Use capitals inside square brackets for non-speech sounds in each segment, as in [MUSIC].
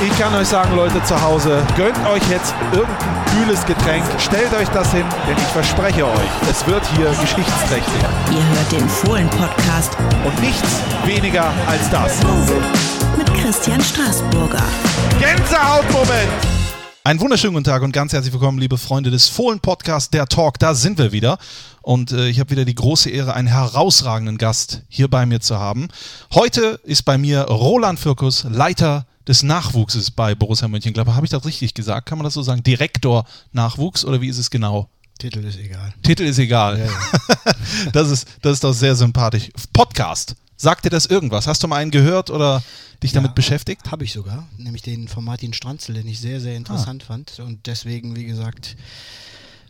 Ich kann euch sagen, Leute zu Hause, gönnt euch jetzt irgendein kühles Getränk, stellt euch das hin, denn ich verspreche euch, es wird hier geschichtsträchtig. Ihr hört den Fohlen-Podcast Und nichts weniger als das. mit Christian Straßburger. Gänsehautmoment! Einen wunderschönen guten Tag und ganz herzlich willkommen, liebe Freunde des Fohlen-Podcasts, der Talk. Da sind wir wieder. Und äh, ich habe wieder die große Ehre, einen herausragenden Gast hier bei mir zu haben. Heute ist bei mir Roland Fürkus, Leiter des Nachwuchses bei Borussia Mönchengladbach. Habe ich das richtig gesagt? Kann man das so sagen? Direktor Nachwuchs oder wie ist es genau? Titel ist egal. Titel ist egal. [LAUGHS] das, ist, das ist doch sehr sympathisch. Podcast. Sagt dir das irgendwas? Hast du mal einen gehört oder dich damit Ja. beschäftigt? Habe ich sogar, nämlich den von Martin Stranzel, den ich sehr, sehr interessant fand und deswegen, wie gesagt,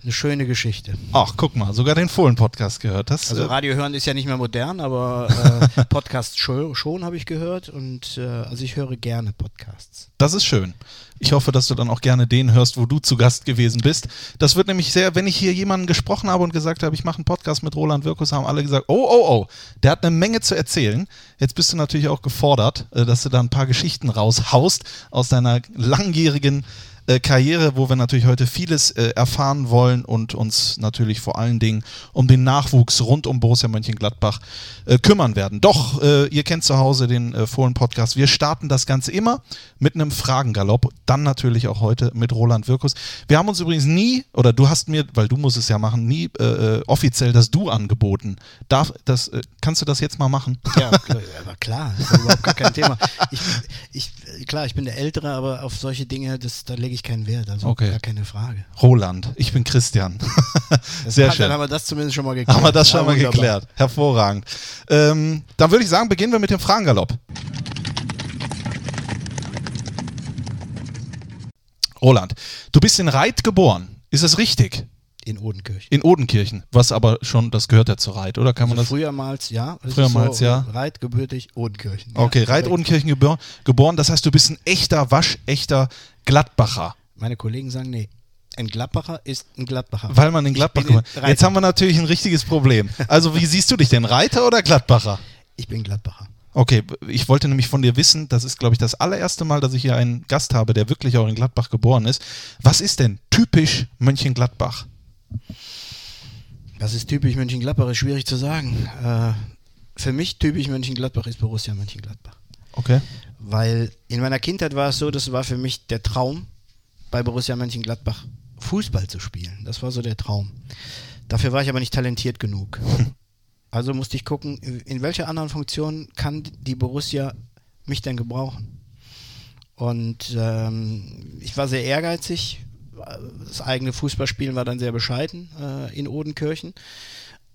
eine schöne Geschichte. Ach, guck mal, sogar den Fohlen-Podcast gehört. Das, Also äh, Radio hören ist ja nicht mehr modern, aber [LAUGHS] äh, Podcast schon, schon habe ich gehört und äh, also ich höre gerne Podcasts. Das ist schön. Ich hoffe, dass du dann auch gerne den hörst, wo du zu Gast gewesen bist. Das wird nämlich sehr, wenn ich hier jemanden gesprochen habe und gesagt habe, ich mache einen Podcast mit Roland Wirkus, haben alle gesagt, oh, oh, oh, der hat eine Menge zu erzählen. Jetzt bist du natürlich auch gefordert, äh, dass du da ein paar Geschichten raushaust aus deiner langjährigen äh, Karriere, wo wir natürlich heute vieles äh, erfahren wollen und uns natürlich vor allen Dingen um den Nachwuchs rund um Borussia Mönchengladbach äh, kümmern werden. Doch, äh, ihr kennt zu Hause den äh, Fohlen-Podcast. Wir starten das Ganze immer mit einem Fragengalopp. Dann natürlich auch heute mit Roland Wirkus. Wir haben uns übrigens nie, oder du hast mir, weil du musst es ja machen, nie äh, offiziell das Du angeboten. Darf, das, kannst du das jetzt mal machen? Ja, klar, aber klar, überhaupt gar kein Thema. Ich, ich, klar, ich bin der Ältere, aber auf solche Dinge, das, da lege ich keinen Wert, also Okay. gar keine Frage. Roland, ich bin Christian. [LAUGHS] Sehr schön. Dann haben wir das zumindest schon mal geklärt. Haben wir das schon Ja, mal wunderbar. geklärt. Hervorragend. Ähm, dann würde ich sagen, beginnen wir mit dem Fragengalopp. Roland, du bist in Reit geboren. Ist das richtig? In Odenkirchen. In Odenkirchen, was aber schon, das gehört ja zu Reit, oder? Kann man Also das? frühermals, ja. Frühermals, so, ja. Reit, gebürtig, Odenkirchen. Okay, ja, Reit. Odenkirchen geboren, geboren. Das heißt, du bist ein echter, waschechter Gladbacher. Meine Kollegen sagen, nee, ein Gladbacher ist ein Gladbacher. Weil man in Ich Gladbach bin in geboren Reit. Jetzt haben wir natürlich ein richtiges Problem. Also, wie siehst du dich denn? Reiter oder Gladbacher? Ich bin Gladbacher. Okay, ich wollte nämlich von dir wissen, das ist, glaube ich, das allererste Mal, dass ich hier einen Gast habe, der wirklich auch in Gladbach geboren ist. Was ist denn typisch Mönchengladbach? Das ist typisch Mönchengladbach, ist schwierig zu sagen. Äh, für mich typisch Mönchengladbach ist Borussia Mönchengladbach. Okay. Weil in meiner Kindheit war es so, das war für mich der Traum, bei Borussia Mönchengladbach Fußball zu spielen. Das war so der Traum. Dafür war ich aber nicht talentiert genug. [LAUGHS] Also musste ich gucken, in welcher anderen Funktion kann die Borussia mich denn gebrauchen? Und ähm, ich war sehr ehrgeizig. Das eigene Fußballspielen war dann sehr bescheiden äh, in Odenkirchen.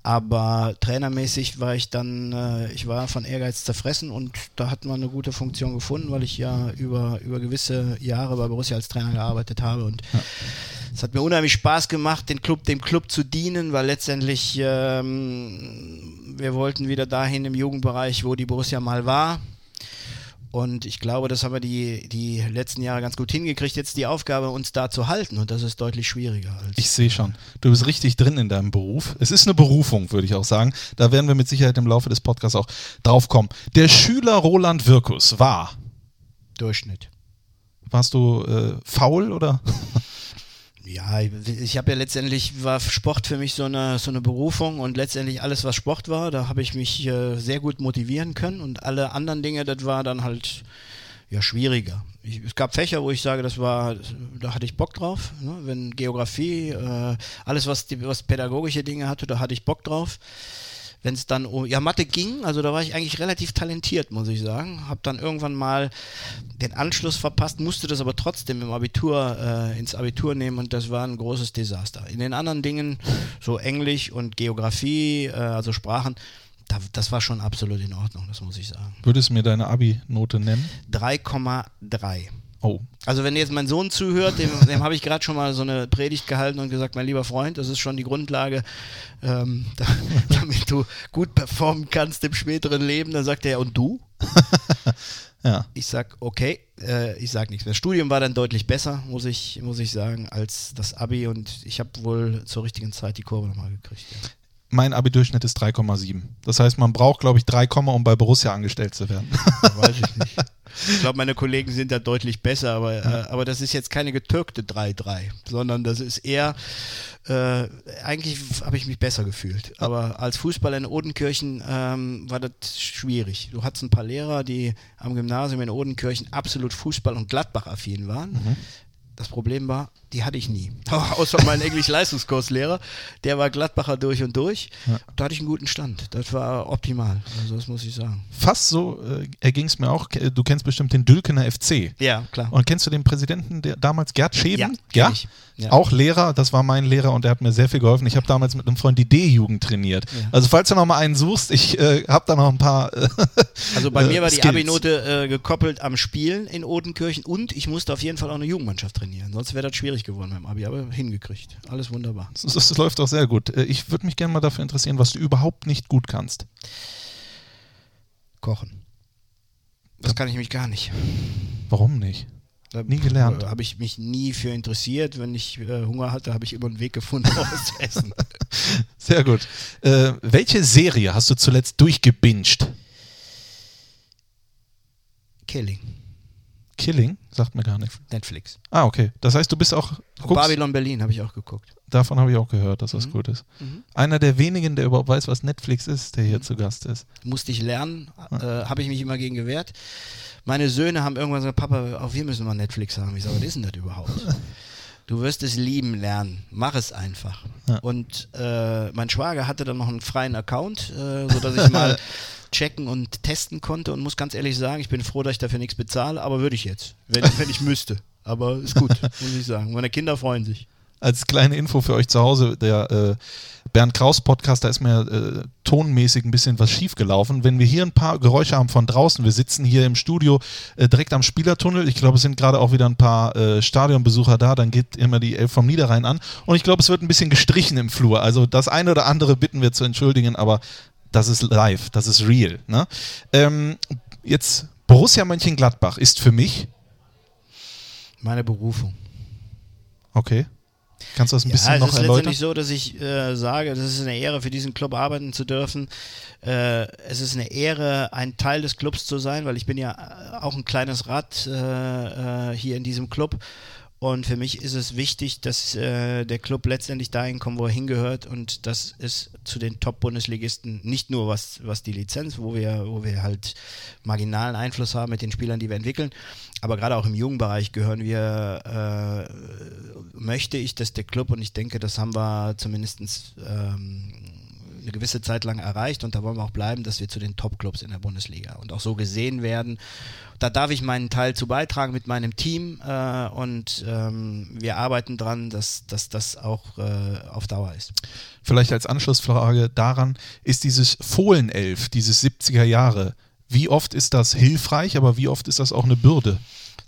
Aber trainermäßig war ich dann, äh, ich war von Ehrgeiz zerfressen und da hat man eine gute Funktion gefunden, weil ich ja über, über gewisse Jahre bei Borussia als Trainer gearbeitet habe und es hat mir unheimlich Spaß gemacht, den Club, dem Club zu dienen, weil letztendlich ähm, wir wollten wieder dahin im Jugendbereich, wo die Borussia mal war. Und ich glaube, das haben wir die, die letzten Jahre ganz gut hingekriegt. Jetzt die Aufgabe, uns da zu halten. Und das ist deutlich schwieriger. Als Ich sehe schon. Du bist richtig drin in deinem Beruf. Es ist eine Berufung, würde ich auch sagen. Da werden wir mit Sicherheit im Laufe des Podcasts auch drauf kommen. Der Schüler Roland Wirkus war. Durchschnitt. Warst du äh, faul oder? Ja, ich, habe ja letztendlich, war Sport für mich so eine, so eine Berufung und letztendlich alles, was Sport war, da habe ich mich äh, sehr gut motivieren können und alle anderen Dinge, das war dann halt ja schwieriger. Ich, es gab Fächer, wo ich sage, das war, da hatte ich Bock drauf. Ne? Wenn Geografie, äh, alles was, die, was pädagogische Dinge hatte, da hatte ich Bock drauf. Wenn es dann um, ja, Mathe ging, also da war ich eigentlich relativ talentiert, muss ich sagen. Hab dann irgendwann mal den Anschluss verpasst, musste das aber trotzdem im Abitur, äh, ins Abitur nehmen und das war ein großes Desaster. In den anderen Dingen, so Englisch und Geografie, äh, also Sprachen, da, das war schon absolut in Ordnung, das muss ich sagen. Würdest du mir deine Abi-Note nennen? 3,3. Oh, Also wenn jetzt mein Sohn zuhört, dem, dem habe ich gerade schon mal so eine Predigt gehalten und gesagt, mein lieber Freund, das ist schon die Grundlage, ähm, [LAUGHS] da, damit du gut performen kannst im späteren Leben. Dann sagt er, und du? [LAUGHS] ja. Ich sag, okay, äh, ich sag nichts mehr. Das Studium war dann deutlich besser, muss ich, muss ich sagen, als das Abi und ich habe wohl zur richtigen Zeit die Kurve nochmal gekriegt. Ja. Mein Abi-Durchschnitt ist 3,7. Das heißt, man braucht, glaube ich, 3, um bei Borussia angestellt zu werden. Weiß ich nicht. [LAUGHS] Ich glaube, meine Kollegen sind da deutlich besser, aber, äh, aber das ist jetzt keine getürkte 3-3, sondern das ist eher, äh, eigentlich habe ich mich besser gefühlt. Aber als Fußballer in Odenkirchen ähm, war das schwierig. Du hattest ein paar Lehrer, die am Gymnasium in Odenkirchen absolut Fußball- und Gladbach-affin waren. Das Problem war, die hatte ich nie. [LAUGHS] Außer mein Englisch-Leistungskurslehrer, der war Gladbacher durch und durch. Da hatte ich einen guten Stand. Das war optimal. Also das muss ich sagen. Fast so äh, erging es mir auch. Du kennst bestimmt den Dülkener FC. Ja, klar. Und kennst du den Präsidenten der damals Gerd Scheben? Ja, ich. Ja. Auch Lehrer, das war mein Lehrer und der hat mir sehr viel geholfen. Ich habe damals mit einem Freund die D-Jugend trainiert. Ja. Also falls du noch mal einen suchst, ich äh, habe da noch ein paar. Äh, Also bei äh, mir war die. Abi-Note äh, gekoppelt am Spielen in Odenkirchen und ich musste auf jeden Fall auch eine Jugendmannschaft trainieren. Sonst wäre das schwierig geworden beim Abi, aber hingekriegt. Alles wunderbar. Das, das läuft auch sehr gut. Äh, Ich würde mich gerne mal dafür interessieren, was du überhaupt nicht gut kannst. Kochen. Das kann ich mich gar nicht. Warum nicht? Da Nie gelernt. Habe ich mich nie für interessiert. Wenn ich äh, Hunger hatte, habe ich immer einen Weg gefunden, [LAUGHS] was zu essen. [LAUGHS] Sehr gut. Äh, welche Serie hast du zuletzt durchgebinged? Killing. Killing? Sagt mir gar nichts. Netflix. Ah, okay. Das heißt, du bist auch. guckst- Babylon Berlin habe ich auch geguckt. Davon habe ich auch gehört, dass das Mhm. gut ist. Mhm. Einer der wenigen, der überhaupt weiß, was Netflix ist, der hier zu Gast ist. Musste ich lernen, äh, habe ich mich immer gegen gewehrt. Meine Söhne haben irgendwann gesagt, Papa, auch wir müssen mal Netflix haben. Ich sage, was ist denn das überhaupt? [LAUGHS] Du wirst es lieben lernen. Mach es einfach. Ja. Und äh, mein Schwager hatte dann noch einen freien Account, äh, sodass ich mal [LAUGHS] checken und testen konnte und muss ganz ehrlich sagen, ich bin froh, dass ich dafür nichts bezahle, aber würde ich jetzt, wenn, wenn ich müsste. Aber ist gut, [LAUGHS] muss ich sagen. Meine Kinder freuen sich. Als kleine Info für euch zu Hause, der äh, Bernd Kraus Podcast, da ist mir äh, tonmäßig ein bisschen was schiefgelaufen. Wenn wir hier ein paar Geräusche haben von draußen, wir sitzen hier im Studio äh, direkt am Spielertunnel. Ich glaube, es sind gerade auch wieder ein paar äh, Stadionbesucher da. Dann geht immer die Elf vom Niederrhein an. Und ich glaube, es wird ein bisschen gestrichen im Flur. Also das eine oder andere bitten wir zu entschuldigen, aber das ist live, das ist real. Ne? Ähm, jetzt Borussia Mönchengladbach ist für mich, Meine Berufung. okay, kannst du das ein bisschen ja, es noch ist erläutern? letztendlich so, dass ich äh, sage, es ist eine Ehre, für diesen Club arbeiten zu dürfen. Äh, es ist eine Ehre, ein Teil des Clubs zu sein, weil ich bin ja äh, auch ein kleines Rad äh, äh, hier in diesem Club. Und für mich ist es wichtig, dass äh, der Club letztendlich dahin kommt, wo er hingehört. Und das ist zu den Top-Bundesligisten nicht nur was, was die Lizenz, wo wir, wo wir halt marginalen Einfluss haben mit den Spielern, die wir entwickeln. Aber gerade auch im Jugendbereich gehören wir, äh, möchte ich, dass der Club, und ich denke, das haben wir zumindest ähm, eine gewisse Zeit lang erreicht und da wollen wir auch bleiben, dass wir zu den Top-Clubs in der Bundesliga und auch so gesehen werden. Da darf ich meinen Teil zu beitragen mit meinem Team äh, und ähm, wir arbeiten dran, dass, dass das auch äh, auf Dauer ist. Vielleicht als Anschlussfrage daran, ist dieses Fohlenelf, dieses 70er Jahre, wie oft ist das hilfreich, aber wie oft ist das auch eine Bürde?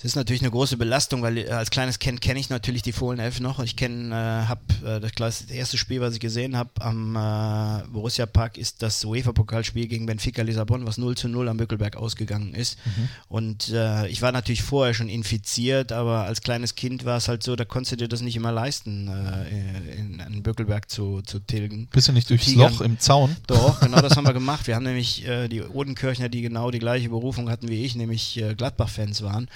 Das ist natürlich eine große Belastung, weil äh, als kleines Kind kenne ich natürlich die Fohlenelf noch. Ich kenne, äh, habe äh, das, erste Spiel, was ich gesehen habe am äh, Borussia Park, ist das UEFA-Pokalspiel gegen Benfica Lissabon, was 0 zu 0 am Bückelberg ausgegangen ist. Und äh, ich war natürlich vorher schon infiziert, aber als kleines Kind war es halt so, da konntest du dir das nicht immer leisten, äh, in, in Bückelberg zu, zu tilgen. Bist du nicht durchs Tigern. Loch im Zaun? Doch, genau das haben wir [LAUGHS] gemacht. Wir haben nämlich äh, die Odenkirchner, die genau die gleiche Berufung hatten wie ich, nämlich äh, Gladbach-Fans waren,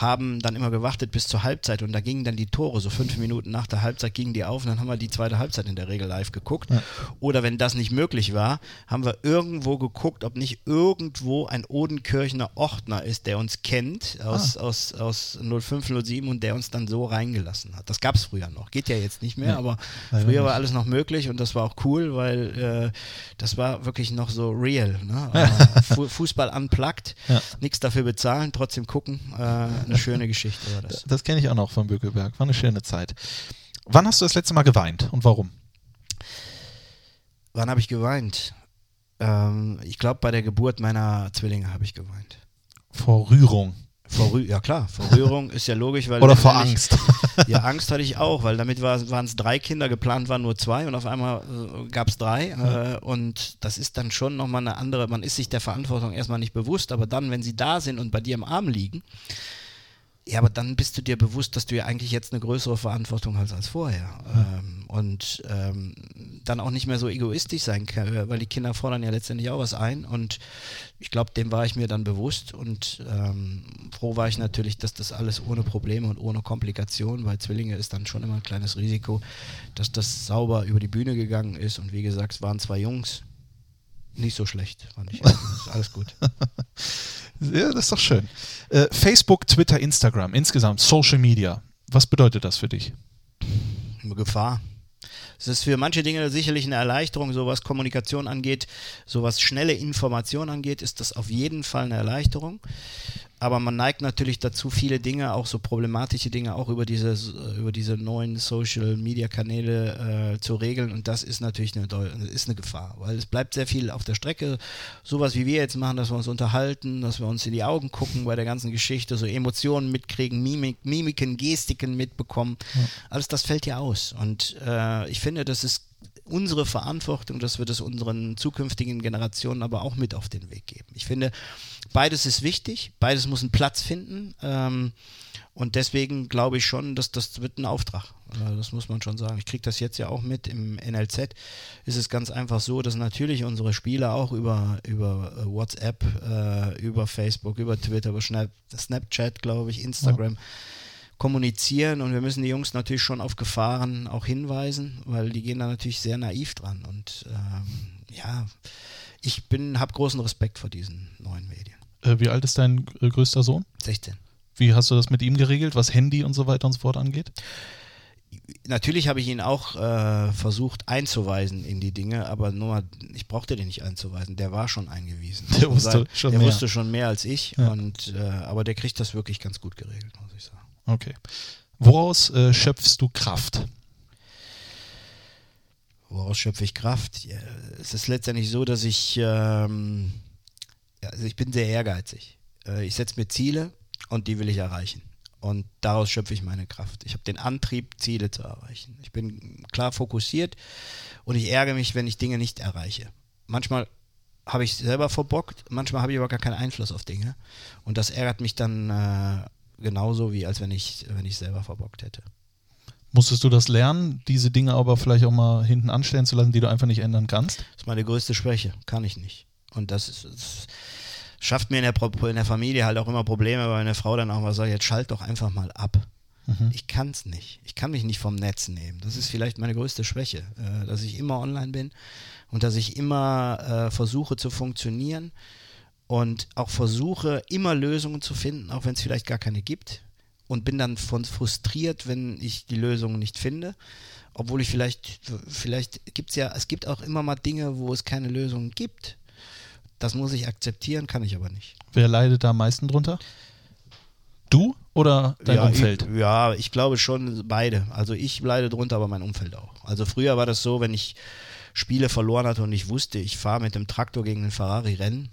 haben dann immer gewartet bis zur Halbzeit und da gingen dann die Tore, so fünf Minuten nach der Halbzeit gingen die auf und dann haben wir die zweite Halbzeit in der Regel live geguckt. Oder wenn das nicht möglich war, haben wir irgendwo geguckt, ob nicht irgendwo ein Odenkirchner Ordner ist, der uns kennt aus, aus, aus 05, 07 und der uns dann so reingelassen hat. Das gab es früher noch. Geht ja jetzt nicht mehr, Nee, aber leider früher war nicht. alles noch möglich und das war auch cool, weil äh, das war wirklich noch so real. Ne? [LAUGHS] Fu Fußball unplugged, Ja. nichts dafür bezahlen, trotzdem gucken. Äh, eine schöne Geschichte war das. Das kenne ich auch noch von Bückelberg. War eine schöne Zeit. Wann hast du das letzte Mal geweint und warum? Wann habe ich geweint? Ähm, ich glaube, bei der Geburt meiner Zwillinge habe ich geweint. Vor Rührung Vor Rü ja klar, vor Rührung ist ja logisch, weil oder vor Angst? [LAUGHS] Ja, Angst hatte ich auch, weil damit waren es drei Kinder, geplant waren nur zwei und auf einmal äh, gab es drei. Äh, und das ist dann schon nochmal eine andere, man ist sich der Verantwortung erstmal nicht bewusst, aber dann, wenn sie da sind und bei dir im Arm liegen, Ja, aber dann bist du dir bewusst, dass du ja eigentlich jetzt eine größere Verantwortung hast als vorher. Ähm, und ähm, dann auch nicht mehr so egoistisch sein kann, weil die Kinder fordern ja letztendlich auch was ein. Und ich glaube, dem war ich mir dann bewusst. Und ähm, froh war ich natürlich, dass das alles ohne Probleme und ohne Komplikationen, weil Zwillinge ist dann schon immer ein kleines Risiko, dass das sauber über die Bühne gegangen ist. Und wie gesagt, es waren zwei Jungs. Nicht so schlecht, fand ich. [LAUGHS] Alles gut. [LAUGHS] Ja, das ist doch schön. Äh, Facebook, Twitter, Instagram, insgesamt Social Media. Was bedeutet das für dich? Gefahr. Es ist für manche Dinge sicherlich eine Erleichterung, so was Kommunikation angeht, so was schnelle Information angeht, ist das auf jeden Fall eine Erleichterung. Aber man neigt natürlich dazu, viele Dinge, auch so problematische Dinge, auch über diese, über diese neuen Social Media Kanäle äh, zu regeln. Und das ist natürlich eine, ist eine Gefahr, weil es bleibt sehr viel auf der Strecke. Sowas wie wir jetzt machen, dass wir uns unterhalten, dass wir uns in die Augen gucken bei der ganzen Geschichte, so Emotionen mitkriegen, Mimik, Mimiken, Gestiken mitbekommen. Ja. Alles das fällt ja aus. Und äh, ich finde, das ist unsere Verantwortung, dass wir das unseren zukünftigen Generationen aber auch mit auf den Weg geben. Ich finde, beides ist wichtig, beides muss einen Platz finden. Ähm, und deswegen glaube ich schon, dass das wird ein Auftrag. Äh, das muss man schon sagen. Ich kriege das jetzt ja auch mit. Im NLZ ist es ganz einfach so, dass natürlich unsere Spieler auch über, über äh, WhatsApp, äh, über Facebook, über Twitter, über Snapchat, glaube ich, Instagram. Ja kommunizieren und wir müssen die Jungs natürlich schon auf Gefahren auch hinweisen, weil die gehen da natürlich sehr naiv dran. Und ähm, ja, ich bin, habe großen Respekt vor diesen neuen Medien. Äh, wie alt ist dein äh, größter Sohn? 16. Wie hast du das mit ihm geregelt, was Handy und so weiter und so fort angeht? Natürlich habe ich ihn auch äh, versucht einzuweisen in die Dinge, aber nur mal, ich brauchte den nicht einzuweisen, der war schon eingewiesen. Der wusste, sein, schon, der mehr. wusste schon mehr als ich, ja. und, äh, aber der kriegt das wirklich ganz gut geregelt, muss ich sagen. Okay. Woraus äh, schöpfst du Kraft? Woraus schöpfe ich Kraft? Ja, es ist letztendlich so, dass ich, ähm, also ich bin sehr ehrgeizig. Äh, ich setze mir Ziele und die will ich erreichen. Und daraus schöpfe ich meine Kraft. Ich habe den Antrieb, Ziele zu erreichen. Ich bin klar fokussiert und ich ärgere mich, wenn ich Dinge nicht erreiche. Manchmal habe ich selber verbockt, manchmal habe ich aber gar keinen Einfluss auf Dinge. Und das ärgert mich dann äh, genauso wie als wenn ich, wenn ich selber verbockt hätte. Musstest du das lernen, diese Dinge aber vielleicht auch mal hinten anstellen zu lassen, die du einfach nicht ändern kannst? Das ist meine größte Schwäche, kann ich nicht. Und das, ist, das schafft mir in der, in der, Familie halt auch immer Probleme, weil meine Frau dann auch mal sagt, jetzt schalt doch einfach mal ab. Mhm. Ich kann es nicht. Ich kann mich nicht vom Netz nehmen. Das ist vielleicht meine größte Schwäche, äh, dass ich immer online bin und dass ich immer äh, versuche zu funktionieren und auch versuche immer Lösungen zu finden, auch wenn es vielleicht gar keine gibt und bin dann von frustriert, wenn ich die Lösungen nicht finde, obwohl ich vielleicht vielleicht gibt es ja es gibt auch immer mal Dinge, wo es keine Lösungen gibt. Das muss ich akzeptieren, kann ich aber nicht. Wer leidet da am meisten drunter? Du oder dein ja, Umfeld? Ich, ja, ich glaube schon beide. Also ich leide drunter, aber mein Umfeld auch. Also früher war das so, wenn ich Spiele verloren hatte und ich wusste, ich fahre mit dem Traktor gegen den Ferrari Rennen,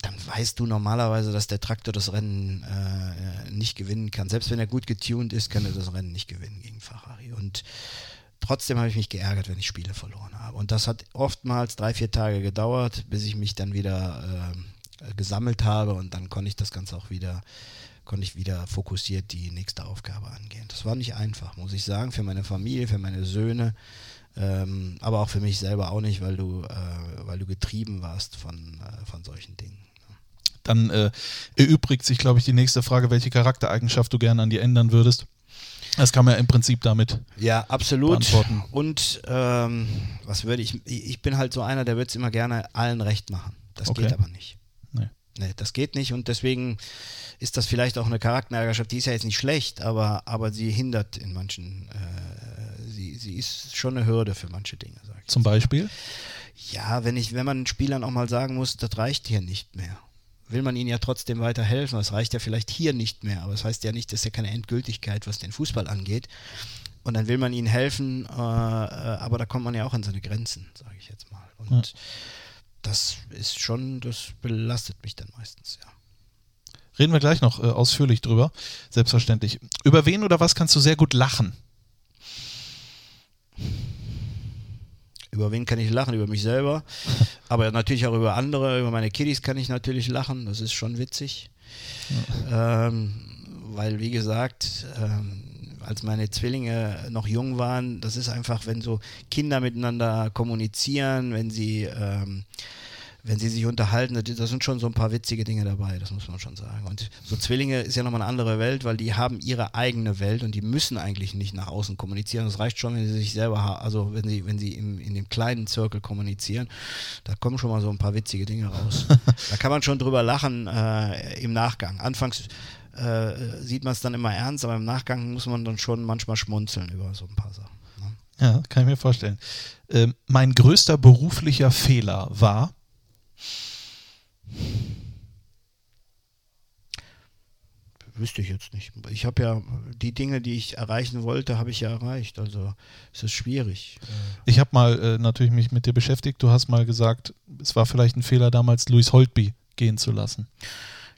dann weißt du normalerweise, dass der Traktor das Rennen äh, nicht gewinnen kann. Selbst wenn er gut getuned ist, kann er das Rennen nicht gewinnen gegen Ferrari. Und trotzdem habe ich mich geärgert, wenn ich Spiele verloren habe. Und das hat oftmals drei, vier Tage gedauert, bis ich mich dann wieder äh, gesammelt habe und dann konnte ich das Ganze auch wieder konnte ich wieder fokussiert die nächste Aufgabe angehen. Das war nicht einfach, muss ich sagen, für meine Familie, für meine Söhne, ähm, aber auch für mich selber auch nicht, weil du, äh, weil du getrieben warst von, äh, von solchen Dingen. Dann äh, erübrigt sich, glaube ich, die nächste Frage, welche Charaktereigenschaft du gerne an dir ändern würdest. Das kann man ja im Prinzip damit ja absolut. Und ähm, was würde ich? Ich bin halt so einer, der wird es immer gerne allen recht machen. Das okay. geht aber nicht. Nee. nee. das geht nicht und deswegen ist das vielleicht auch eine Charaktereigenschaft. Die ist ja jetzt nicht schlecht, aber aber sie hindert in manchen. Äh, sie sie ist schon eine Hürde für manche Dinge. Zum Beispiel? Ja, wenn ich wenn man Spielern auch mal sagen muss, das reicht hier nicht mehr will man ihnen ja trotzdem weiterhelfen. Das reicht ja vielleicht hier nicht mehr, aber das heißt ja nicht, dass ja keine Endgültigkeit, was den Fußball angeht. Und dann will man ihnen helfen, äh, äh aber da kommt man ja auch an seine Grenzen, sage ich jetzt mal. Und ja. das ist schon, das belastet mich dann meistens, ja. Reden wir gleich noch äh, ausführlich drüber, selbstverständlich. Über wen oder was kannst du sehr gut lachen? Über wen kann ich lachen? Über mich selber. [LAUGHS] Aber natürlich auch über andere. Über meine Kiddies kann ich natürlich lachen. Das ist schon witzig. Ja. Ähm, weil wie gesagt, ähm, als meine Zwillinge noch jung waren, das ist einfach, wenn so Kinder miteinander kommunizieren, wenn sie ähm, wenn sie sich unterhalten, da sind schon so ein paar witzige Dinge dabei, das muss man schon sagen. Und so Zwillinge ist ja nochmal eine andere Welt, weil die haben ihre eigene Welt und die müssen eigentlich nicht nach außen kommunizieren. Das reicht schon, wenn sie sich selber, also wenn sie, wenn sie im, in dem kleinen Zirkel kommunizieren, da kommen schon mal so ein paar witzige Dinge raus. [LAUGHS] da kann man schon drüber lachen äh, im Nachgang. Anfangs äh, sieht man es dann immer ernst, aber im Nachgang muss man dann schon manchmal schmunzeln über so ein paar Sachen. Ne? Ja, kann ich mir vorstellen. Ähm, mein größter beruflicher Fehler war, Wüsste ich jetzt nicht. Ich habe ja die Dinge, die ich erreichen wollte, habe ich ja erreicht. Also es ist schwierig. Ich habe mal äh, natürlich mich mit dir beschäftigt. Du hast mal gesagt, es war vielleicht ein Fehler damals, Louis Holtby gehen zu lassen.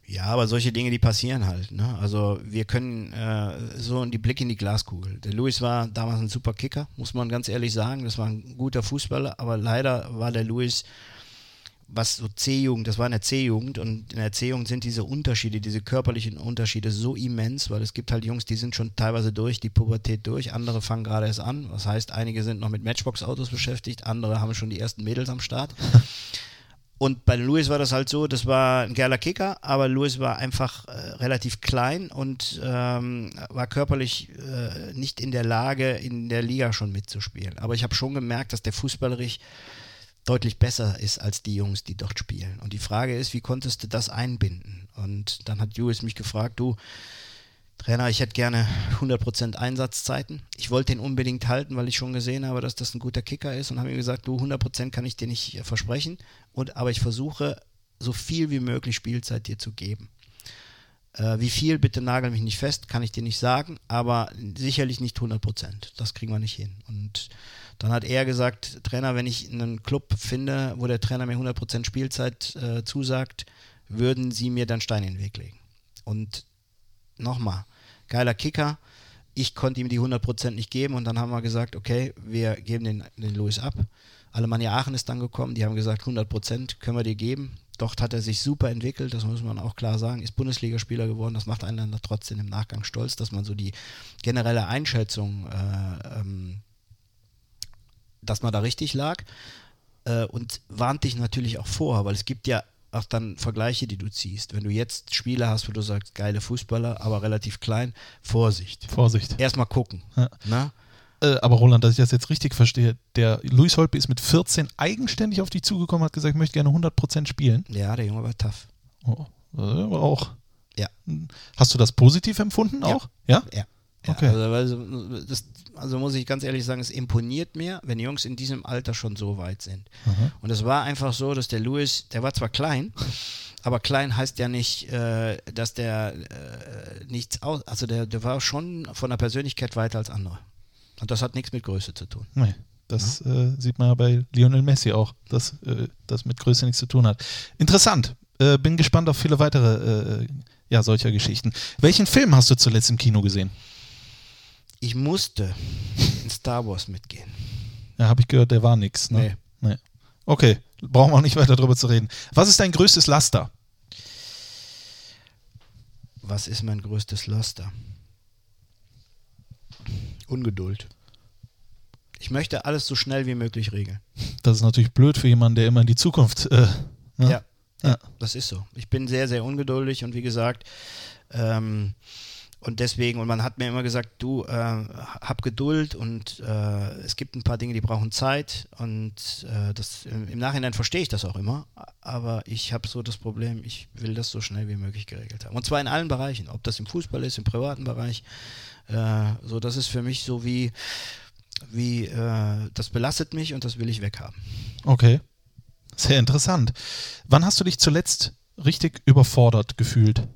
Ja, aber solche Dinge, die passieren halt. Ne? Also wir können äh, so die Blick in die Glaskugel. Der Louis war damals ein super Kicker, muss man ganz ehrlich sagen. Das war ein guter Fußballer, aber leider war der Louis was so C-Jugend, das war in der C-Jugend und in der C-Jugend sind diese Unterschiede, diese körperlichen Unterschiede so immens, weil es gibt halt Jungs, die sind schon teilweise durch die Pubertät durch, andere fangen gerade erst an. Das heißt, einige sind noch mit Matchbox-Autos beschäftigt, andere haben schon die ersten Mädels am Start. [LAUGHS] Und bei Louis war das halt so, das war ein geiler Kicker, aber Louis war einfach äh, relativ klein und ähm, war körperlich äh, nicht in der Lage, in der Liga schon mitzuspielen. Aber ich habe schon gemerkt, dass der fußballerisch deutlich besser ist als die Jungs, die dort spielen. Und die Frage ist, wie konntest du das einbinden? Und dann hat Lewis mich gefragt, du, Trainer, ich hätte gerne 100% Einsatzzeiten. Ich wollte ihn unbedingt halten, weil ich schon gesehen habe, dass das ein guter Kicker ist und habe ihm gesagt, du 100% kann ich dir nicht äh, versprechen, und, aber ich versuche so viel wie möglich Spielzeit dir zu geben. Äh, wie viel, bitte nagel mich nicht fest, kann ich dir nicht sagen, aber sicherlich nicht 100%. Das kriegen wir nicht hin. Und dann hat er gesagt, Trainer, wenn ich einen Club finde, wo der Trainer mir 100% Spielzeit äh, zusagt, würden sie mir dann Steine in den Weg legen. Und nochmal, geiler Kicker. Ich konnte ihm die 100% nicht geben und dann haben wir gesagt, okay, wir geben den, den Louis ab. Alemannia Aachen ist dann gekommen, die haben gesagt, 100% können wir dir geben. Dort hat er sich super entwickelt, das muss man auch klar sagen, ist Bundesligaspieler geworden. Das macht einen dann trotzdem im Nachgang stolz, dass man so die generelle Einschätzung äh, ähm, dass man da richtig lag äh, und warnt dich natürlich auch vor, weil es gibt ja auch dann Vergleiche, die du ziehst. Wenn du jetzt Spiele hast, wo du sagst, geile Fußballer, aber relativ klein, Vorsicht. Vorsicht. Erstmal gucken. Ja. Na? Äh, aber Roland, dass ich das jetzt richtig verstehe, der Luis Holpe ist mit 14 eigenständig auf dich zugekommen, hat gesagt, ich möchte gerne 100% spielen. Ja, der Junge war tough. Oh, aber auch. Ja. Hast du das positiv empfunden auch? Ja. ja? Ja, okay. Also, also, das, also, muss ich ganz ehrlich sagen, es imponiert mir, wenn Jungs in diesem Alter schon so weit sind. Mhm. Und es war einfach so, dass der Louis, der war zwar klein, [LAUGHS] aber klein heißt ja nicht, äh, dass der äh, nichts aus, also der, der war schon von der Persönlichkeit weiter als andere. Und das hat nichts mit Größe zu tun. Nee. Das ja. äh, sieht man ja bei Lionel Messi auch, dass äh, das mit Größe nichts zu tun hat. Interessant. Äh, bin gespannt auf viele weitere äh, ja, solcher Geschichten. Welchen Film hast du zuletzt im Kino gesehen? Ich musste in Star Wars mitgehen. Ja, habe ich gehört, der war nix. Ne? Nee. nee. Okay, brauchen wir auch nicht weiter drüber zu reden. Was ist dein größtes Laster? Was ist mein größtes Laster? Ungeduld. Ich möchte alles so schnell wie möglich regeln. Das ist natürlich blöd für jemanden, der immer in die Zukunft. Äh, ne? ja, ja, ja, das ist so. Ich bin sehr, sehr ungeduldig und wie gesagt, ähm, und deswegen, und man hat mir immer gesagt, du äh, hab Geduld und äh, es gibt ein paar Dinge, die brauchen Zeit und äh, das im Nachhinein verstehe ich das auch immer, aber ich habe so das Problem, ich will das so schnell wie möglich geregelt haben. Und zwar in allen Bereichen, ob das im Fußball ist, im privaten Bereich. Äh, so, das ist für mich so wie, wie äh, das belastet mich und das will ich weghaben. Okay. Sehr interessant. Wann hast du dich zuletzt richtig überfordert gefühlt?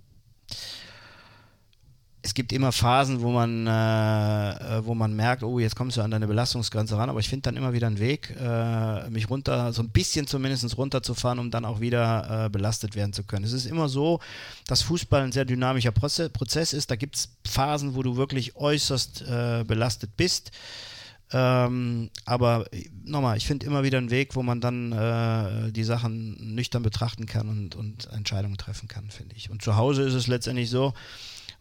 Es gibt immer Phasen, wo man, äh, äh, wo man merkt, oh, jetzt kommst du an deine Belastungsgrenze ran, aber ich finde dann immer wieder einen Weg, äh, mich runter, so ein bisschen zumindest runterzufahren, um dann auch wieder äh, belastet werden zu können. Es ist immer so, dass Fußball ein sehr dynamischer Prozess ist. Da gibt es Phasen, wo du wirklich äußerst äh, belastet bist. Ähm, aber nochmal, ich finde immer wieder einen Weg, wo man dann äh, die Sachen nüchtern betrachten kann und, und Entscheidungen treffen kann, finde ich. Und zu Hause ist es letztendlich so,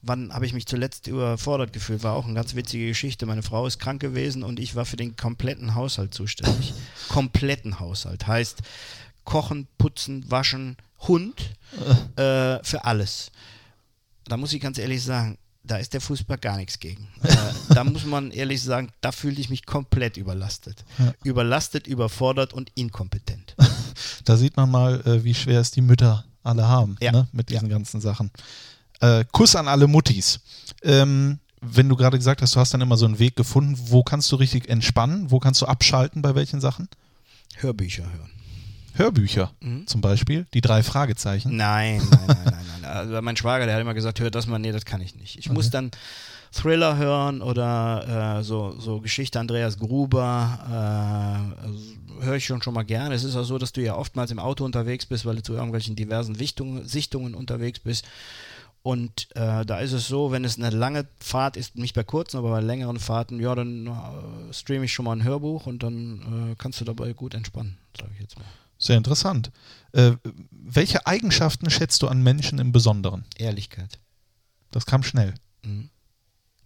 wann habe ich mich zuletzt überfordert gefühlt? War auch eine ganz witzige Geschichte. Meine Frau ist krank gewesen und ich war für den kompletten Haushalt zuständig. [LAUGHS] kompletten Haushalt. Heißt Kochen, Putzen, Waschen, Hund, äh, für alles. Da muss ich ganz ehrlich sagen, da ist der Fußball gar nichts gegen. [LAUGHS] äh, da muss man ehrlich sagen, da fühlte ich mich komplett überlastet. Ja. Überlastet, überfordert und inkompetent. [LAUGHS] Da sieht man mal, äh, wie schwer es die Mütter alle haben Ja. ne, mit diesen ganzen Sachen. Äh, Kuss an alle Muttis. Ähm, wenn du gerade gesagt hast, du hast dann immer so einen Weg gefunden, wo kannst du richtig entspannen? Wo kannst du abschalten bei welchen Sachen? Hörbücher hören. Hörbücher Mhm. zum Beispiel, die drei Fragezeichen. Nein, nein, nein, nein, nein. Also mein Schwager, der hat immer gesagt, hör das mal, nee, das kann ich nicht. Ich muss dann Thriller hören oder äh, so, so Geschichte Andreas Gruber, äh, also höre ich schon schon mal gerne. Es ist auch so, dass du ja oftmals im Auto unterwegs bist, weil du zu irgendwelchen diversen Sichtungen, Sichtungen unterwegs bist. Und äh, da ist es so, wenn es eine lange Fahrt ist, nicht bei kurzen, aber bei längeren Fahrten, ja, dann äh, streame ich schon mal ein Hörbuch und dann äh, kannst du dabei gut entspannen, sage ich jetzt mal. Sehr interessant. Äh, welche Eigenschaften schätzt du an Menschen im Besonderen? Ehrlichkeit. Das kam schnell. Mhm.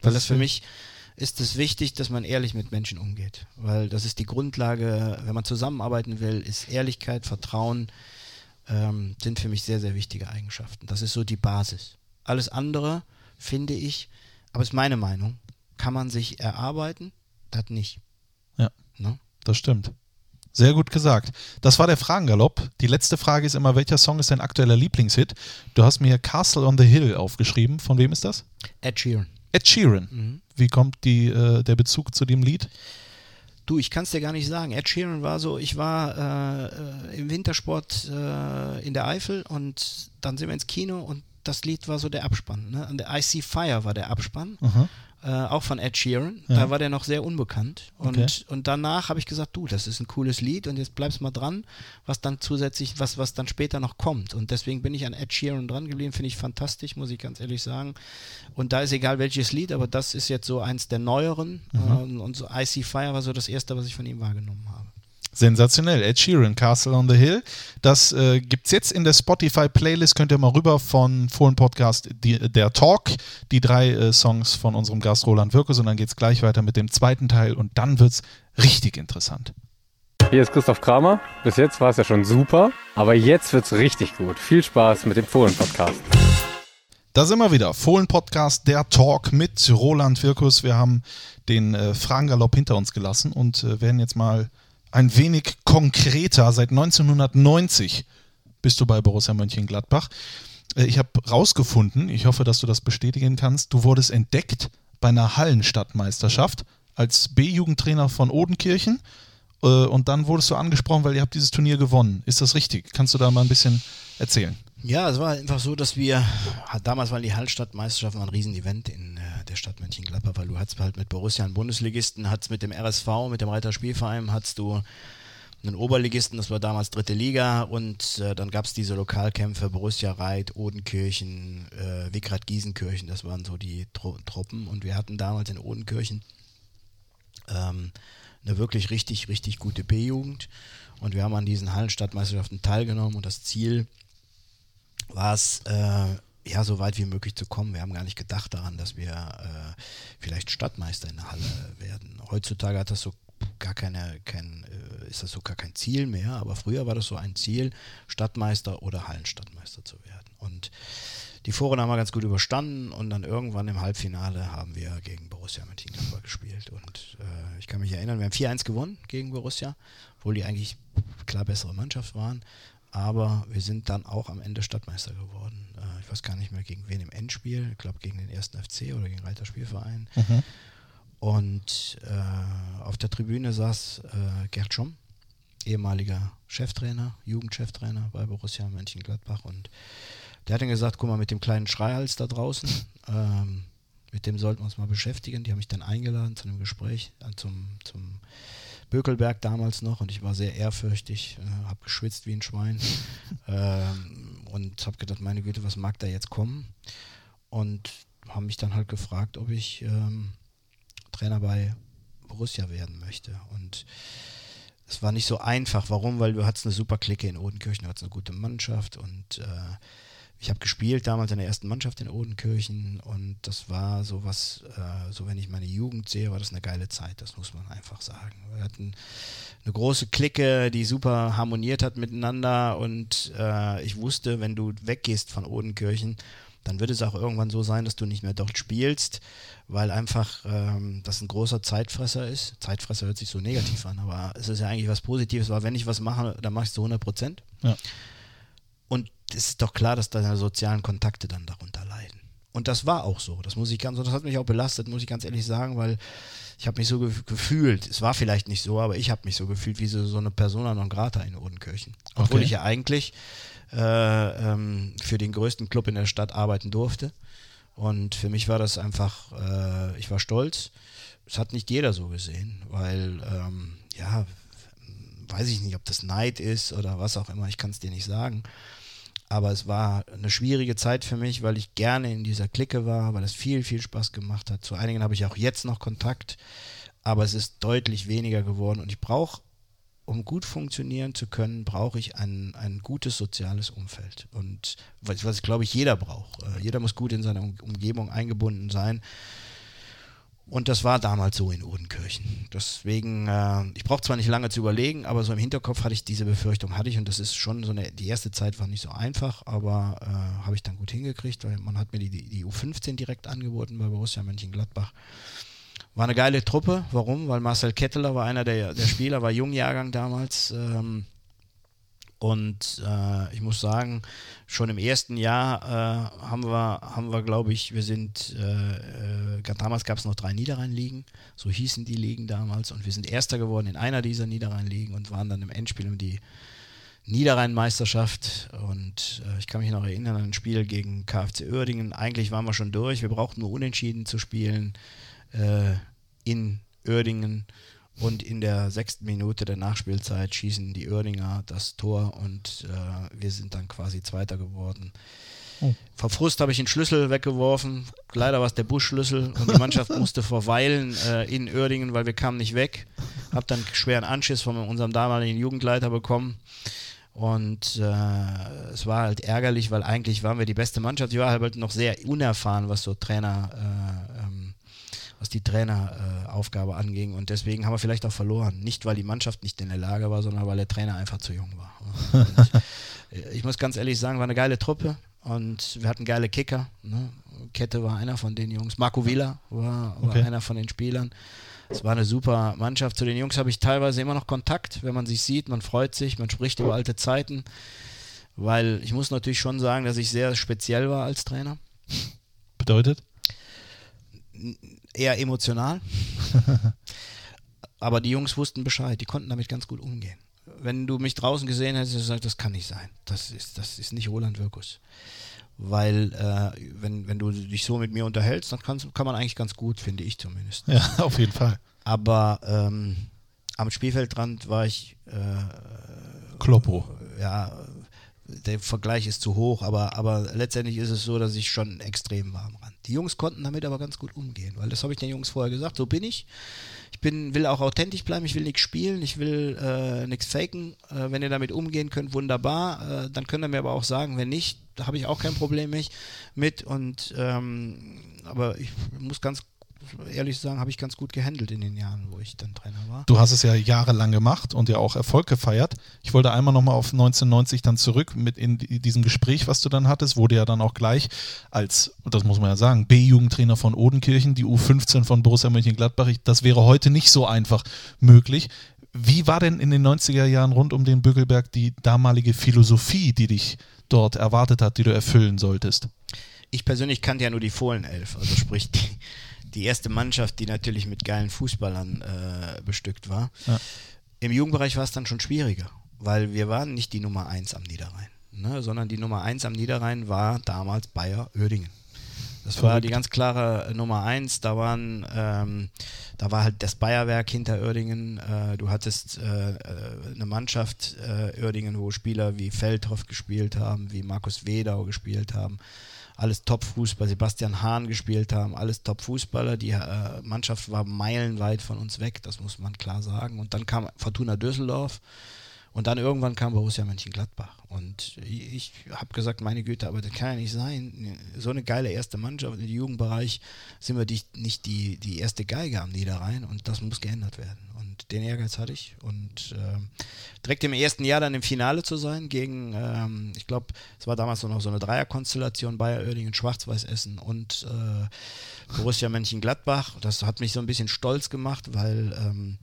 Weil das ist für mich ist es wichtig, dass man ehrlich mit Menschen umgeht. Weil das ist die Grundlage, wenn man zusammenarbeiten will, ist Ehrlichkeit, Vertrauen, ähm, sind für mich sehr, sehr wichtige Eigenschaften. Das ist so die Basis. Alles andere, finde ich, aber ist meine Meinung, kann man sich erarbeiten, das nicht. Ja. Ne? Das stimmt. Sehr gut gesagt. Das war der Fragengalopp. Die letzte Frage ist immer, welcher Song ist dein aktueller Lieblingshit? Du hast mir Castle on the Hill aufgeschrieben. Von wem ist das? Ed Sheeran. Ed Sheeran. Mhm. Wie kommt die, äh, der Bezug zu dem Lied? Du, ich kann es dir gar nicht sagen. Ed Sheeran war so, ich war äh, äh, im Wintersport äh, in der Eifel und dann sind wir ins Kino und das Lied war so der Abspann. Ne? Und der I See Fire war der Abspann, äh, auch von Ed Sheeran. Ja. Da war der noch sehr unbekannt. Und, Okay. und danach habe ich gesagt, du, das ist ein cooles Lied und jetzt bleibst mal dran, was dann zusätzlich, was, was dann später noch kommt. Und deswegen bin ich an Ed Sheeran dran geblieben, finde ich fantastisch, muss ich ganz ehrlich sagen. Und da ist egal welches Lied, aber das ist jetzt so eins der neueren. Äh, und so I See Fire war so das erste, was ich von ihm wahrgenommen habe. Sensationell. Ed Sheeran, Castle on the Hill. Das äh, gibt es jetzt in der Spotify-Playlist. Könnt ihr mal rüber von Fohlen Podcast, die, der Talk, die drei äh, Songs von unserem Gast Roland Wirkus. Und dann geht es gleich weiter mit dem zweiten Teil. Und dann wird es richtig interessant. Hier ist Christoph Kramer. Bis jetzt war es ja schon super, aber jetzt wird's richtig gut. Viel Spaß mit dem Fohlen-Podcast. Da sind wir wieder. Fohlen-Podcast, der Talk mit Roland Wirkus. Wir haben den äh, Fragengalopp hinter uns gelassen und äh, werden jetzt mal ein wenig konkreter. Seit 1990 bist du bei Borussia Mönchengladbach. Äh, ich habe rausgefunden, ich hoffe, dass du das bestätigen kannst, du wurdest entdeckt bei einer Hallenstadtmeisterschaft als B-Jugendtrainer von Odenkirchen äh, und dann wurdest du angesprochen, weil ihr habt dieses Turnier gewonnen. Ist das richtig? Kannst du da mal ein bisschen erzählen? Ja, es war einfach so, dass wir, damals waren die Hallstatt-Meisterschaften ein Riesenevent in äh, der Stadt Mönchengladbach, weil du hattest halt mit Borussia einen Bundesligisten, hattest mit dem RSV, mit dem Reiter Spielverein, hattest du einen Oberligisten, das war damals dritte Liga und äh, dann gab es diese Lokalkämpfe, Borussia Reit, Odenkirchen, äh, Wickrad Giesenkirchen, das waren so die Tru Truppen und wir hatten damals in Odenkirchen ähm, eine wirklich richtig, richtig gute B-Jugend und wir haben an diesen Hallenstadtmeisterschaften teilgenommen und das Ziel war es, äh, ja, so weit wie möglich zu kommen. Wir haben gar nicht gedacht daran, dass wir äh, vielleicht Stadtmeister in der Halle werden. Heutzutage hat das so gar keine, kein, äh, ist das so gar kein Ziel mehr, aber früher war das so ein Ziel, Stadtmeister oder Hallenstadtmeister zu werden. Und die Foren haben wir ganz gut überstanden und dann irgendwann im Halbfinale haben wir gegen Borussia Mönchengladbach gespielt. Und äh, ich kann mich erinnern, wir haben 4-1 gewonnen gegen Borussia, obwohl die eigentlich klar bessere Mannschaft waren. Aber wir sind dann auch am Ende Stadtmeister geworden. Äh, ich weiß gar nicht mehr gegen wen im Endspiel. Ich glaube gegen den ersten FC oder gegen Reiter Spielverein. Und äh, auf der Tribüne saß äh, Gerd Schom, ehemaliger Cheftrainer, Jugendcheftrainer bei Borussia Mönchengladbach. Und der hat dann gesagt, guck mal, mit dem kleinen Schreihals da draußen, [LAUGHS] ähm, mit dem sollten wir uns mal beschäftigen. Die haben mich dann eingeladen zu einem Gespräch, äh, zum, zum Bökelberg damals noch und ich war sehr ehrfürchtig, äh, habe geschwitzt wie ein Schwein [LAUGHS] ähm, und habe gedacht, meine Güte, was mag da jetzt kommen? Und haben mich dann halt gefragt, ob ich ähm, Trainer bei Borussia werden möchte. Und es war nicht so einfach. Warum? Weil du hattest eine super Clique in Odenkirchen, du hattest eine gute Mannschaft und äh, ich habe gespielt damals in der ersten Mannschaft in Odenkirchen und das war so was, äh, so wenn ich meine Jugend sehe, war das eine geile Zeit, das muss man einfach sagen. Wir hatten eine große Clique, die super harmoniert hat miteinander und äh, ich wusste, wenn du weggehst von Odenkirchen, dann wird es auch irgendwann so sein, dass du nicht mehr dort spielst, weil einfach ähm, das ein großer Zeitfresser ist. Zeitfresser hört sich so negativ an, aber es ist ja eigentlich was Positives, weil wenn ich was mache, dann mache ich es zu 100 Prozent. Ja. Es ist doch klar, dass deine sozialen Kontakte dann darunter leiden. Und das war auch so. Das muss ich ganz, das hat mich auch belastet, muss ich ganz ehrlich sagen, weil ich habe mich so ge gefühlt. Es war vielleicht nicht so, aber ich habe mich so gefühlt wie so, so eine Persona non grata in Odenkirchen. Obwohl Okay. ich ja eigentlich äh, ähm, für den größten Club in der Stadt arbeiten durfte. Und für mich war das einfach, äh, ich war stolz. Es hat nicht jeder so gesehen, weil, ähm, ja, weiß ich nicht, ob das Neid ist oder was auch immer, ich kann es dir nicht sagen. Aber es war eine schwierige Zeit für mich, weil ich gerne in dieser Clique war, weil es viel, viel Spaß gemacht hat. Zu einigen habe ich auch jetzt noch Kontakt, aber es ist deutlich weniger geworden und ich brauche, um gut funktionieren zu können, brauche ich ein, ein gutes soziales Umfeld. Und was, was glaube ich, jeder braucht. Äh, Jeder muss gut in seiner Um- Umgebung eingebunden sein. Und das war damals so in Odenkirchen. Deswegen, äh, ich brauche zwar nicht lange zu überlegen, aber so im Hinterkopf hatte ich diese Befürchtung, hatte ich und das ist schon so eine, die erste Zeit war nicht so einfach, aber äh, habe ich dann gut hingekriegt, weil man hat mir die, die, die U15 direkt angeboten bei Borussia Mönchengladbach. War eine geile Truppe. Warum? Weil Marcel Ketteler war einer der, der Spieler, war Jungjahrgang damals. Ähm, und äh, ich muss sagen, schon im ersten Jahr äh, haben wir, haben wir glaube ich, wir sind, äh, äh, damals gab es noch drei Niederrhein-Ligen, so hießen die Ligen damals. Und wir sind Erster geworden in einer dieser Niederrhein-Ligen und waren dann im Endspiel um die Niederrhein-Meisterschaft. Und äh, ich kann mich noch erinnern an ein Spiel gegen KfC Uerdingen. Eigentlich waren wir schon durch, wir brauchten nur unentschieden zu spielen äh, in Uerdingen. Und in der sechsten Minute der Nachspielzeit schießen die Oerdinger das Tor und äh, wir sind dann quasi Zweiter geworden. Oh. Vor Frust habe ich den Schlüssel weggeworfen. Leider war es der Busschlüssel und die Mannschaft [LAUGHS] musste verweilen äh, in Oerdingen, weil wir kamen nicht weg. Hab dann schweren Anschiss von unserem damaligen Jugendleiter bekommen. Und äh, es war halt ärgerlich, weil eigentlich waren wir die beste Mannschaft. Ich war halt noch sehr unerfahren, was so Trainer, äh, was die Traineraufgabe äh, anging. Und deswegen haben wir vielleicht auch verloren. Nicht, weil die Mannschaft nicht in der Lage war, sondern weil der Trainer einfach zu jung war. Und, äh, ich muss ganz ehrlich sagen, war eine geile Truppe. Und wir hatten geile Kicker. Ne? Kette war einer von den Jungs. Marco Villa war, war Okay. einer von den Spielern. Es war eine super Mannschaft. Zu den Jungs habe ich teilweise immer noch Kontakt, wenn man sich sieht. Man freut sich, man spricht über alte Zeiten. Weil ich muss natürlich schon sagen, dass ich sehr speziell war als Trainer. Bedeutet? Eher emotional. Aber die Jungs wussten Bescheid, die konnten damit ganz gut umgehen. Wenn du mich draußen gesehen hättest, hättest du gesagt, das kann nicht sein. Das ist, das ist nicht Roland Wirkus. Weil, äh, wenn, wenn du dich so mit mir unterhältst, dann kannst, kann man eigentlich ganz gut, finde ich zumindest. Ja, [LAUGHS] auf jeden Fall. Aber ähm, am Spielfeldrand war ich, äh, Kloppo. ja, der Vergleich ist zu hoch, aber, aber letztendlich ist es so, dass ich schon extrem war am Rand. Die Jungs konnten damit aber ganz gut umgehen, weil das habe ich den Jungs vorher gesagt, so bin ich. Ich bin, will auch authentisch bleiben, ich will nichts spielen, ich will äh, nichts faken. Äh, wenn ihr damit umgehen könnt, wunderbar. Äh, dann könnt ihr mir aber auch sagen, wenn nicht, da habe ich auch kein Problem mit. Und ähm, aber ich muss ganz ehrlich sagen, habe ich ganz gut gehandelt in den Jahren, wo ich dann Trainer war. Du hast es ja jahrelang gemacht und ja auch Erfolg gefeiert. Ich wollte einmal nochmal auf 1990 dann zurück mit in die- diesem Gespräch, was du dann hattest, wurde ja dann auch gleich als, das muss man ja sagen, B-Jugendtrainer von Odenkirchen, die U15 von Borussia Mönchengladbach. Das wäre heute nicht so einfach möglich. Wie war denn in den 90er Jahren rund um den Bückelberg die damalige Philosophie, die dich dort erwartet hat, die du erfüllen solltest? ich persönlich kannte ja nur die Fohlenelf, also sprich die, die erste Mannschaft, die natürlich mit geilen Fußballern äh, bestückt war. Ja. Im Jugendbereich war es dann schon schwieriger, weil wir waren nicht die Nummer 1 am Niederrhein, ne, sondern die Nummer 1 am Niederrhein war damals Bayer Oerdingen. Das war die ganz klare Nummer 1. Da waren, ähm, da war halt das Bayerwerk hinter Oerdingen. Äh, du hattest äh, äh, eine Mannschaft äh, Oerdingen, wo Spieler wie Feldhoff gespielt haben, wie Markus Wedau gespielt haben. Alles Top-Fußball, Sebastian Hahn gespielt haben, alles Top-Fußballer. Die äh, Mannschaft war meilenweit von uns weg, das muss man klar sagen. Und dann kam Fortuna Düsseldorf Und dann irgendwann kam Borussia Mönchengladbach. Und ich habe gesagt, meine Güte, aber das kann ja nicht sein. So eine geile erste Mannschaft im Jugendbereich sind wir die, nicht die, die erste Geige am Niederrhein und das muss geändert werden. Und den Ehrgeiz hatte ich. Und ähm, direkt im ersten Jahr dann im Finale zu sein gegen, ähm, ich glaube, es war damals noch so eine Dreierkonstellation, Bayer Oerdingen, Schwarz-Weiß Essen und äh, Borussia Mönchengladbach. Das hat mich so ein bisschen stolz gemacht, weil ähm,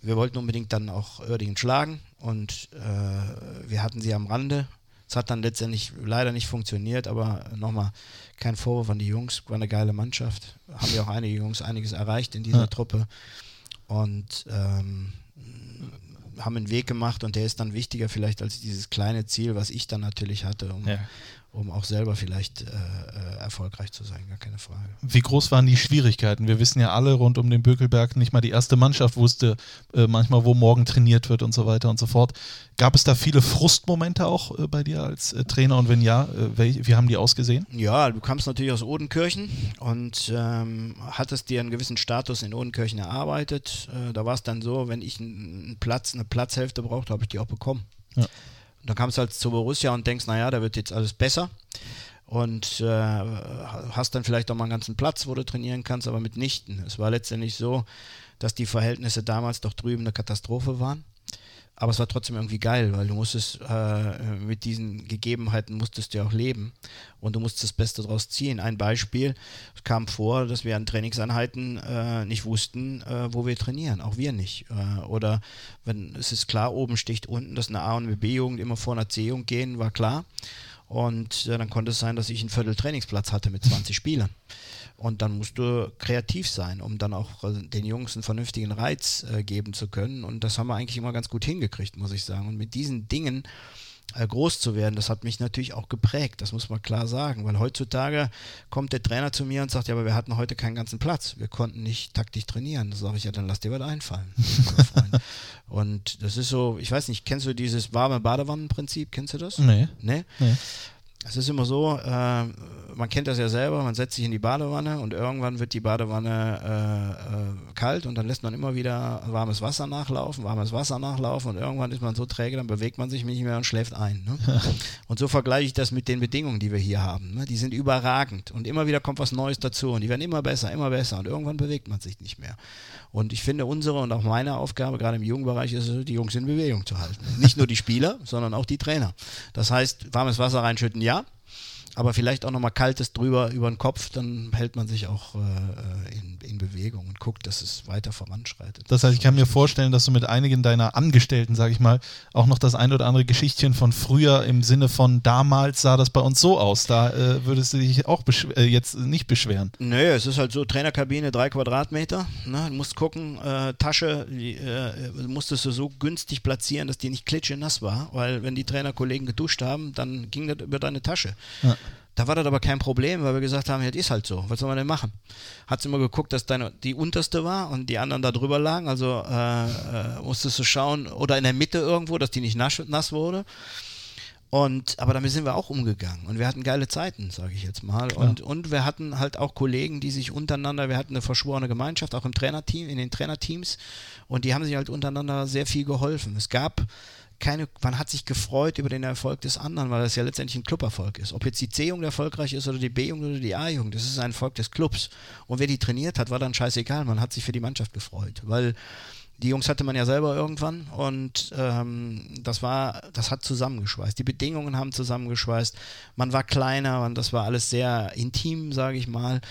wir wollten unbedingt dann auch Oerdingen schlagen und äh, wir hatten sie am Rande. Es hat dann letztendlich leider nicht funktioniert, aber nochmal kein Vorwurf an die Jungs, war eine geile Mannschaft. Haben ja auch einige Jungs einiges erreicht in dieser ja. Truppe und ähm, haben einen Weg gemacht und der ist dann wichtiger vielleicht als dieses kleine Ziel, was ich dann natürlich hatte, um ja um auch selber vielleicht äh, äh, erfolgreich zu sein, gar keine Frage. Wie groß waren die Schwierigkeiten? Wir wissen ja alle rund um den Bökelberg, nicht mal die erste Mannschaft wusste äh, manchmal, wo morgen trainiert wird und so weiter und so fort. Gab es da viele Frustmomente auch äh, bei dir als äh, Trainer und wenn ja, äh, wie haben die ausgesehen? Ja, du kamst natürlich aus Odenkirchen und ähm, hattest dir einen gewissen Status in Odenkirchen erarbeitet. da war es dann so, wenn ich einen Platz, eine Platzhälfte brauchte, habe ich die auch bekommen. Ja dann kamst du halt zu Borussia und denkst, naja, da wird jetzt alles besser. Und äh, hast dann vielleicht auch mal einen ganzen Platz, wo du trainieren kannst, aber mitnichten. Es war letztendlich so, dass die Verhältnisse damals doch drüben eine Katastrophe waren aber es war trotzdem irgendwie geil, weil du musstest äh, mit diesen Gegebenheiten musstest du auch leben und du musst das Beste daraus ziehen. Ein Beispiel, es kam vor, dass wir an Trainingseinheiten äh, nicht wussten, äh, wo wir trainieren, auch wir nicht. Äh, oder wenn es ist klar, oben sticht unten, dass eine A- und eine B-Jugend immer vor einer C-Jugend gehen, war klar. Und äh, dann konnte es sein, dass ich einen Viertel Trainingsplatz hatte mit 20 Spielern. Und dann musst du kreativ sein, um dann auch äh, den Jungs einen vernünftigen Reiz äh, geben zu können. Und das haben wir eigentlich immer ganz gut hingekriegt, muss ich sagen. Und mit diesen Dingen äh, groß zu werden, das hat mich natürlich auch geprägt, das muss man klar sagen, weil heutzutage kommt der Trainer zu mir und sagt, ja, aber wir hatten heute keinen ganzen Platz, wir konnten nicht taktisch trainieren. Da sage ich, ja, dann lass dir was einfallen. [LAUGHS] und das ist so, ich weiß nicht, kennst du dieses warme Badewannenprinzip, kennst du das? Nee. Nee? nee. Es ist immer so, äh, man kennt das ja selber, man setzt sich in die Badewanne und irgendwann wird die Badewanne äh, äh, kalt und dann lässt man immer wieder warmes Wasser nachlaufen, warmes Wasser nachlaufen und irgendwann ist man so träge, dann bewegt man sich nicht mehr und schläft ein. Ne? [LAUGHS] und so vergleiche ich das mit den Bedingungen, die wir hier haben. Ne? Die sind überragend und immer wieder kommt was Neues dazu und die werden immer besser, immer besser und irgendwann bewegt man sich nicht mehr. Und ich finde, unsere und auch meine Aufgabe, gerade im Jugendbereich, ist es, die Jungs in Bewegung zu halten. Nicht nur die Spieler, sondern auch die Trainer. Das heißt, warmes Wasser reinschütten, ja aber vielleicht auch nochmal kaltes drüber über den Kopf, dann hält man sich auch äh, in, in, Bewegung und guckt, dass es weiter voranschreitet. Das heißt, ich kann mir vorstellen, dass du mit einigen deiner Angestellten, sage ich mal, auch noch das ein oder andere Geschichtchen von früher im Sinne von damals sah das bei uns so aus. Da äh, würdest du dich auch äh, jetzt nicht beschweren. Nö, es ist halt so, Trainerkabine, drei Quadratmeter. Ne? Du musst gucken, äh, Tasche, die, äh, musstest du so günstig platzieren, dass die nicht klitschenass war, weil wenn die Trainerkollegen geduscht haben, dann ging das über deine Tasche. Ja. Da war das aber kein Problem, weil wir gesagt haben, ja, das ist halt so. Was soll man denn machen? Hat immer geguckt, dass deine die unterste war und die anderen da drüber lagen. Also äh, äh, musstest du schauen, oder in der Mitte irgendwo, dass die nicht nass, nass wurde. Und, aber damit sind wir auch umgegangen. Und wir hatten geile Zeiten, sage ich jetzt mal. Und, und wir hatten halt auch Kollegen, die sich untereinander, wir hatten eine verschworene Gemeinschaft, auch im Trainerteam, in den Trainerteams. Und die haben sich halt untereinander sehr viel geholfen. Es gab keine, man hat sich gefreut über den Erfolg des anderen, weil das ja letztendlich ein Cluberfolg ist. Ob jetzt die C-Jugend erfolgreich ist oder die B-Jugend oder die A-Jugend, das ist ein Erfolg des Clubs. Und wer die trainiert hat, war dann scheißegal. Man hat sich für die Mannschaft gefreut, weil die Jungs hatte man ja selber irgendwann und ähm, das war, das hat zusammengeschweißt. Die Bedingungen haben zusammengeschweißt. Man war kleiner und das war alles sehr intim, sage ich mal.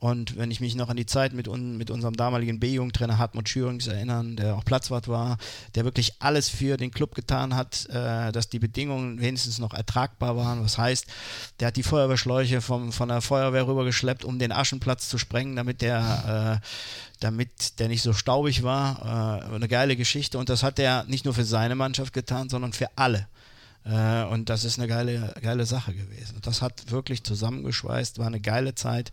Und wenn ich mich noch an die Zeit mit, un, mit unserem damaligen B-Jugendtrainer Hartmut Schürings erinnern, der auch Platzwart war, der wirklich alles für den Club getan hat, äh, dass die Bedingungen wenigstens noch ertragbar waren. Was heißt, der hat die Feuerwehrschläuche vom, von der Feuerwehr rübergeschleppt, um den Aschenplatz zu sprengen, damit der, äh, damit der nicht so staubig war. Äh, eine geile Geschichte. Und das hat er nicht nur für seine Mannschaft getan, sondern für alle. Äh, und das ist eine geile, geile Sache gewesen. Und das hat wirklich zusammengeschweißt, war eine geile Zeit.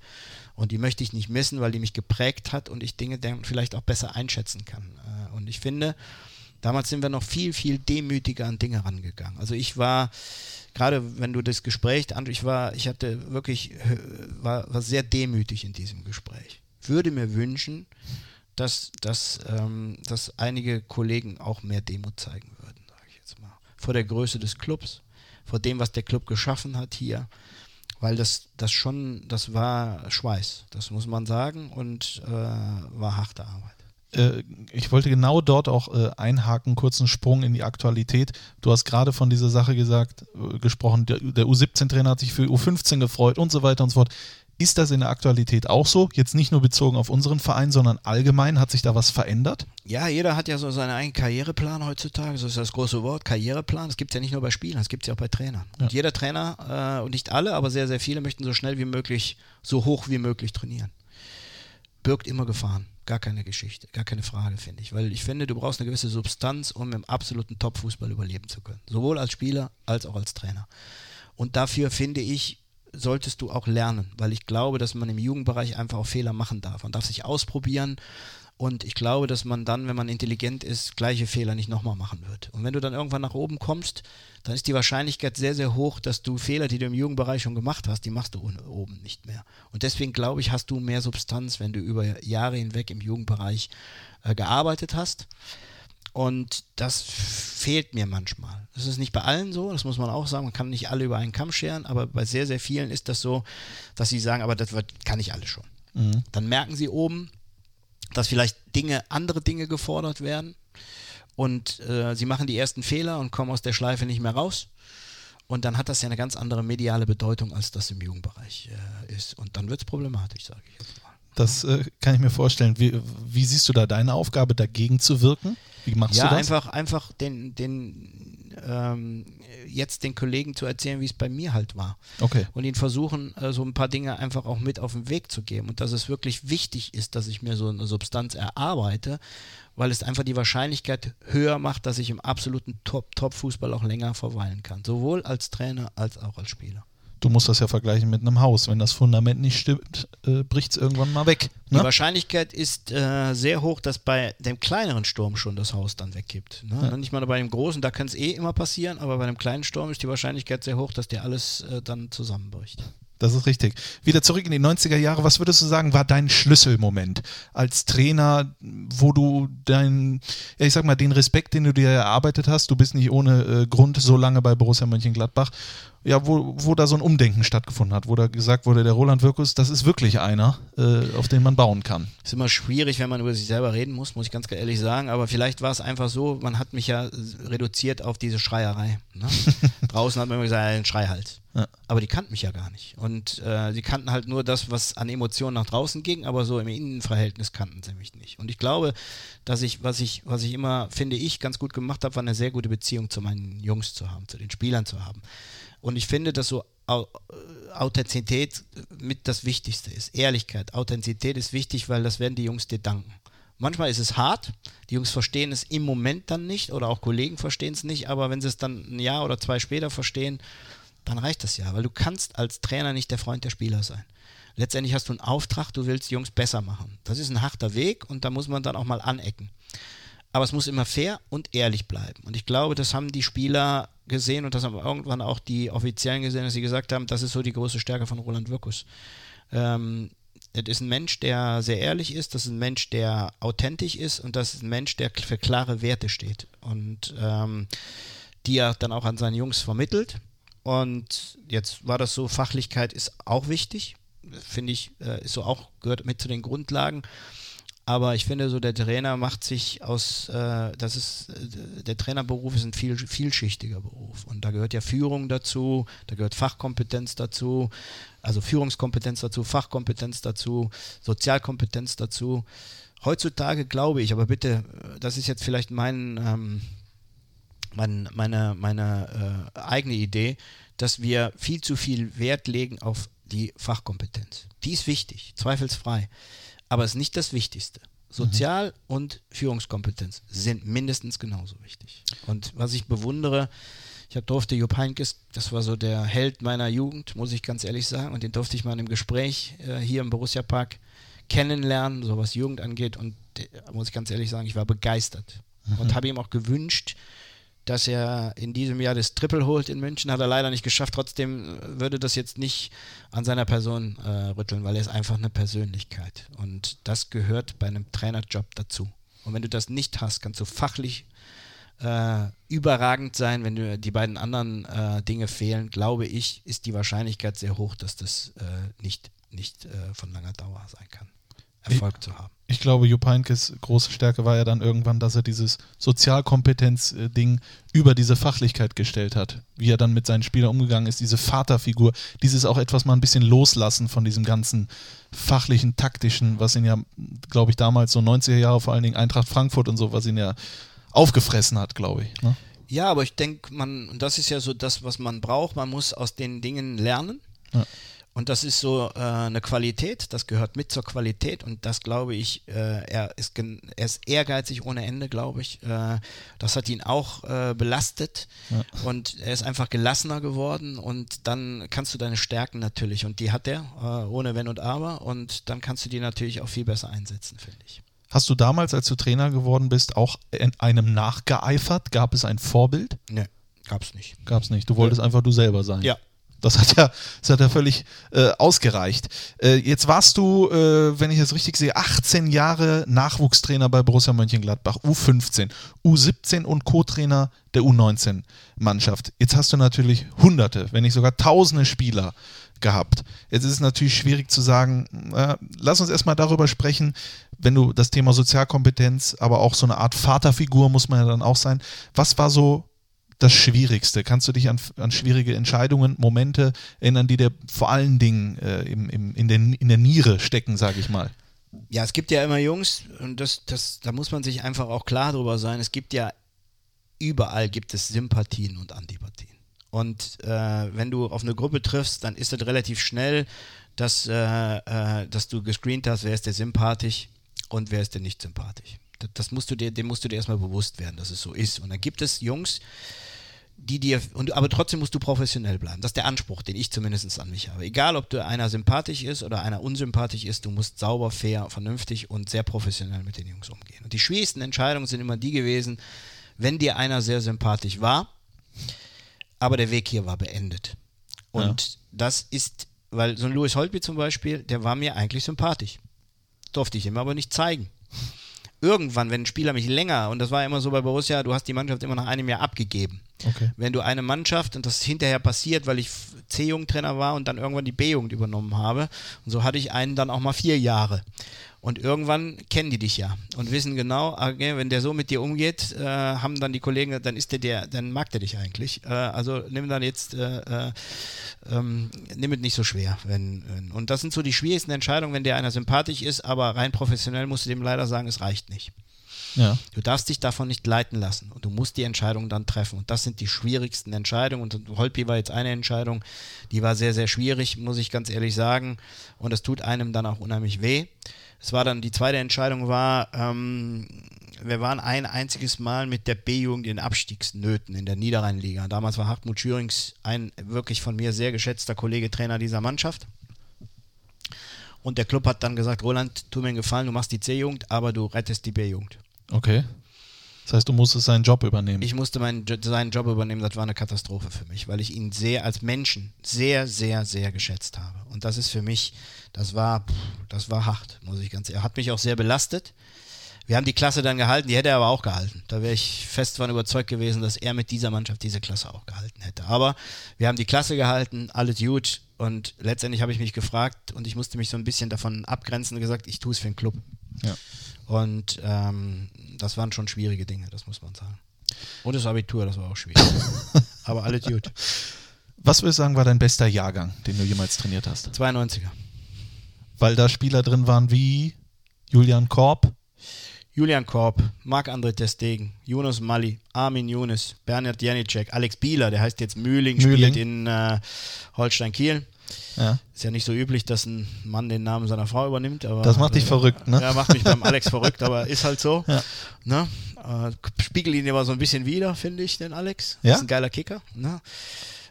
Und die möchte ich nicht missen, weil die mich geprägt hat und ich Dinge dann vielleicht auch besser einschätzen kann. Äh, und ich finde, damals sind wir noch viel, viel demütiger an Dinge rangegangen. Also ich war, gerade wenn du das Gespräch, ich war, ich hatte wirklich, war, war sehr demütig in diesem Gespräch. Würde mir wünschen, dass, dass, ähm, dass einige Kollegen auch mehr Demut zeigen würden. vor der Größe des Clubs, vor dem, was der Club geschaffen hat hier. Weil das, das schon, das war Schweiß, das muss man sagen, und äh, war harte Arbeit äh, ich wollte genau dort auch äh, einhaken, kurzen Sprung in die Aktualität. Du hast gerade von dieser Sache gesagt, äh, gesprochen, der, der U17-Trainer hat sich für U15 gefreut und so weiter und so fort. Ist das in der Aktualität auch so? Jetzt nicht nur bezogen auf unseren Verein, sondern allgemein hat sich da was verändert? Ja, jeder hat ja so seinen eigenen Karriereplan heutzutage. So ist das große Wort, Karriereplan. Das gibt es ja nicht nur bei Spielern, das gibt es ja auch bei Trainern. Ja. Und jeder Trainer, äh, und nicht alle, aber sehr, sehr viele, möchten so schnell wie möglich, so hoch wie möglich trainieren. Birgt immer Gefahren. Gar keine Geschichte, gar keine Frage, finde ich. Weil ich finde, du brauchst eine gewisse Substanz, um im absoluten Top-Fußball überleben zu können. Sowohl als Spieler als auch als Trainer. Und dafür finde ich, solltest du auch lernen, weil ich glaube, dass man im Jugendbereich einfach auch Fehler machen darf. Man darf sich ausprobieren und ich glaube, dass man dann, wenn man intelligent ist, gleiche Fehler nicht nochmal machen wird. Und wenn du dann irgendwann nach oben kommst, dann ist die Wahrscheinlichkeit sehr, sehr hoch, dass du Fehler, die du im Jugendbereich schon gemacht hast, die machst du oben nicht mehr. Und deswegen glaube ich, hast du mehr Substanz, wenn du über Jahre hinweg im Jugendbereich äh, gearbeitet hast. Und das fehlt mir manchmal. Das ist nicht bei allen so, das muss man auch sagen. Man kann nicht alle über einen Kamm scheren, aber bei sehr, sehr vielen ist das so, dass sie sagen, aber das kann ich alle schon. Mhm. Dann merken sie oben, dass vielleicht Dinge, andere Dinge gefordert werden und äh, sie machen die ersten Fehler und kommen aus der Schleife nicht mehr raus. Und dann hat das ja eine ganz andere mediale Bedeutung, als das im Jugendbereich äh, ist. Und dann wird es problematisch, sage ich jetzt mal. Das äh, kann ich mir vorstellen. Wie, wie, siehst du da deine Aufgabe, dagegen zu wirken? Wie machst ja, du das? einfach, einfach den, den, ähm, jetzt den Kollegen zu erzählen, wie es bei mir halt war. Okay. Und ihnen versuchen, äh, so ein paar Dinge einfach auch mit auf den Weg zu geben. Und dass es wirklich wichtig ist, dass ich mir so eine Substanz erarbeite, weil es einfach die Wahrscheinlichkeit höher macht, dass ich im absoluten Top-Fußball auch länger verweilen kann. Sowohl als Trainer als auch als Spieler du musst das ja vergleichen mit einem Haus. Wenn das Fundament nicht stimmt, äh, bricht es irgendwann mal weg. Ne? Die Wahrscheinlichkeit ist äh, sehr hoch, dass bei dem kleineren Sturm schon das Haus dann wegkippt. Ne? Ja. Nicht mal bei dem großen, da kann es eh immer passieren, aber bei einem kleinen Sturm ist die Wahrscheinlichkeit sehr hoch, dass dir alles äh, dann zusammenbricht. Das ist richtig. Wieder zurück in die 90er Jahre. Was würdest du sagen, war dein Schlüsselmoment als Trainer, wo du dein, ja, ich sag mal, den Respekt, den du dir erarbeitet hast, du bist nicht ohne äh, Grund so lange bei Borussia Mönchengladbach ja, wo, wo da so ein Umdenken stattgefunden hat, wo da gesagt wurde, der Roland Wirkus, das ist wirklich einer, äh, auf den man bauen kann. Ist immer schwierig, wenn man über sich selber reden muss, muss ich ganz ehrlich sagen, aber vielleicht war es einfach so, man hat mich ja reduziert auf diese Schreierei. Ne? [LAUGHS] Draußen hat man immer gesagt, ein Schreihals. Ja. Aber die kannten mich ja gar nicht. Und äh, sie kannten halt nur das, was an Emotionen nach draußen ging, aber so im Innenverhältnis kannten sie mich nicht. Und ich glaube, dass ich, was ich, was ich immer, finde ich, ganz gut gemacht habe, war eine sehr gute Beziehung zu meinen Jungs zu haben, zu den Spielern zu haben. Und ich finde, dass so Authentizität mit das Wichtigste ist. Ehrlichkeit, Authentizität ist wichtig, weil das werden die Jungs dir danken. Manchmal ist es hart, die Jungs verstehen es im Moment dann nicht oder auch Kollegen verstehen es nicht, aber wenn sie es dann ein Jahr oder zwei später verstehen, dann reicht das ja, weil du kannst als Trainer nicht der Freund der Spieler sein. Letztendlich hast du einen Auftrag, du willst Jungs besser machen. Das ist ein harter Weg und da muss man dann auch mal anecken. Aber es muss immer fair und ehrlich bleiben. Und ich glaube, das haben die Spieler gesehen und das haben irgendwann auch die Offiziellen gesehen, dass sie gesagt haben, das ist so die große Stärke von Roland Wirkus. Ähm, das ist ein Mensch, der sehr ehrlich ist, das ist ein Mensch, der authentisch ist und das ist ein Mensch, der für klare Werte steht und ähm, die er dann auch an seine Jungs vermittelt. Und jetzt war das so, Fachlichkeit ist auch wichtig, finde ich, äh, ist so auch, gehört mit zu den Grundlagen. Aber ich finde so, der Trainer macht sich aus, äh, das ist, äh, der Trainerberuf ist ein viel, vielschichtiger Beruf. Und da gehört ja Führung dazu, da gehört Fachkompetenz dazu, also Führungskompetenz dazu, Fachkompetenz dazu, Sozialkompetenz dazu. Heutzutage glaube ich, aber bitte, das ist jetzt vielleicht mein, ähm, mein meine, meine äh, eigene Idee, dass wir viel zu viel Wert legen auf die Fachkompetenz. Die ist wichtig, zweifelsfrei aber es ist nicht das Wichtigste. Sozial- mhm. und Führungskompetenz sind mindestens genauso wichtig. Und was ich bewundere, ich habe durfte Jupp Heinkes, das war so der Held meiner Jugend, muss ich ganz ehrlich sagen, und den durfte ich mal in einem Gespräch äh, hier im Borussia Park kennenlernen, so was Jugend angeht, und äh, muss ich ganz ehrlich sagen, ich war begeistert mhm. und habe ihm auch gewünscht, dass er in diesem Jahr das Triple holt in München. Hat er leider nicht geschafft. Trotzdem würde das jetzt nicht an seiner Person äh, rütteln, weil er ist einfach eine Persönlichkeit. Und das gehört bei einem Trainerjob dazu. Und wenn du das nicht hast, kannst du fachlich äh, überragend sein. Wenn du, die beiden anderen äh, Dinge fehlen, glaube ich, ist die Wahrscheinlichkeit sehr hoch, dass das äh, nicht, nicht äh, von langer Dauer sein kann, Erfolg zu haben. Ich glaube, Jupp Heynckes große Stärke war ja dann irgendwann, dass er dieses Sozialkompetenz-Ding über diese Fachlichkeit gestellt hat. Wie er dann mit seinen Spielern umgegangen ist, diese Vaterfigur, dieses auch etwas mal ein bisschen loslassen von diesem ganzen fachlichen, taktischen, was ihn ja, glaube ich, damals so 90er Jahre, vor allen Dingen Eintracht Frankfurt und so, was ihn ja aufgefressen hat, glaube ich. Ne? Ja, aber ich denke, man, und das ist ja so das, was man braucht, man muss aus den Dingen lernen. Ja. Und das ist so äh, eine Qualität, das gehört mit zur Qualität und das glaube ich, äh, er, ist gen- er ist ehrgeizig ohne Ende, glaube ich. Äh, das hat ihn auch äh, belastet Ja. und er ist einfach gelassener geworden und dann kannst du deine Stärken natürlich und die hat er, äh, ohne Wenn und Aber und dann kannst du die natürlich auch viel besser einsetzen, finde ich. Hast du damals, als du Trainer geworden bist, auch in einem nachgeeifert? Gab es ein Vorbild? Ne, gab's nicht. Gab es nicht. Du wolltest einfach du selber sein. Ja. Das hat ja, das hat ja völlig äh, ausgereicht. Äh, jetzt warst du, äh, wenn ich es richtig sehe, 18 Jahre Nachwuchstrainer bei Borussia Mönchengladbach, U15, U17 und Co-Trainer der U19-Mannschaft. Jetzt hast du natürlich hunderte, wenn nicht sogar tausende Spieler gehabt. Jetzt ist es natürlich schwierig zu sagen, äh, lass uns erstmal darüber sprechen, wenn du das Thema Sozialkompetenz, aber auch so eine Art Vaterfigur muss man ja dann auch sein. Was war so das Schwierigste? Kannst du dich an, an schwierige Entscheidungen, Momente erinnern, die dir vor allen Dingen äh, im, im, in, der, in der Niere stecken, sage ich mal? Ja, es gibt ja immer Jungs und das, das, da muss man sich einfach auch klar drüber sein. Es gibt ja überall gibt es Sympathien und Antipathien. Und äh, wenn du auf eine Gruppe triffst, dann ist das relativ schnell, dass, äh, äh, dass du gescreent hast, wer ist der sympathisch und wer ist der nicht sympathisch. Das, musst du dir, dem musst du dir erstmal bewusst werden, dass es so ist. Und dann gibt es Jungs, die dir, und, aber trotzdem musst du professionell bleiben. Das ist der Anspruch, den ich zumindest an mich habe. Egal, ob du einer sympathisch ist oder einer unsympathisch ist, du musst sauber, fair, vernünftig und sehr professionell mit den Jungs umgehen. Und die schwierigsten Entscheidungen sind immer die gewesen, wenn dir einer sehr sympathisch war, aber der Weg hier war beendet. Und das ist, weil so ein Louis Holtby zum Beispiel, der war mir eigentlich sympathisch. Durfte ich ihm aber nicht zeigen. Irgendwann, wenn ein Spieler mich länger, und das war immer so bei Borussia, du hast die Mannschaft immer nach einem Jahr abgegeben. Okay. Wenn du eine Mannschaft, und das ist hinterher passiert, weil ich C-Jugendtrainer war und dann irgendwann die B-Jugend übernommen habe, und so hatte ich einen dann auch mal vier Jahre. Und irgendwann kennen die dich ja und wissen genau, okay, wenn der so mit dir umgeht, äh, haben dann die Kollegen, dann ist der der, dann mag der dich eigentlich. Äh, also nimm dann jetzt, äh, äh, ähm, nimm es nicht so schwer. Wenn, wenn, und das sind so die schwierigsten Entscheidungen, wenn dir einer sympathisch ist, aber rein professionell musst du dem leider sagen, es reicht nicht. Ja. Du darfst dich davon nicht leiten lassen und du musst die Entscheidung dann treffen. Und das sind die schwierigsten Entscheidungen. Und Holpi war jetzt eine Entscheidung, die war sehr, sehr schwierig, muss ich ganz ehrlich sagen. Und es tut einem dann auch unheimlich weh. Es war dann, die zweite Entscheidung war, ähm, wir waren ein einziges Mal mit der B-Jugend in Abstiegsnöten in der Niederrheinliga. Damals war Hartmut Schürings ein wirklich von mir sehr geschätzter Kollege Trainer dieser Mannschaft. Und der Club hat dann gesagt, Roland, tu mir einen Gefallen, du machst die C-Jugend, aber du rettest die B-Jugend. Okay. Das heißt, du musstest seinen Job übernehmen. Ich musste meinen, seinen Job übernehmen, das war eine Katastrophe für mich, weil ich ihn sehr als Menschen sehr, sehr, sehr geschätzt habe. Und das ist für mich, das war, das war hart, muss ich ganz ehrlich. Er hat mich auch sehr belastet. Wir haben die Klasse dann gehalten, die hätte er aber auch gehalten. Da wäre ich fest davon überzeugt gewesen, dass er mit dieser Mannschaft diese Klasse auch gehalten hätte. Aber wir haben die Klasse gehalten, alles gut. Und letztendlich habe ich mich gefragt und ich musste mich so ein bisschen davon abgrenzen und gesagt, ich tue es für den Club. Ja. Und ähm, das waren schon schwierige Dinge, das muss man sagen. Und das Abitur, das war auch schwierig. [LAUGHS] Aber alles gut. Was würdest du sagen, war dein bester Jahrgang, den du jemals trainiert hast? 92er. Weil da Spieler drin waren wie Julian Korb. Julian Korb, Marc-André Testegen, Jonas Mali, Armin Younes, Bernhard Janicek, Alex Bieler, der heißt jetzt Mühling, Mühling. spielt in äh, Holstein-Kiel. Ja. Ist ja nicht so üblich, dass ein Mann den Namen seiner Frau übernimmt. Aber, Das macht dich verrückt, ne? Ja, macht mich beim Alex [LAUGHS] verrückt, aber ist halt so. Ja. Ne? Äh, spiegelt ihn aber so ein bisschen wieder, finde ich, den Alex. Ja? Ist ein geiler Kicker. Ne?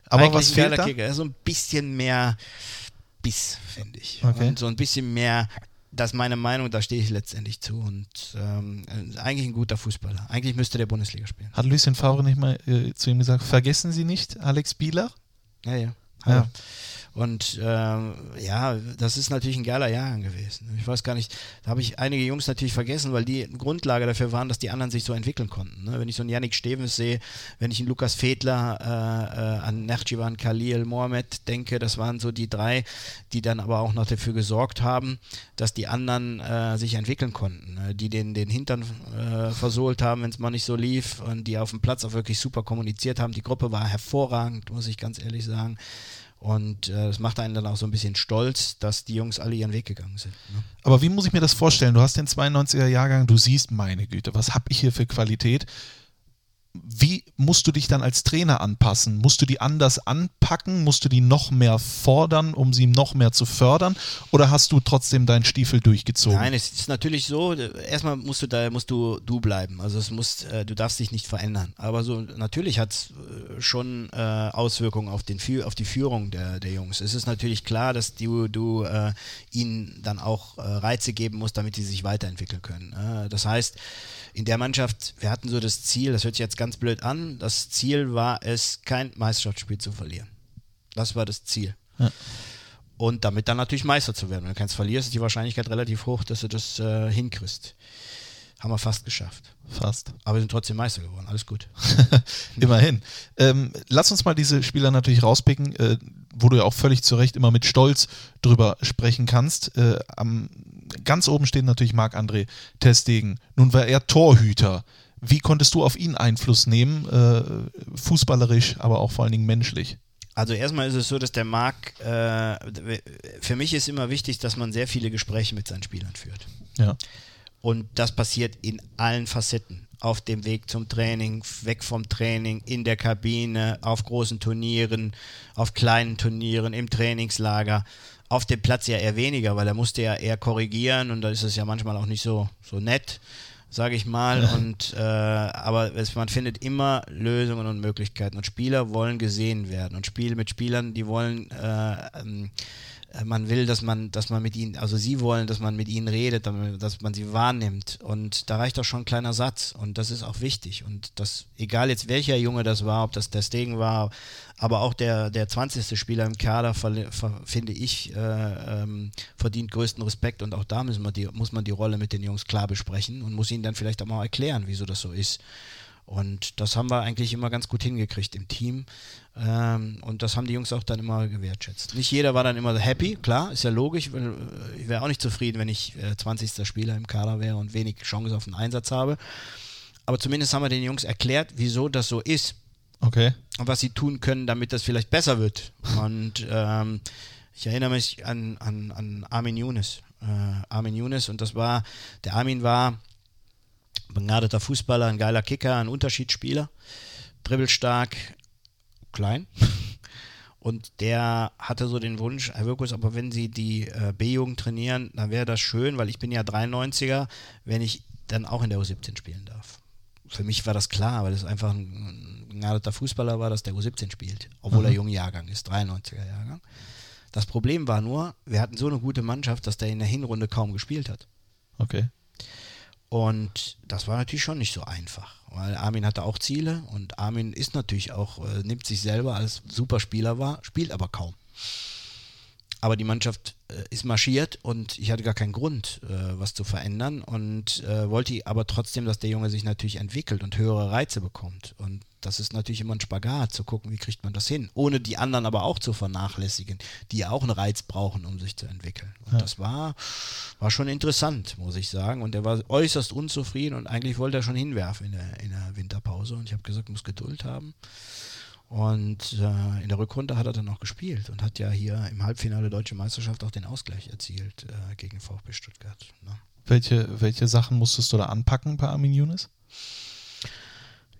Aber Eigentlich was ein fehlt geiler da? Kicker. So ein bisschen mehr Biss, finde ich. Okay. Und so ein bisschen mehr, das ist meine Meinung, da stehe ich letztendlich zu. Und ähm, eigentlich ein guter Fußballer. Eigentlich müsste der Bundesliga spielen. Hat Lucien Favre nicht mal äh, zu ihm gesagt, vergessen Sie nicht Alex Bieler? Ja, ja. Ja. Und ähm, ja, das ist natürlich ein geiler Jahrgang gewesen. Ich weiß gar nicht, da habe ich einige Jungs natürlich vergessen, weil die Grundlage dafür waren, dass die anderen sich so entwickeln konnten. Ne? Wenn ich so einen Yannick Stevens sehe, wenn ich einen Lukas Fedler, äh, äh, an Nerchivan Khalil, Mohamed denke, das waren so die drei, die dann aber auch noch dafür gesorgt haben, dass die anderen äh, sich entwickeln konnten, ne? die den, den Hintern äh, versohlt haben, wenn es mal nicht so lief und die auf dem Platz auch wirklich super kommuniziert haben. Die Gruppe war hervorragend, muss ich ganz ehrlich sagen. Und äh, das macht einen dann auch so ein bisschen stolz, dass die Jungs alle ihren Weg gegangen sind. Ne? Aber wie muss ich mir das vorstellen? Du hast den 92er Jahrgang, du siehst, meine Güte, was habe ich hier für Qualität? Wie musst du dich dann als Trainer anpassen? Musst du die anders anpacken? Musst du die noch mehr fordern, um sie noch mehr zu fördern? Oder hast du trotzdem deinen Stiefel durchgezogen? Nein, es ist natürlich so, erstmal musst du da musst du du bleiben. Also es muss, äh, du darfst dich nicht verändern. Aber so natürlich hat es äh, schon äh, Auswirkungen auf, den, auf die Führung der, der Jungs. Es ist natürlich klar, dass du, du äh, ihnen dann auch äh, Reize geben musst, damit sie sich weiterentwickeln können. Äh, das heißt, in der Mannschaft, wir hatten so das Ziel, das hört sich jetzt ganz blöd an, das Ziel war es, kein Meisterschaftsspiel zu verlieren. Das war das Ziel. Ja. Und damit dann natürlich Meister zu werden. Wenn du keins verlierst, ist die Wahrscheinlichkeit relativ hoch, dass du das äh, hinkriegst. Haben wir fast geschafft. Fast. Aber wir sind trotzdem Meister geworden. Alles gut. [LAUGHS] Immerhin. Ähm, lass uns mal diese Spieler natürlich rauspicken, äh, wo du ja auch völlig zu Recht immer mit Stolz drüber sprechen kannst. Äh, am ganz oben steht natürlich Marc-André Testegen. Nun war er Torhüter. Wie konntest du auf ihn Einfluss nehmen, äh, fußballerisch, aber auch vor allen Dingen menschlich? Also erstmal ist es so, dass der Marc, äh, für mich ist immer wichtig, dass man sehr viele Gespräche mit seinen Spielern führt. Ja. Und das passiert in allen Facetten. Auf dem Weg zum Training, weg vom Training, in der Kabine, auf großen Turnieren, auf kleinen Turnieren, im Trainingslager. Auf dem Platz ja eher weniger, weil er musste ja eher korrigieren und da ist es ja manchmal auch nicht so, so nett, sage ich mal. Und äh, aber es, man findet immer Lösungen und Möglichkeiten und Spieler wollen gesehen werden. Und Spiel mit Spielern, die wollen äh, ähm, äh, man will, dass man, dass man mit ihnen, also sie wollen, dass man mit ihnen redet, dass man sie wahrnimmt. Und da reicht doch schon ein kleiner Satz. Und das ist auch wichtig. Und das, egal jetzt welcher Junge das war, ob das der Stegen war, aber auch der, der 20. Spieler im Kader, finde ich, äh, ähm, verdient größten Respekt. Und auch da müssen wir die, muss man die Rolle mit den Jungs klar besprechen und muss ihnen dann vielleicht auch mal erklären, wieso das so ist. Und das haben wir eigentlich immer ganz gut hingekriegt im Team. Ähm, und das haben die Jungs auch dann immer gewertschätzt. Nicht jeder war dann immer happy, klar, ist ja logisch. Weil, äh, ich wäre auch nicht zufrieden, wenn ich äh, 20. Spieler im Kader wäre und wenig Chance auf den Einsatz habe. Aber zumindest haben wir den Jungs erklärt, wieso das so ist. Okay. Und was sie tun können, damit das vielleicht besser wird. Und ähm, ich erinnere mich an, an, an Armin Younes. Äh, Armin Younes und das war, der Armin war begnadeter Fußballer, ein geiler Kicker, ein Unterschiedsspieler, dribbelstark, klein. Und der hatte so den Wunsch, Herr Wirkus, aber wenn Sie die äh, B-Jugend trainieren, dann wäre das schön, weil ich bin ja 93er, wenn ich dann auch in der U17 spielen darf. Für mich war das klar, weil es einfach ein begnadeter Fußballer war, dass der U17 spielt, obwohl mhm. er jung Jahrgang ist, 93er Jahrgang. Das Problem war nur, wir hatten so eine gute Mannschaft, dass der in der Hinrunde kaum gespielt hat. Okay. Und das war natürlich schon nicht so einfach, weil Armin hatte auch Ziele und Armin ist natürlich auch, äh, nimmt sich selber als Superspieler wahr, spielt aber kaum. Aber die Mannschaft äh, ist marschiert und ich hatte gar keinen Grund, äh, was zu verändern und äh, wollte aber trotzdem, dass der Junge sich natürlich entwickelt und höhere Reize bekommt. Und das ist natürlich immer ein Spagat, zu gucken, wie kriegt man das hin, ohne die anderen aber auch zu vernachlässigen, die ja auch einen Reiz brauchen, um sich zu entwickeln. Und ja. das war, war schon interessant, muss ich sagen. Und er war äußerst unzufrieden und eigentlich wollte er schon hinwerfen in der, in der Winterpause. Und ich habe gesagt, muss Geduld haben. Und äh, in der Rückrunde hat er dann noch gespielt und hat ja hier im Halbfinale Deutsche Meisterschaft auch den Ausgleich erzielt äh, gegen VfB Stuttgart. Ne? Welche, welche Sachen musstest du da anpacken bei Armin Younes?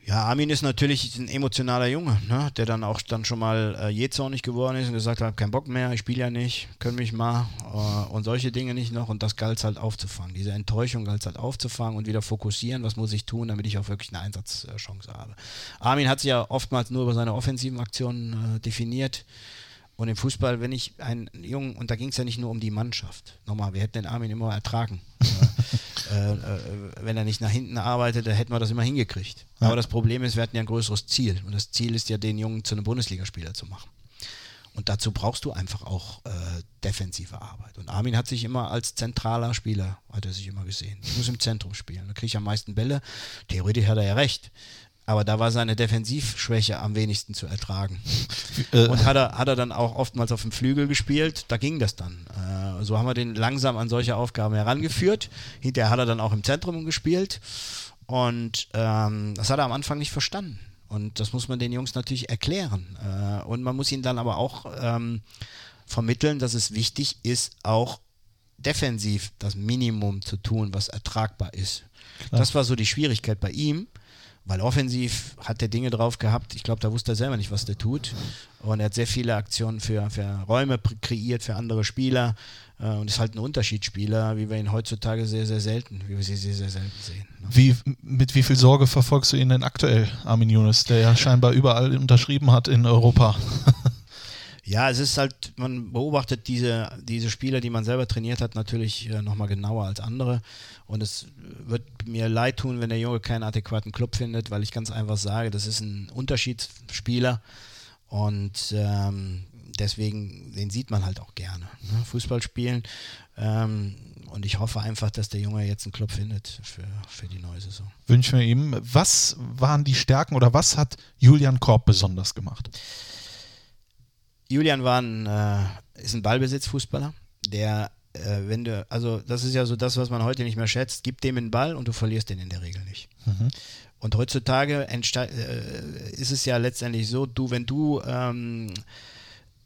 Ja, Armin ist natürlich ein emotionaler Junge, ne? der dann auch dann schon mal äh, jähzornig geworden ist und gesagt hat, kein Bock mehr, ich spiele ja nicht, können mich mal äh, und solche Dinge nicht noch und das galt halt aufzufangen. Diese Enttäuschung galt halt aufzufangen und wieder fokussieren, was muss ich tun, damit ich auch wirklich eine Einsatzchance habe. Armin hat sich ja oftmals nur über seine offensiven Aktionen äh, definiert und im Fußball, wenn ich einen Jungen, und da ging es ja nicht nur um die Mannschaft, nochmal, wir hätten den Armin immer ertragen. [LAUGHS] äh, äh, wenn er nicht nach hinten arbeitet, dann hätten wir das immer hingekriegt. Ja. Aber das Problem ist, wir hatten ja ein größeres Ziel. Und das Ziel ist ja, den Jungen zu einem Bundesligaspieler zu machen. Und dazu brauchst du einfach auch äh, defensive Arbeit. Und Armin hat sich immer als zentraler Spieler, hat er sich immer gesehen. Ich muss im Zentrum spielen. Da kriege ich am meisten Bälle. Theoretisch hat er ja recht. Aber da war seine Defensivschwäche am wenigsten zu ertragen. Äh, Und hat er, hat er dann auch oftmals auf dem Flügel gespielt, da ging das dann. Äh, so haben wir den langsam an solche Aufgaben herangeführt. Hinterher hat er dann auch im Zentrum gespielt. Und ähm, das hat er am Anfang nicht verstanden. Und das muss man den Jungs natürlich erklären. Äh, und man muss ihnen dann aber auch ähm, vermitteln, dass es wichtig ist, auch defensiv das Minimum zu tun, was ertragbar ist. Das war so die Schwierigkeit bei ihm, weil offensiv hat er Dinge drauf gehabt. Ich glaube, da wusste er selber nicht, was der tut. Und er hat sehr viele Aktionen für, für Räume kreiert, für andere Spieler. Äh, und ist halt ein Unterschiedsspieler, wie wir ihn heutzutage sehr, sehr selten, wie wir sie sehr, sehr selten sehen. Ne? wie, mit wie viel Sorge verfolgst du ihn denn aktuell, Armin Younes, der ja scheinbar überall unterschrieben hat in Europa? [LAUGHS] Ja, es ist halt, man beobachtet diese, diese Spieler, die man selber trainiert hat, natürlich äh, nochmal genauer als andere. Und es wird mir leid tun, wenn der Junge keinen adäquaten Club findet, weil ich ganz einfach sage, das ist ein Unterschiedsspieler. Und ähm, deswegen, den sieht man halt auch gerne. Ne? Fußball spielen. Ähm, und ich hoffe einfach, dass der Junge jetzt einen Club findet für, für die neue Saison. Wünschen wir ihm. Was waren die Stärken oder was hat Julian Korb besonders gemacht? Julian war ein, äh, ist ein Ballbesitzfußballer, der, äh, wenn du, also das ist ja so das, was man heute nicht mehr schätzt, gib dem den Ball und du verlierst den in der Regel nicht. Und heutzutage äh, ist es ja letztendlich so, du, wenn du ähm,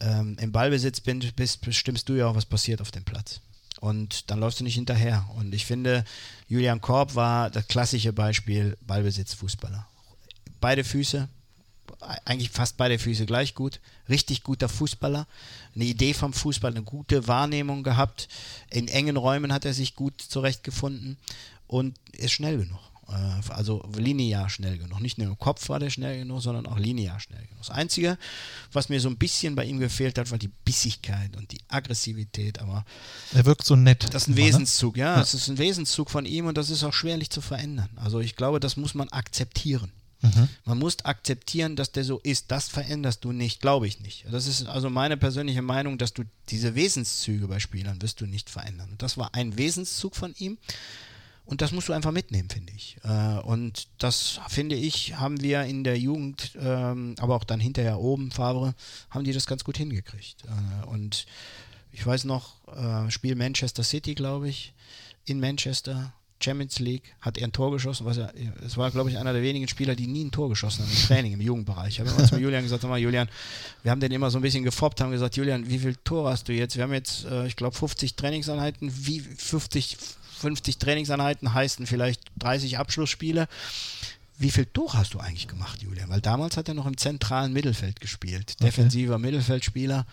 ähm, im Ballbesitz bin, bist, bestimmst du ja auch, was passiert auf dem Platz. Und dann läufst du nicht hinterher. Und ich finde, Julian Korb war das klassische Beispiel Ballbesitzfußballer. Beide Füße, eigentlich fast beide Füße gleich gut. Richtig guter Fußballer. Eine Idee vom Fußball, eine gute Wahrnehmung gehabt. In engen Räumen hat er sich gut zurechtgefunden und ist schnell genug. Äh, Also linear schnell genug. Nicht nur im Kopf war der schnell genug, sondern auch linear schnell genug. Das Einzige, was mir so ein bisschen bei ihm gefehlt hat, war die Bissigkeit und die Aggressivität. Aber Er wirkt so nett. das ist ein immer, ne? Wesenszug, ja. Das ist ein Wesenszug von ihm und das ist auch schwerlich zu verändern. Also ich glaube, das muss man akzeptieren. Man muss akzeptieren, dass der so ist. Das veränderst du nicht, glaube ich nicht. Das ist also meine persönliche Meinung, dass du diese Wesenszüge bei Spielern wirst du nicht verändern. Das war ein Wesenszug von ihm. Und das musst du einfach mitnehmen, finde ich. Äh, Und das, finde ich, haben wir in der Jugend, ähm, aber auch dann hinterher oben, Favre, haben die das ganz gut hingekriegt. Äh, Und ich weiß noch, äh, Spiel Manchester City, glaube ich, in Manchester, Champions League, hat er ein Tor geschossen. Was er, es war, glaube ich, einer der wenigen Spieler, die nie ein Tor geschossen haben im Training, im Jugendbereich. Ich habe immer zu Julian gesagt, sag mal, Julian, wir haben den immer so ein bisschen gefoppt, haben gesagt, Julian, wie viel Tor hast du jetzt? Wir haben jetzt, äh, ich glaube, 50 Trainingseinheiten, wie 50, 50 Trainingseinheiten heißen vielleicht 30 Abschlussspiele. Wie viel Tor hast du eigentlich gemacht, Julian? Weil damals hat er noch im zentralen Mittelfeld gespielt. Defensiver Mittelfeldspieler,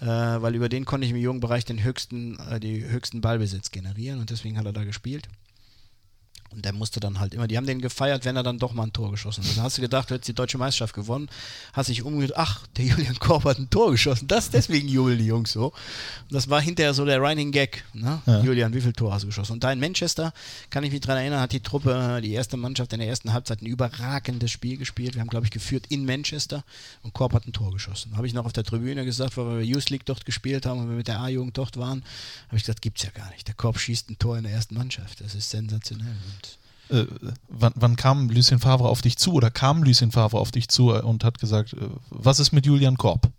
äh, weil über den konnte ich im Jugendbereich den höchsten, äh, die höchsten Ballbesitz generieren und deswegen hat er da gespielt. Und der musste dann halt immer, die haben den gefeiert, wenn er dann doch mal ein Tor geschossen hat. Dann hast du gedacht, du hättest die deutsche Meisterschaft gewonnen, hast dich umgedreht, ach, der Julian Korb hat ein Tor geschossen. Das deswegen jubeln die Jungs so. Und das war hinterher so der Running Gag. Ne? Ja. Julian, wie viel Tor hast du geschossen? Und da in Manchester, kann ich mich dran erinnern, hat die Truppe, die erste Mannschaft in der ersten Halbzeit ein überragendes Spiel gespielt. Wir haben, glaube ich, geführt in Manchester und Korb hat ein Tor geschossen. Habe ich noch auf der Tribüne gesagt, weil wir Youth League dort gespielt haben und wir mit der A-Jugend dort waren, habe ich gesagt, gibt's ja gar nicht. Der Korb schießt ein Tor in der ersten Mannschaft. Das ist sensationell. Und Äh, wann, wann kam Lucien Favre auf dich zu oder kam Lucien Favre auf dich zu und hat gesagt, äh, was ist mit Julian Korb?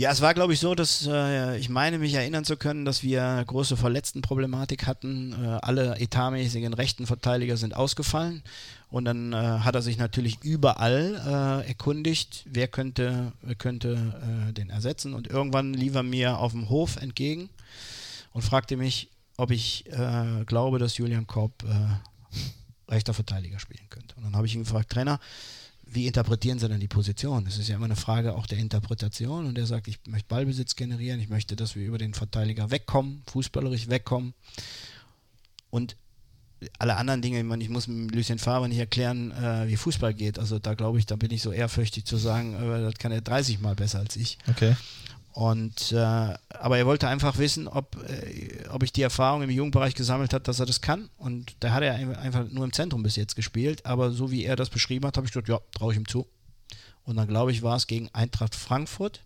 Ja, es war, glaube ich, so, dass äh, ich meine, mich erinnern zu können, dass wir große Verletztenproblematik hatten. Äh, alle etatmäßigen rechten Verteidiger sind ausgefallen. Und dann äh, hat er sich natürlich überall äh, erkundigt, wer könnte, wer könnte äh, den ersetzen. Und irgendwann lief er mir auf dem Hof entgegen und fragte mich, ob ich äh, glaube, dass Julian Korb äh, rechter Verteidiger spielen könnte. Und dann habe ich ihn gefragt, Trainer, wie interpretieren Sie denn die Position? Das ist ja immer eine Frage auch der Interpretation. Und er sagt, ich möchte Ballbesitz generieren, ich möchte, dass wir über den Verteidiger wegkommen, fußballerisch wegkommen. Und alle anderen Dinge, ich, meine, ich muss Lucien Favre nicht erklären, äh, wie Fußball geht. Also da glaube ich, da bin ich so ehrfürchtig zu sagen, äh, das kann er 30 Mal besser als ich. Okay. Und äh, aber er wollte einfach wissen, ob, äh, ob ich die Erfahrung im Jugendbereich gesammelt hat, dass er das kann. Und da hat er ein- einfach nur im Zentrum bis jetzt gespielt. Aber so wie er das beschrieben hat, habe ich gedacht, ja, traue ich ihm zu. Und dann glaube ich, war es gegen Eintracht Frankfurt,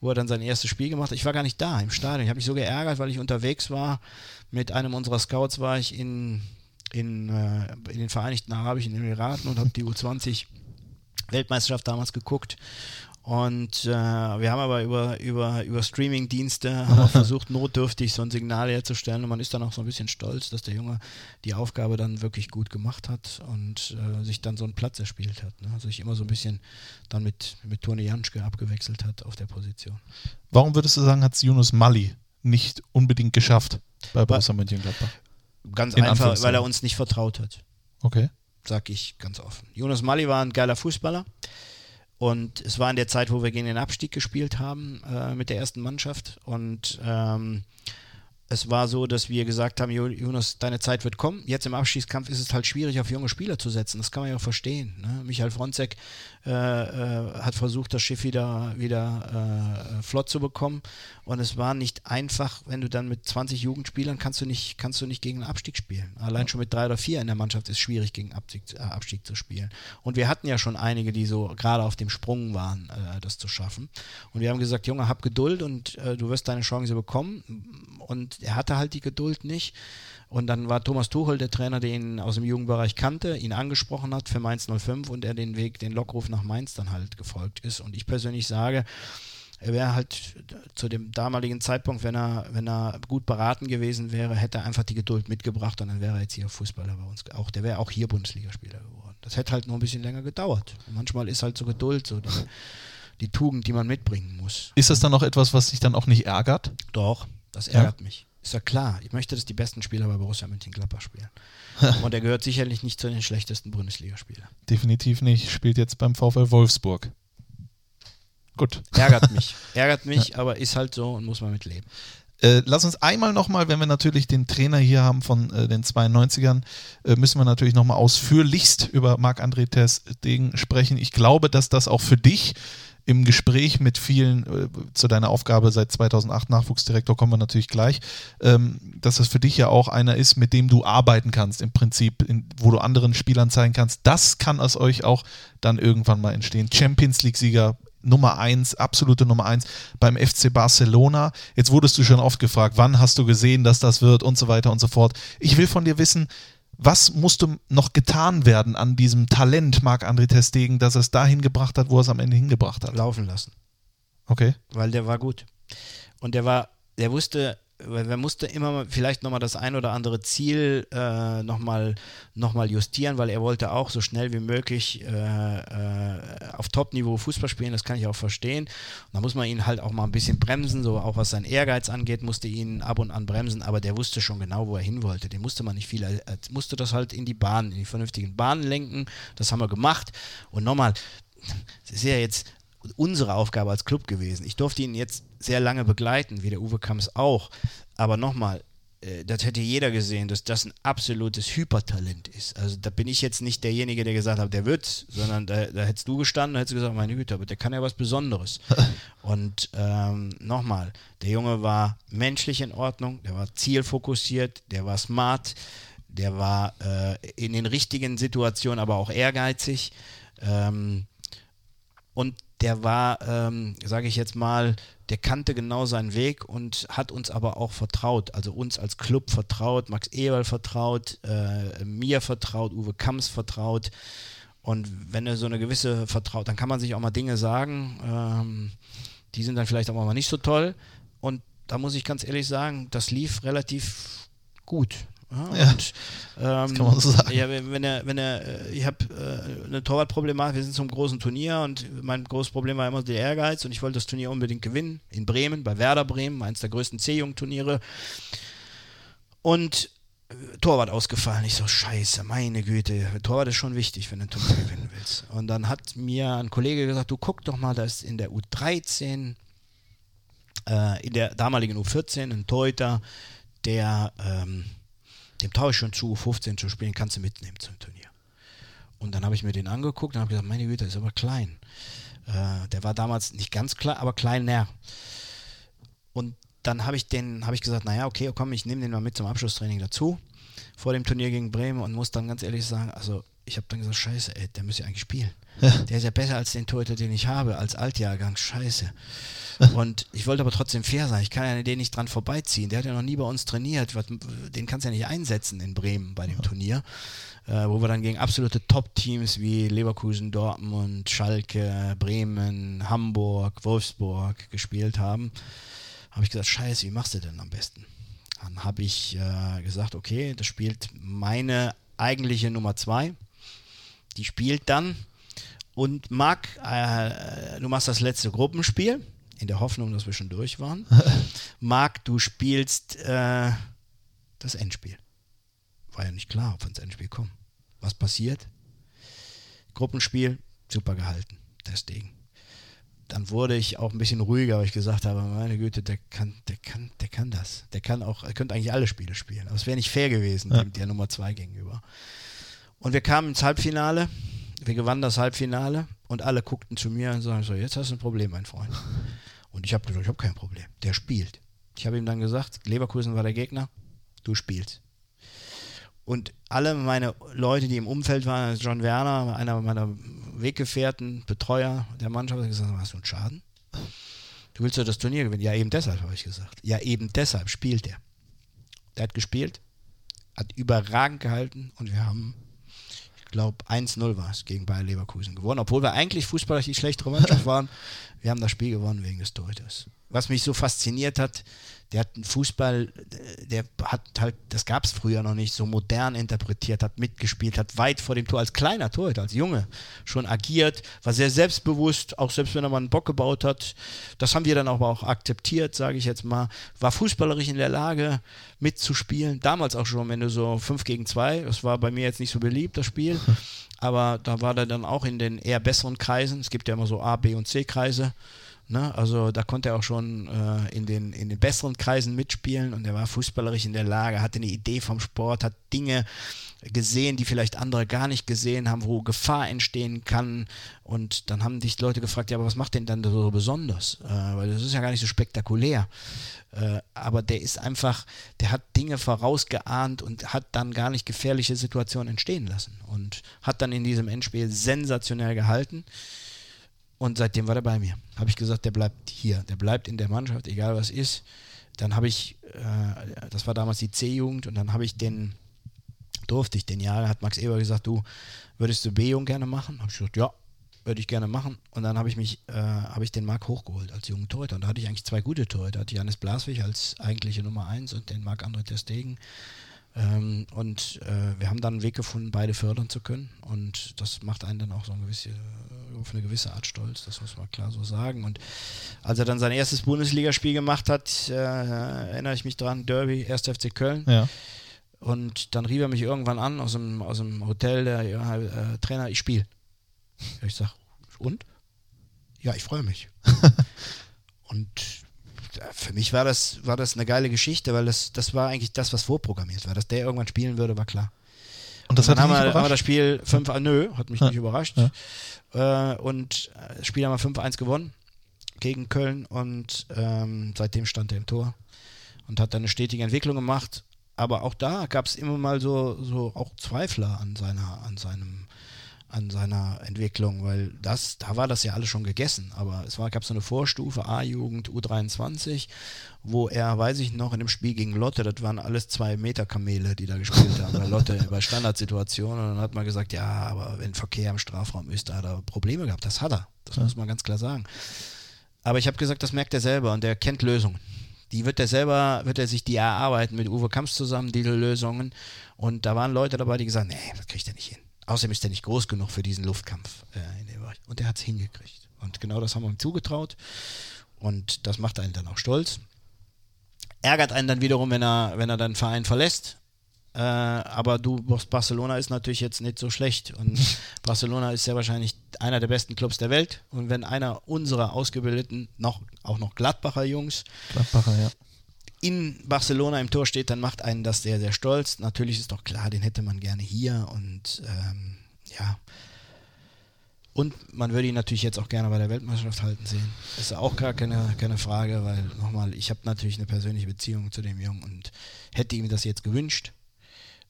wo er dann sein erstes Spiel gemacht hat. Ich war gar nicht da im Stadion. Ich habe mich so geärgert, weil ich unterwegs war. Mit einem unserer Scouts war ich in, in, äh, in den Vereinigten Arabischen Emiraten und habe die U20 Weltmeisterschaft damals geguckt. Und äh, wir haben aber über, über, über Streaming-Dienste haben [LAUGHS] versucht, notdürftig so ein Signal herzustellen. Und man ist dann auch so ein bisschen stolz, dass der Junge die Aufgabe dann wirklich gut gemacht hat und äh, sich dann so einen Platz erspielt hat. Ne? Also sich immer so ein bisschen dann mit, mit Toni Janschke abgewechselt hat auf der Position. Warum würdest du sagen, hat es Yunus Mali nicht unbedingt geschafft bei Borussia Mönchengladbach? Ganz In einfach, weil er uns nicht vertraut hat. Okay. sag ich ganz offen. Jonas Mali war ein geiler Fußballer. Und es war in der Zeit, wo wir gegen den Abstieg gespielt haben äh, mit der ersten Mannschaft. Und ähm, es war so, dass wir gesagt haben, Jo- Jonas, deine Zeit wird kommen. Jetzt im Abstiegskampf ist es halt schwierig, auf junge Spieler zu setzen. Das kann man ja auch verstehen. Ne? Michael Fronzek äh, äh, hat versucht, das Schiff wieder, wieder äh, flott zu bekommen. Und es war nicht einfach, wenn du dann mit 20 Jugendspielern kannst du nicht, kannst du nicht gegen einen Abstieg spielen. Allein schon mit drei oder vier in der Mannschaft ist es schwierig, gegen Abstieg, äh, Abstieg zu spielen. Und wir hatten ja schon einige, die so gerade auf dem Sprung waren, das zu schaffen. Und wir haben gesagt, Junge, hab Geduld und du wirst deine Chance bekommen. Und er hatte halt die Geduld nicht. Und dann war Thomas Tuchel der Trainer, der ihn aus dem Jugendbereich kannte, ihn angesprochen hat für Mainz 05 und er den Weg, den Lockruf nach Mainz dann halt gefolgt ist. Und ich persönlich sage, er wäre halt zu dem damaligen Zeitpunkt, wenn er, wenn er gut beraten gewesen wäre, hätte er einfach die Geduld mitgebracht und dann wäre er jetzt hier Fußballer bei uns. Auch, der wäre auch hier Bundesligaspieler geworden. Das hätte halt noch ein bisschen länger gedauert. Und manchmal ist halt so Geduld so die, die Tugend, die man mitbringen muss. Ist das dann noch etwas, was dich dann auch nicht ärgert? Doch, das ärgert mich. Ist ja klar. Ich möchte, dass die besten Spieler bei Borussia Mönchengladbach spielen. [LAUGHS] Und er gehört sicherlich nicht zu den schlechtesten Bundesligaspielern. Definitiv nicht. Spielt jetzt beim VfL Wolfsburg. Gut. Ärgert [LAUGHS] mich. ärgert mich, aber ist halt so und muss man mit leben. Äh, lass uns einmal nochmal, wenn wir natürlich den Trainer hier haben von äh, den 92ern, äh, müssen wir natürlich nochmal ausführlichst über Marc-André Ter Stegen sprechen. Ich glaube, dass das auch für dich im Gespräch mit vielen äh, zu deiner Aufgabe seit 2008 Nachwuchsdirektor kommen wir natürlich gleich, ähm, dass das für dich ja auch einer ist, mit dem du arbeiten kannst im Prinzip, in, wo du anderen Spielern zeigen kannst, das kann aus euch auch dann irgendwann mal entstehen. Champions League-Sieger Nummer 1, absolute Nummer 1 beim FC Barcelona. Jetzt wurdest du schon oft gefragt, wann hast du gesehen, dass das wird und so weiter und so fort. Ich will von dir wissen, was musste noch getan werden an diesem Talent Marc-André Ter Stegen, dass er es dahin gebracht hat, wo er es am Ende hingebracht hat? Laufen lassen. Okay. weil der war gut. Und der war, der wusste, er musste immer vielleicht nochmal das ein oder andere Ziel äh, nochmal noch mal justieren, weil er wollte auch so schnell wie möglich äh, äh, auf Top-Niveau Fußball spielen, das kann ich auch verstehen. Und da muss man ihn halt auch mal ein bisschen bremsen, so auch was seinen Ehrgeiz angeht, musste ihn ab und an bremsen, aber der wusste schon genau, wo er hin wollte. Den musste man nicht viel, er musste das halt in die Bahn, in die vernünftigen Bahnen lenken. Das haben wir gemacht. Und nochmal, es ist ja jetzt unsere Aufgabe als Club gewesen. Ich durfte ihn jetzt sehr lange begleiten, wie der Uwe Kamps auch. Aber nochmal, äh, das hätte jeder gesehen, dass das ein absolutes Hypertalent ist. Also da bin ich jetzt nicht derjenige, der gesagt hat, der wird's, sondern da, da hättest du gestanden und hättest gesagt, meine Güte, aber der kann ja was Besonderes. [LAUGHS] und ähm, nochmal, der Junge war menschlich in Ordnung, der war zielfokussiert, der war smart, der war äh, in den richtigen Situationen aber auch ehrgeizig. Ähm, und der war, ähm, sage ich jetzt mal, der kannte genau seinen Weg und hat uns aber auch vertraut, also uns als Club vertraut, Max Eberl vertraut, äh, mir vertraut, Uwe Kamps vertraut. Und wenn er so eine gewisse Vertraut, dann kann man sich auch mal Dinge sagen, ähm, die sind dann vielleicht auch mal nicht so toll. Und da muss ich ganz ehrlich sagen, das lief relativ gut. Ja, Ja, und, ähm, kann man so sagen. Ja, wenn er, wenn er, äh, ich habe äh, eine Torwartproblematik, wir sind zum großen Turnier und mein großes Problem war immer der Ehrgeiz und ich wollte das Turnier unbedingt gewinnen, in Bremen, bei Werder Bremen, eines der größten C-Jung-Turniere. Und äh, Torwart ausgefallen. Ich so, scheiße, meine Güte, Torwart ist schon wichtig, wenn du ein Turnier gewinnen willst. Und dann hat mir ein Kollege gesagt, du guck doch mal, da ist in der U13, äh, in der damaligen U14 ein Torhüter, der, ähm, dem traue ich schon zu, U15 zu spielen, kannst du mitnehmen zum Turnier. Und dann habe ich mir den angeguckt und habe gesagt, meine Güte, ist aber klein. Äh, der war damals nicht ganz klein, aber kleiner. Und dann habe ich den, habe ich gesagt, naja, okay, komm, ich nehme den mal mit zum Abschlusstraining dazu vor dem Turnier gegen Bremen und muss dann ganz ehrlich sagen, also ich habe dann gesagt, scheiße, ey, der müsste ja eigentlich spielen. [LAUGHS] Der ist ja besser als den Torhüter, den ich habe, als Altjahrgang, scheiße. Und ich wollte aber trotzdem fair sein. Ich kann ja den nicht dran vorbeiziehen. Der hat ja noch nie bei uns trainiert. Den kannst du ja nicht einsetzen in Bremen bei dem Turnier, äh, wo wir dann gegen absolute Top-Teams wie Leverkusen, Dortmund, Schalke, Bremen, Hamburg, Wolfsburg gespielt haben. Habe ich gesagt, scheiße, wie machst du denn am besten? Dann habe ich äh, gesagt, okay, das spielt meine eigentliche Nummer zwei. Die spielt dann und Marc, äh, du machst das letzte Gruppenspiel, in der Hoffnung, dass wir schon durch waren. [LAUGHS] Marc, du spielst äh, das Endspiel. War ja nicht klar, ob wir ins Endspiel kommen. Was passiert? Gruppenspiel, super gehalten, deswegen. Dann wurde ich auch ein bisschen ruhiger, weil ich gesagt habe, meine Güte, der kann, der kann, der kann das. Der kann auch, er könnte eigentlich alle Spiele spielen. Aber es wäre nicht fair gewesen, Ja. dem der Nummer zwei gegenüber. Und wir kamen ins Halbfinale, wir gewannen das Halbfinale und alle guckten zu mir und sagen so, jetzt hast du ein Problem, mein Freund. Und ich habe gesagt, ich habe kein Problem. Der spielt. Ich habe ihm dann gesagt, Leverkusen war der Gegner, du spielst. Und alle meine Leute, die im Umfeld waren, also John Werner, einer meiner Weggefährten, Betreuer der Mannschaft, hat gesagt, hast du einen Schaden? Du willst doch das Turnier gewinnen. Ja, eben deshalb, habe ich gesagt. Ja, eben deshalb spielt er. Der hat gespielt, hat überragend gehalten und wir haben, glaube, 1-0 war es gegen Bayer Leverkusen gewonnen, obwohl wir eigentlich fußballerisch die schlechtere Mannschaft [LAUGHS] waren. Wir haben das Spiel gewonnen wegen des Torhüters. Was mich so fasziniert hat, der hat einen Fußball, der hat halt, das gab es früher noch nicht, so modern interpretiert, hat mitgespielt, hat weit vor dem Tor als kleiner Torhüter, als Junge schon agiert, war sehr selbstbewusst, auch selbst wenn er mal einen Bock gebaut hat. Das haben wir dann aber auch akzeptiert, sage ich jetzt mal. War fußballerisch in der Lage mitzuspielen, damals auch schon, wenn du so 5 gegen 2, das war bei mir jetzt nicht so beliebt, das Spiel, [LAUGHS] aber da war er dann auch in den eher besseren Kreisen. Es gibt ja immer so A, B und C Kreise. Ne? Also da konnte er auch schon äh, in, den, in den besseren Kreisen mitspielen und er war fußballerisch in der Lage, hatte eine Idee vom Sport, hat Dinge gesehen, die vielleicht andere gar nicht gesehen haben, wo Gefahr entstehen kann. Und dann haben dich Leute gefragt, ja, aber was macht denn dann so besonders? Äh, weil das ist ja gar nicht so spektakulär. Äh, aber der ist einfach, der hat Dinge vorausgeahnt und hat dann gar nicht gefährliche Situationen entstehen lassen. Und hat dann in diesem Endspiel sensationell gehalten. Und seitdem war der bei mir. Habe ich gesagt, der bleibt hier, der bleibt in der Mannschaft, egal was ist. Dann habe ich, äh, das war damals die C-Jugend, und dann habe ich den, durfte ich den Jahr, hat Max Eber gesagt, du würdest du B-Jugend gerne machen? Habe ich gesagt, ja, würde ich gerne machen. Und dann habe ich mich, äh, habe ich den Marc hochgeholt als jungen Torhüter. Und da hatte ich eigentlich zwei gute Torhüter. Hatte Janis Blaswig als eigentliche Nummer eins und den Marc-André Testegen. Ähm, und äh, wir haben dann einen Weg gefunden, beide fördern zu können. Und das macht einen dann auch so eine gewisse, auf eine gewisse Art stolz, das muss man klar so sagen. Und als er dann sein erstes Bundesligaspiel gemacht hat, äh, erinnere ich mich dran, Derby, 1. FC Köln. Ja. Und dann rief er mich irgendwann an aus dem, aus dem Hotel, der äh, Trainer, ich spiele. Ich sag, und? Ja, ich freue mich. [LAUGHS] und äh, für mich war das, war das eine geile Geschichte, weil das, das war eigentlich das, was vorprogrammiert war. Dass der irgendwann spielen würde, war klar. Und das dann hat haben dich wir, haben wir das Spiel 5 nö, hat mich Ja. nicht überrascht. Äh, und äh, das Spiel haben wir 5-1 gewonnen gegen Köln und ähm, seitdem stand er im Tor und hat dann eine stetige Entwicklung gemacht. Aber auch da gab es immer mal so, so auch Zweifler an seiner, an seinem, an seiner Entwicklung, weil das, da war das ja alles schon gegessen. Aber es war, gab so eine Vorstufe, A-Jugend, U23, wo er, weiß ich noch, in dem Spiel gegen Lotte, das waren alles zwei Meter Kamele, die da gespielt haben, bei Lotte [LAUGHS] bei Standardsituationen. Und dann hat man gesagt, ja, aber wenn Verkehr im Strafraum ist, da hat er Probleme gehabt. Das hat er. Das muss man ganz klar sagen. Aber ich habe gesagt, das merkt er selber und er kennt Lösungen. Die wird er selber, wird er sich die erarbeiten mit Uwe Kamps zusammen, diese Lösungen. Und da waren Leute dabei, die gesagt haben, nee, das kriegt er nicht hin. Außerdem ist er nicht groß genug für diesen Luftkampf äh, in dem Bereich. Und er hat es hingekriegt. Und genau das haben wir ihm zugetraut. Und das macht einen dann auch stolz. Ärgert einen dann wiederum, wenn er, wenn er dann Verein verlässt. Äh, aber du, Barcelona ist natürlich jetzt nicht so schlecht. Und [LAUGHS] Barcelona ist ja wahrscheinlich einer der besten Clubs der Welt. Und wenn einer unserer ausgebildeten, noch, auch noch Gladbacher Jungs, Gladbacher, ja. In Barcelona im Tor steht, dann macht einen das sehr, sehr stolz. Natürlich ist doch klar, den hätte man gerne hier und ähm, ja. Und man würde ihn natürlich jetzt auch gerne bei der Weltmeisterschaft halten sehen. Ist auch gar keine, keine Frage, weil nochmal, ich habe natürlich eine persönliche Beziehung zu dem Jungen und hätte ihm das jetzt gewünscht.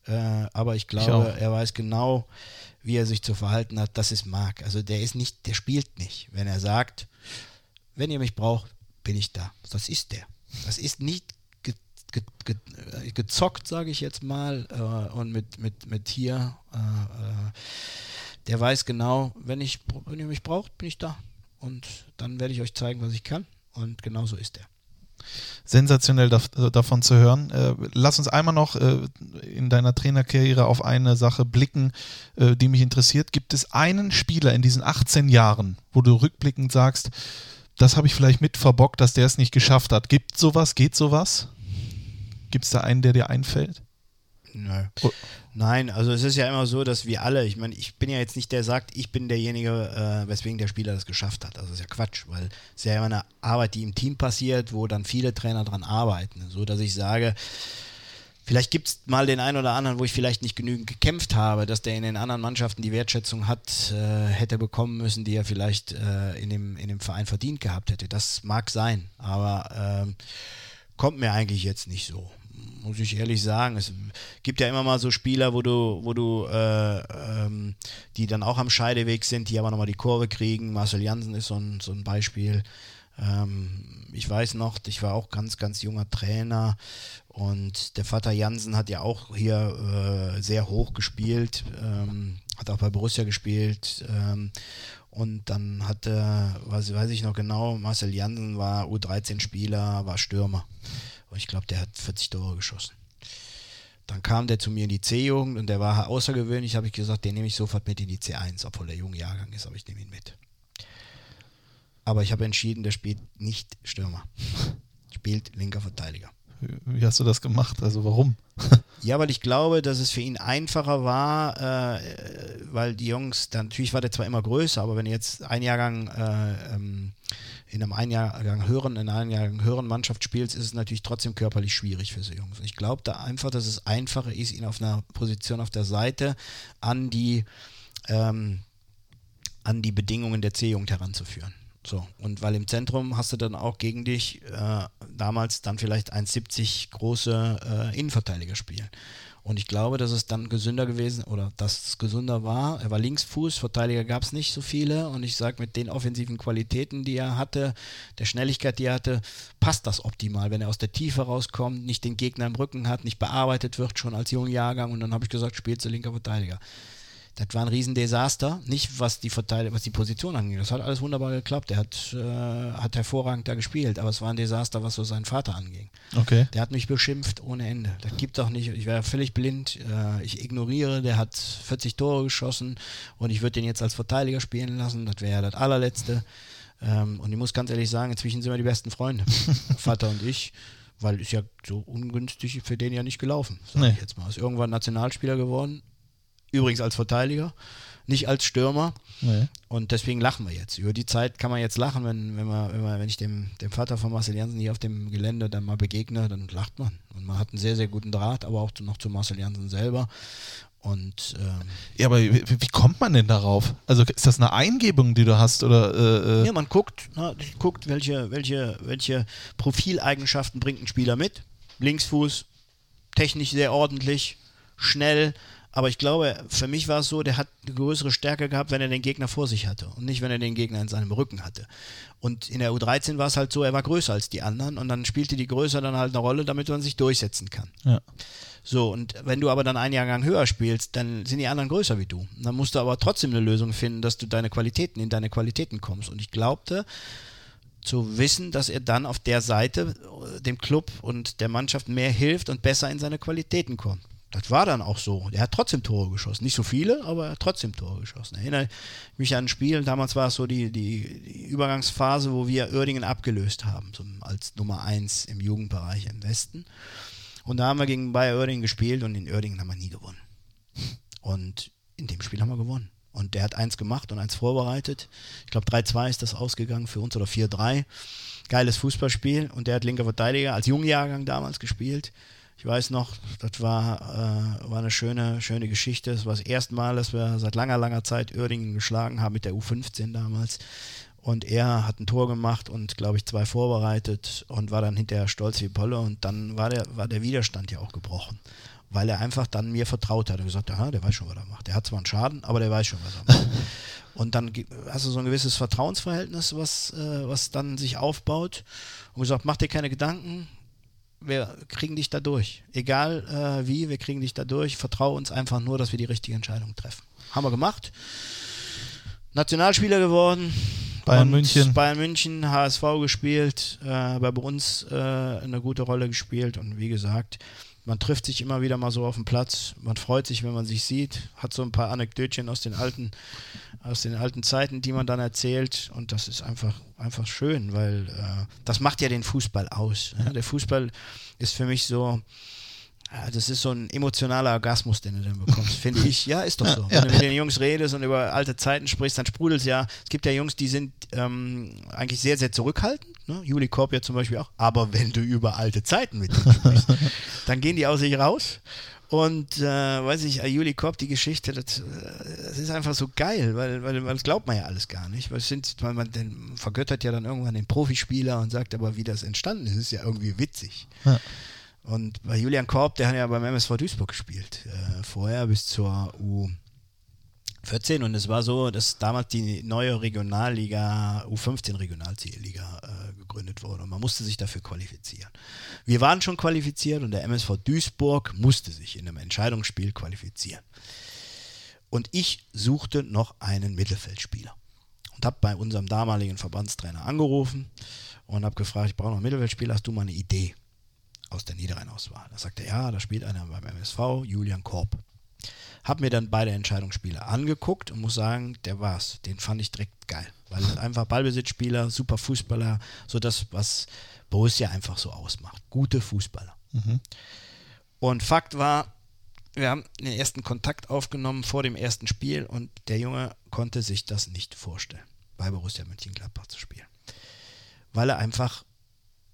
Äh, aber ich glaube, auch. er weiß genau, wie er sich zu verhalten hat. Das ist Marc. Also der ist nicht, der spielt nicht. Wenn er sagt, wenn ihr mich braucht, bin ich da. Das ist der. Das ist nicht ge, ge, äh, gezockt, sage ich jetzt mal, äh, und mit, mit, mit hier. Äh, äh, der weiß genau, wenn, ich, wenn ihr mich braucht, bin ich da. Und dann werde ich euch zeigen, was ich kann. Und genau so ist er. sensationell dav davon zu hören. Äh, lass uns einmal noch äh, in deiner Trainerkarriere auf eine Sache blicken, äh, die mich interessiert. Gibt es einen Spieler in diesen 18 Jahren, wo du rückblickend sagst, das habe ich vielleicht mit verbockt, dass der es nicht geschafft hat? Gibt sowas? Geht sowas? Gibt es da einen, der dir einfällt? Nö. Oh. Nein, also es ist ja immer so, dass wir alle, ich meine, ich bin ja jetzt nicht der, der sagt, ich bin derjenige, äh, weswegen der Spieler das geschafft hat. Also das ist ja Quatsch, weil es ist ja immer eine Arbeit, die im Team passiert, wo dann viele Trainer dran arbeiten. So dass ich sage, vielleicht gibt es mal den einen oder anderen, wo ich vielleicht nicht genügend gekämpft habe, dass der in den anderen Mannschaften die Wertschätzung hat, äh, hätte bekommen müssen, die er vielleicht äh, in, dem, in dem Verein verdient gehabt hätte. Das mag sein, aber ähm, kommt mir eigentlich jetzt nicht so muss ich ehrlich sagen. Es gibt ja immer mal so Spieler, wo du, wo du, äh, ähm, die dann auch am Scheideweg sind, die aber nochmal die Kurve kriegen. Marcel Jansen ist so ein, so ein Beispiel. Ähm, ich weiß noch, ich war auch ganz, ganz junger Trainer und der Vater Jansen hat ja auch hier äh, sehr hoch gespielt, ähm, hat auch bei Borussia gespielt. Ähm, und dann hatte, weiß, weiß ich noch genau, Marcel Jansen war U13-Spieler, war Stürmer. Und ich glaube, der hat 40 Tore geschossen. Dann kam der zu mir in die C-Jugend und der war außergewöhnlich, habe ich gesagt, den nehme ich sofort mit in die C1, obwohl der junge Jahrgang ist, aber ich nehme ihn mit. Aber ich habe entschieden, der spielt nicht Stürmer. [LAUGHS] Spielt linker Verteidiger. Wie hast du das gemacht? Also warum? [LAUGHS] Ja, weil ich glaube, dass es für ihn einfacher war, äh, weil die Jungs, dann, natürlich war der zwar immer größer, aber wenn jetzt ein Jahrgang äh, ähm, in einem Einjahrgang höheren, in einer Einjahrgang höheren Mannschaft spielst, ist es natürlich trotzdem körperlich schwierig für so Jungs. Ich glaube da einfach, dass es einfacher ist, ihn auf einer Position auf der Seite an die, ähm, an die Bedingungen der C-Jugend heranzuführen. So, und weil im Zentrum hast du dann auch gegen dich äh, damals dann vielleicht 1,70 große äh, Innenverteidiger spielen. Und ich glaube, dass es dann gesünder gewesen oder dass es gesünder war. Er war Linksfuß, Verteidiger gab es nicht so viele. Und ich sage, mit den offensiven Qualitäten, die er hatte, der Schnelligkeit, die er hatte, passt das optimal. Wenn er aus der Tiefe rauskommt, nicht den Gegner im Rücken hat, nicht bearbeitet wird, schon als junger Jahrgang. Und dann habe ich gesagt, spielst du linker Verteidiger. Das war ein Riesendesaster, nicht was die Verteil was die Position angeht. Das hat alles wunderbar geklappt. Er hat, äh, hat hervorragend da gespielt, aber es war ein Desaster, was so seinen Vater anging. Okay. Der hat mich beschimpft ohne Ende. Das gibt doch nicht. Ich wäre völlig blind. Äh, ich ignoriere. Der hat 40 Tore geschossen und ich würde den jetzt als Verteidiger spielen lassen. Das wäre ja das allerletzte. Ähm, und ich muss ganz ehrlich sagen, inzwischen sind wir die besten Freunde, [LAUGHS] Vater und ich. Weil ist ja so ungünstig für den ja nicht gelaufen, sag Nee. ich jetzt mal. Ist irgendwann Nationalspieler geworden, übrigens als Verteidiger, nicht als Stürmer. Nee. Und deswegen lachen wir jetzt. Über die Zeit kann man jetzt lachen, wenn, wenn, man, wenn, man, wenn ich dem, dem Vater von Marcel Jansen hier auf dem Gelände dann mal begegne, dann lacht man. Und man hat einen sehr, sehr guten Draht, aber auch noch zu Marcel Jansen selber. Und ähm, Ja, aber wie, wie kommt man denn darauf? Also ist das eine Eingebung, die du hast? Oder, äh, äh, ja, man guckt, na, guckt welche, welche, welche Profileigenschaften bringt ein Spieler mit. Linksfuß, technisch sehr ordentlich, schnell. Aber ich glaube, für mich war es so, der hat eine größere Stärke gehabt, wenn er den Gegner vor sich hatte und nicht, wenn er den Gegner in seinem Rücken hatte. Und in der U13 war es halt so, er war größer als die anderen und dann spielte die Größe dann halt eine Rolle, damit man sich durchsetzen kann. ja. So, und wenn du aber dann einen Jahrgang höher spielst, dann sind die anderen größer wie du. Dann musst du aber trotzdem eine Lösung finden, dass du deine Qualitäten, in deine Qualitäten kommst. Und ich glaubte, zu wissen, dass er dann auf der Seite äh, dem Club und der Mannschaft mehr hilft und besser in seine Qualitäten kommt. Das war dann auch so. Er hat trotzdem Tore geschossen. Nicht so viele, aber er hat trotzdem Tore geschossen. Erinnere mich an ein Spiel, damals war es so die, die, die Übergangsphase, wo wir Oerdingen abgelöst haben, so als Nummer 1 im Jugendbereich im Westen. Und da haben wir gegen Bayer Oerdingen gespielt und in Oerdingen haben wir nie gewonnen. Und in dem Spiel haben wir gewonnen. Und der hat eins gemacht und eins vorbereitet. Ich glaube 3-2 ist das ausgegangen für uns oder 4-3. Geiles Fußballspiel und der hat linker Verteidiger als Jungjahrgang damals gespielt. Ich weiß noch, das war, äh, war eine schöne, schöne Geschichte. Es war das erste Mal, dass wir seit langer, langer Zeit Oerdingen geschlagen haben mit der U15 damals. Und er hat ein Tor gemacht und, glaube ich, zwei vorbereitet und war dann hinterher stolz wie Polle. Und dann war der, war der Widerstand ja auch gebrochen. weil er einfach dann mir vertraut hat und gesagt, aha, der weiß schon, was er macht. Der hat zwar einen Schaden, aber der weiß schon, was er macht. [LAUGHS] und dann hast du so ein gewisses Vertrauensverhältnis, was, äh, was dann sich aufbaut und gesagt, mach dir keine Gedanken, wir kriegen dich da durch. Egal äh, wie, wir kriegen dich da durch. Vertraue uns einfach nur, dass wir die richtige Entscheidung treffen. Haben wir gemacht. Nationalspieler geworden. Bayern München. Bayern München, HSV gespielt, äh, bei uns äh, eine gute Rolle gespielt und wie gesagt, man trifft sich immer wieder mal so auf dem Platz, man freut sich, wenn man sich sieht, hat so ein paar Anekdötchen aus den alten, aus den alten Zeiten, die man dann erzählt und das ist einfach, einfach schön, weil äh, das macht ja den Fußball aus. Ja? Der Fußball ist für mich so, ja, das ist so ein emotionaler Orgasmus, den du dann bekommst, [LAUGHS] finde ich. Ja, ist doch so. Wenn du mit den Jungs redest und über alte Zeiten sprichst, dann sprudelt ja. Es gibt ja Jungs, die sind ähm, eigentlich sehr, sehr zurückhaltend. Ne? Juli Korb ja zum Beispiel auch. Aber wenn du über alte Zeiten mit denen sprichst, [LAUGHS] dann gehen die aus sich raus. Und äh, weiß ich, äh, Juli Korb, die Geschichte, das, äh, das ist einfach so geil, weil, weil, weil das glaubt man ja alles gar nicht. Weil, sind, weil man den, vergöttert ja dann irgendwann den Profispieler und sagt aber, wie das entstanden ist, ist ja irgendwie witzig. Ja. Und bei Julian Korb, der hat ja beim MSV Duisburg gespielt, äh, vorher bis zur U14 und es war so, dass damals die neue Regionalliga, U15 Regionalliga äh, gegründet wurde und man musste sich dafür qualifizieren. Wir waren schon qualifiziert und der MSV Duisburg musste sich in einem Entscheidungsspiel qualifizieren. Und ich suchte noch einen Mittelfeldspieler und habe bei unserem damaligen Verbandstrainer angerufen und habe gefragt, ich brauche noch einen Mittelfeldspieler, hast du mal eine Idee? aus der Niederrheinauswahl. Da sagte er, ja, da spielt einer beim MSV, Julian Korb. Hab mir dann beide Entscheidungsspiele angeguckt und muss sagen, der war's. Den fand ich direkt geil. Weil einfach Ballbesitzspieler, super Fußballer, so das, was Borussia einfach so ausmacht. Gute Fußballer. Und Fakt war, wir haben den ersten Kontakt aufgenommen vor dem ersten Spiel und der Junge konnte sich das nicht vorstellen, bei Borussia Mönchengladbach zu spielen. Weil er einfach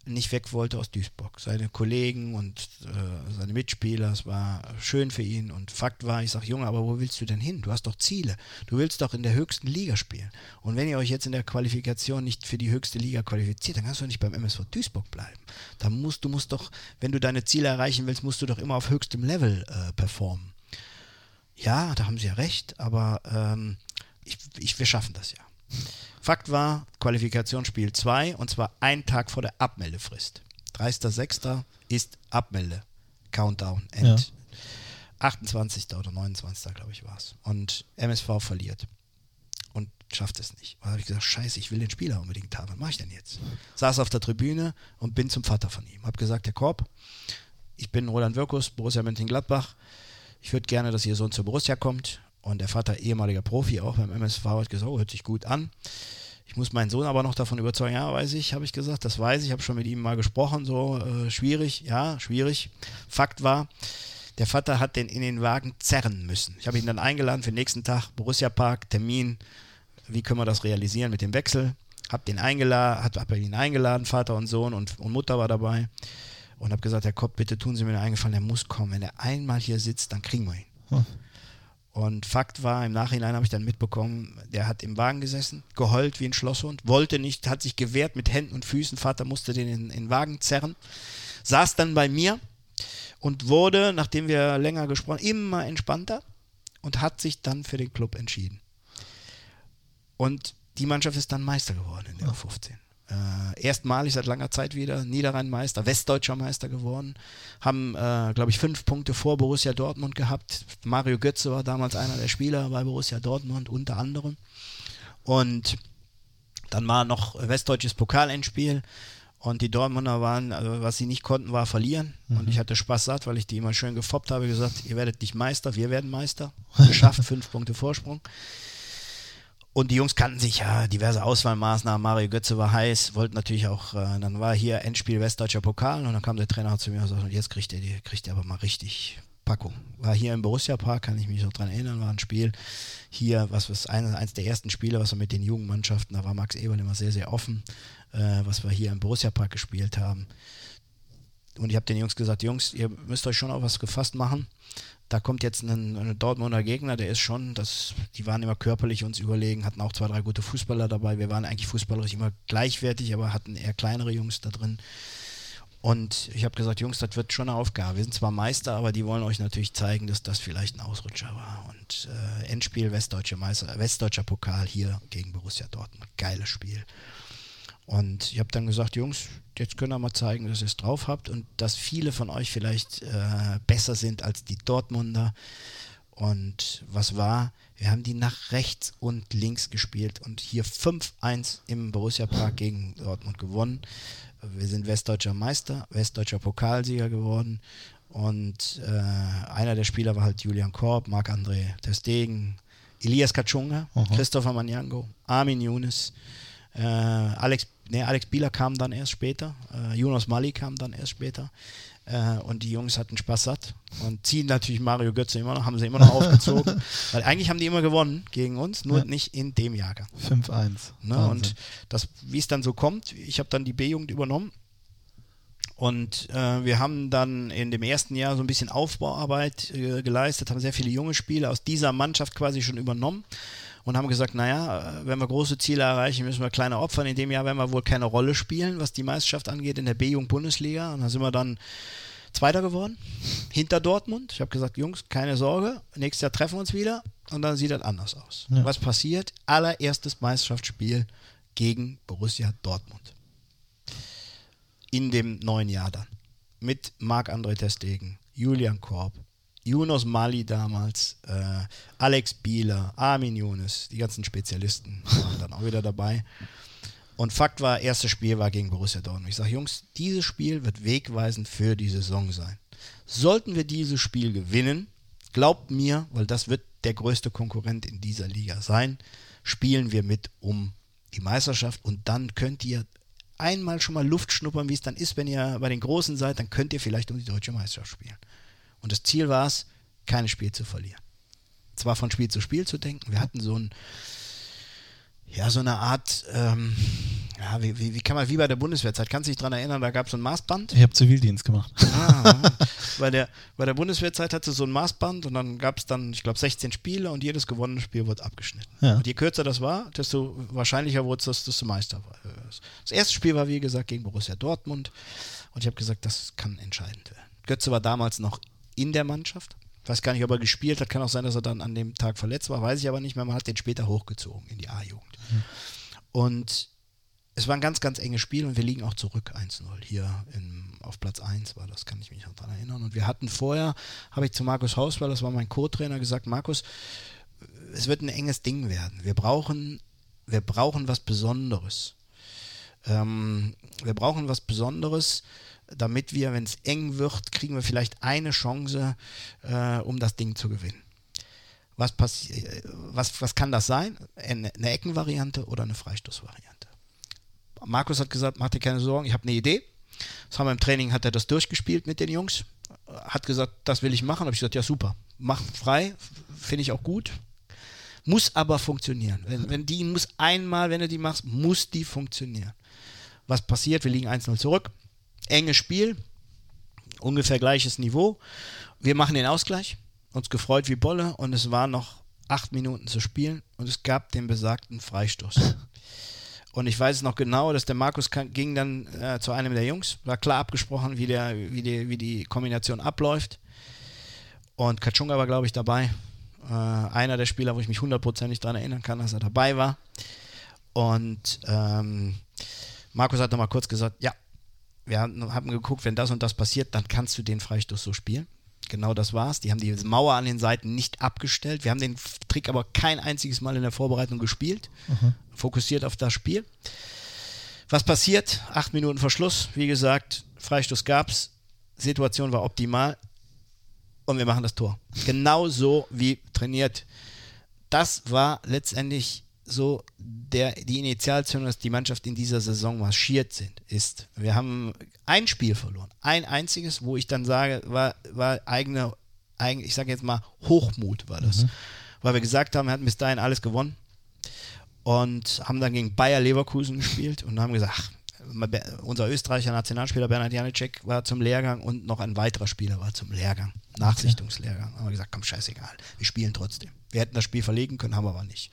nicht weg wollte aus Duisburg. Seine Kollegen und äh, seine Mitspieler, es war schön für ihn. Und Fakt war, ich sage, Junge, aber wo willst du denn hin? Du hast doch Ziele. Du willst doch in der höchsten Liga spielen. Und wenn ihr euch jetzt in der Qualifikation nicht für die höchste Liga qualifiziert, dann kannst du nicht beim MSV Duisburg bleiben. Dann musst du musst doch, wenn du deine Ziele erreichen willst, musst du doch immer auf höchstem Level äh, performen. Ja, da haben sie ja recht, aber ähm, ich, ich, wir schaffen das ja. Fakt war, Qualifikationsspiel 2 und zwar ein Tag vor der Abmeldefrist. 30.06. ist Abmelde. Countdown. End. 28. oder 29. glaube ich war es. Und MSV verliert. Und schafft es nicht. Da habe ich gesagt, scheiße, ich will den Spieler unbedingt haben. Was mache ich denn jetzt? Saß auf der Tribüne und bin zum Vater von ihm. Habe gesagt, Herr Korb, ich bin Roland Wirkus, Borussia Mönchengladbach. Ich würde gerne, dass Ihr Sohn zur Borussia kommt. Und der Vater, ehemaliger Profi, auch beim MSV, hat gesagt, oh, hört sich gut an. Ich muss meinen Sohn aber noch davon überzeugen, ja, weiß ich, habe ich gesagt, das weiß ich, habe schon mit ihm mal gesprochen, so äh, schwierig, ja, schwierig. Fakt war, der Vater hat den in den Wagen zerren müssen. Ich habe ihn dann eingeladen für den nächsten Tag, Borussia Park, Termin, wie können wir das realisieren mit dem Wechsel? Hab den eingeladen, hat hab ihn eingeladen, Vater und Sohn und, und Mutter war dabei und habe gesagt, Herr Kopp, bitte tun Sie mir einen Eingefallen, der muss kommen. Wenn er einmal hier sitzt, dann kriegen wir ihn. Hm. Und Fakt war, im Nachhinein habe ich dann mitbekommen, der hat im Wagen gesessen, geheult wie ein Schlosshund, wollte nicht, hat sich gewehrt mit Händen und Füßen. Vater musste den in, den Wagen zerren, saß dann bei mir und wurde, nachdem wir länger gesprochen, immer entspannter und hat sich dann für den Club entschieden. Und die Mannschaft ist dann Meister geworden in der U15. Äh, erstmalig seit langer Zeit wieder Niederrhein-Meister, Westdeutscher Meister geworden. Haben, äh, glaube ich, fünf Punkte vor Borussia Dortmund gehabt. Mario Götze war damals einer der Spieler bei Borussia Dortmund, unter anderem. Und dann war noch Westdeutsches Pokalendspiel. Und die Dortmunder waren, also was sie nicht konnten, war verlieren. Und ich hatte Spaß satt, weil ich die immer schön gefoppt habe, gesagt, ihr werdet nicht Meister, wir werden Meister. [LAUGHS] Geschafft, fünf Punkte Vorsprung. Und die Jungs kannten sich ja, diverse Auswahlmaßnahmen. Mario Götze war heiß, wollte natürlich auch, äh, dann war hier Endspiel Westdeutscher Pokal und dann kam der Trainer zu mir und sagte, jetzt kriegt er die, kriegt er aber mal richtig Packung. War hier im Borussia Park, kann ich mich noch dran erinnern, war ein Spiel hier, was was eines, eines der ersten Spiele, was wir mit den Jugendmannschaften, da war Max Eberl immer sehr, sehr offen, äh, was wir hier im Borussia Park gespielt haben. Und ich habe den Jungs gesagt, Jungs, ihr müsst euch schon auf was gefasst machen. Da kommt jetzt ein, ein Dortmunder Gegner, der ist schon, das, die waren immer körperlich uns überlegen, hatten auch zwei, drei gute Fußballer dabei. Wir waren eigentlich fußballerisch immer gleichwertig, aber hatten eher kleinere Jungs da drin. Und ich habe gesagt, Jungs, das wird schon eine Aufgabe. Wir sind zwar Meister, aber die wollen euch natürlich zeigen, dass das vielleicht ein Ausrutscher war. Und äh, Endspiel Westdeutsche Meister, Westdeutscher Pokal hier gegen Borussia Dortmund. Geiles Spiel. Und ich habe dann gesagt, Jungs, jetzt könnt ihr mal zeigen, dass ihr es drauf habt und dass viele von euch vielleicht äh, besser sind als die Dortmunder. Und was war? Wir haben die nach rechts und links gespielt und hier 5-1 im Borussia Park gegen Dortmund gewonnen. Wir sind westdeutscher Meister, westdeutscher Pokalsieger geworden. Und äh, einer der Spieler war halt Julian Korb, Marc-André Testegen, Elias Kachunga, Christopher Manyango, Armin Younes, äh, Alex, nee, Alex Bieler kam dann erst später, äh, Jonas Mali kam dann erst später. Äh, und die Jungs hatten Spaß satt und ziehen natürlich Mario Götze immer noch, haben sie immer noch [LAUGHS] aufgezogen. Weil eigentlich haben die immer gewonnen gegen uns, nur Ja. nicht in dem Jahrgang. 5-1. Ne? Und das, wie es dann so kommt, ich habe dann die B-Jugend übernommen. Und äh, wir haben dann in dem ersten Jahr so ein bisschen Aufbauarbeit äh, geleistet, haben sehr viele junge Spieler aus dieser Mannschaft quasi schon übernommen und haben gesagt, naja, äh, wenn wir große Ziele erreichen, müssen wir kleine opfern. In dem Jahr werden wir wohl keine Rolle spielen, was die Meisterschaft angeht in der B-Jugend-Bundesliga. Und da sind wir dann Zweiter geworden, hinter Dortmund. Ich habe gesagt, Jungs, keine Sorge, nächstes Jahr treffen wir uns wieder und dann sieht das anders aus. Ja. Was passiert? Allererstes Meisterschaftsspiel gegen Borussia Dortmund. In dem neuen Jahr dann. Mit Marc-André Testegen, Julian Korb, Yunus Mali damals, äh, Alex Bieler, Armin Younes, die ganzen Spezialisten waren dann auch wieder dabei. Und Fakt war, erstes Spiel war gegen Borussia Dortmund. Ich sage, Jungs, dieses Spiel wird wegweisend für die Saison sein. Sollten wir dieses Spiel gewinnen, glaubt mir, weil das wird der größte Konkurrent in dieser Liga sein, spielen wir mit um die Meisterschaft und dann könnt ihr einmal schon mal Luft schnuppern, wie es dann ist, wenn ihr bei den Großen seid, dann könnt ihr vielleicht um die deutsche Meisterschaft spielen. Und das Ziel war es, kein Spiel zu verlieren. Zwar von Spiel zu Spiel zu denken, wir hatten so ein, ja, so eine Art, ähm, ja, wie, wie, wie kann man, wie bei der Bundeswehrzeit, kannst du dich daran erinnern, da gab es so ein Maßband. Ich habe Zivildienst gemacht. Ah, [LAUGHS] bei, der, bei der Bundeswehrzeit hatte so ein Maßband und dann gab es dann, ich glaube, 16 Spiele und jedes gewonnene Spiel wurde abgeschnitten. Ja. Und je kürzer das war, desto wahrscheinlicher wurde es, dass das Meister war. Das erste Spiel war, wie gesagt, gegen Borussia Dortmund und ich habe gesagt, das kann entscheidend werden. Götze war damals noch in der Mannschaft. Ich weiß gar nicht, ob er gespielt hat. Kann auch sein, dass er dann an dem Tag verletzt war. Weiß ich aber nicht mehr. Man hat den später hochgezogen in die A-Jugend. Und es war ein ganz, ganz enges Spiel und wir liegen auch zurück 1-0. Hier in, auf Platz 1 war das, kann ich mich noch daran erinnern. Und wir hatten vorher, habe ich zu Markus Hauswald, das war mein Co-Trainer, gesagt, Markus, es wird ein enges Ding werden. Wir brauchen, wir brauchen was Besonderes. Ähm, wir brauchen was Besonderes, damit wir, wenn es eng wird, kriegen wir vielleicht eine Chance, äh, um das Ding zu gewinnen. Was, äh, was, was kann das sein? Eine, eine Eckenvariante oder eine Freistoßvariante? Markus hat gesagt, mach dir keine Sorgen, ich habe eine Idee. Das haben wir im Training, hat er das durchgespielt mit den Jungs. Hat gesagt, das will ich machen. Habe ich gesagt, ja super, mach frei, finde ich auch gut. Muss aber funktionieren. Wenn, wenn die muss einmal, wenn du die machst, muss die funktionieren. Was passiert? Wir liegen 1-0 zurück. Enges Spiel, ungefähr gleiches Niveau. Wir machen den Ausgleich, uns gefreut wie Bolle und es waren noch acht Minuten zu spielen und es gab den besagten Freistoß. [LAUGHS] Und ich weiß es noch genau, dass der Markus ging dann äh, zu einem der Jungs, war klar abgesprochen, wie, der, wie, die, wie die Kombination abläuft. Und Kachunga war, glaube ich, dabei. Äh, einer der Spieler, wo ich mich hundertprozentig daran erinnern kann, dass er dabei war. Und ähm, Markus hat nochmal kurz gesagt, ja, wir haben, haben geguckt, wenn das und das passiert, dann kannst du den Freistoß so spielen. Genau das war's. Die haben die Mauer an den Seiten nicht abgestellt. Wir haben den Trick aber kein einziges Mal in der Vorbereitung gespielt. Fokussiert auf das Spiel. Was passiert? Acht Minuten Verschluss. Wie gesagt, Freistoß gab's. Situation war optimal. Und wir machen das Tor. Genau so wie trainiert. Das war letztendlich so der, die Initialzündung, dass die Mannschaft in dieser Saison marschiert sind, ist. Wir haben ein Spiel verloren. Ein einziges, wo ich dann sage, war, war eigene, eigen, ich sage jetzt mal Hochmut war das. Weil wir gesagt haben, wir hatten bis dahin alles gewonnen und haben dann gegen Bayer Leverkusen gespielt und haben gesagt, ach, unser österreicher Nationalspieler Bernhard Janicek war zum Lehrgang und noch ein weiterer Spieler war zum Lehrgang, Nachsichtungslehrgang. Haben wir gesagt, komm, scheißegal, wir spielen trotzdem. Wir hätten das Spiel verlegen können, haben wir aber nicht.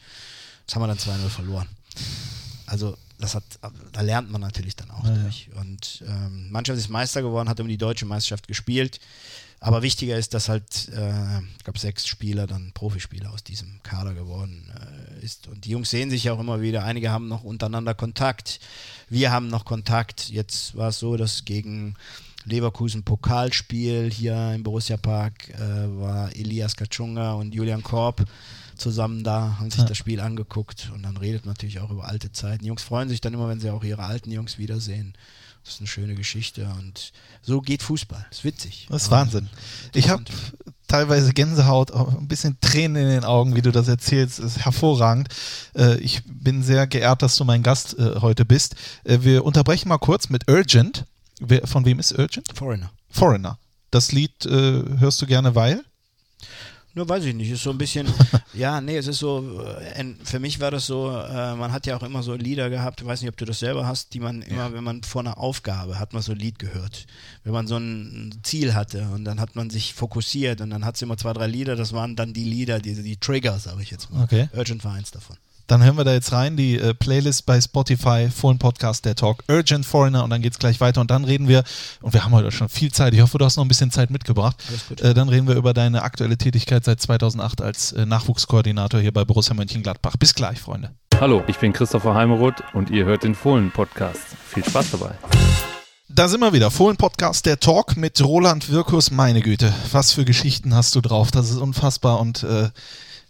Das haben wir dann 2-0 verloren. Also das hat, da lernt man natürlich dann auch Ja, ja. durch. Und ähm, Mannschaft ist Meister geworden, hat um die deutsche Meisterschaft gespielt. Aber wichtiger ist, dass halt, äh, ich glaube, sechs Spieler dann Profispieler aus diesem Kader geworden äh, ist. Und die Jungs sehen sich ja auch immer wieder. Einige haben noch untereinander Kontakt. Wir haben noch Kontakt. Jetzt war es so, dass gegen Leverkusen Pokalspiel hier im Borussia Park äh, war Elias Kachunga und Julian Korb zusammen da, haben sich Ja. das Spiel angeguckt und dann redet man natürlich auch über alte Zeiten. Die Jungs freuen sich dann immer, wenn sie auch ihre alten Jungs wiedersehen. Das ist eine schöne Geschichte und so geht Fußball. Das ist witzig. Das ist Wahnsinn. Ich habe teilweise Gänsehaut, ein bisschen Tränen in den Augen, wie du das erzählst. Das ist hervorragend. Äh, Ich bin sehr geehrt, dass du mein Gast äh, heute bist. Äh, Wir unterbrechen mal kurz mit Urgent. Von wem ist Urgent? Foreigner. Foreigner. Das Lied hörst du gerne, weil? Nur weiß ich nicht, ist so ein bisschen, [LAUGHS] ja, nee, es ist so, äh, für mich war das so, äh, man hat ja auch immer so Lieder gehabt, ich weiß nicht, ob du das selber hast, die man immer, wenn man vor einer Aufgabe, hat man so ein Lied gehört. Wenn man so ein Ziel hatte und dann hat man sich fokussiert und dann hat es immer zwei, drei Lieder, das waren dann die Lieder, die, die Trigger, sage ich jetzt mal. Okay. Urgent war eins davon. Dann hören wir da jetzt rein, die äh, Playlist bei Spotify, Fohlen Podcast, der Talk, Urgent Foreigner und dann geht's gleich weiter und dann reden wir, und wir haben heute schon viel Zeit, ich hoffe, du hast noch ein bisschen Zeit mitgebracht, äh, dann reden wir über deine aktuelle Tätigkeit seit 2008 als äh, Nachwuchskoordinator hier bei Borussia Mönchengladbach. Bis gleich, Freunde. Hallo, ich bin Christopher Heimeroth und ihr hört den Fohlen-Podcast. Viel Spaß dabei. Da sind wir wieder. Fohlen Podcast, der Talk mit Roland Wirkus. Meine Güte, was für Geschichten hast du drauf? Das ist unfassbar und äh,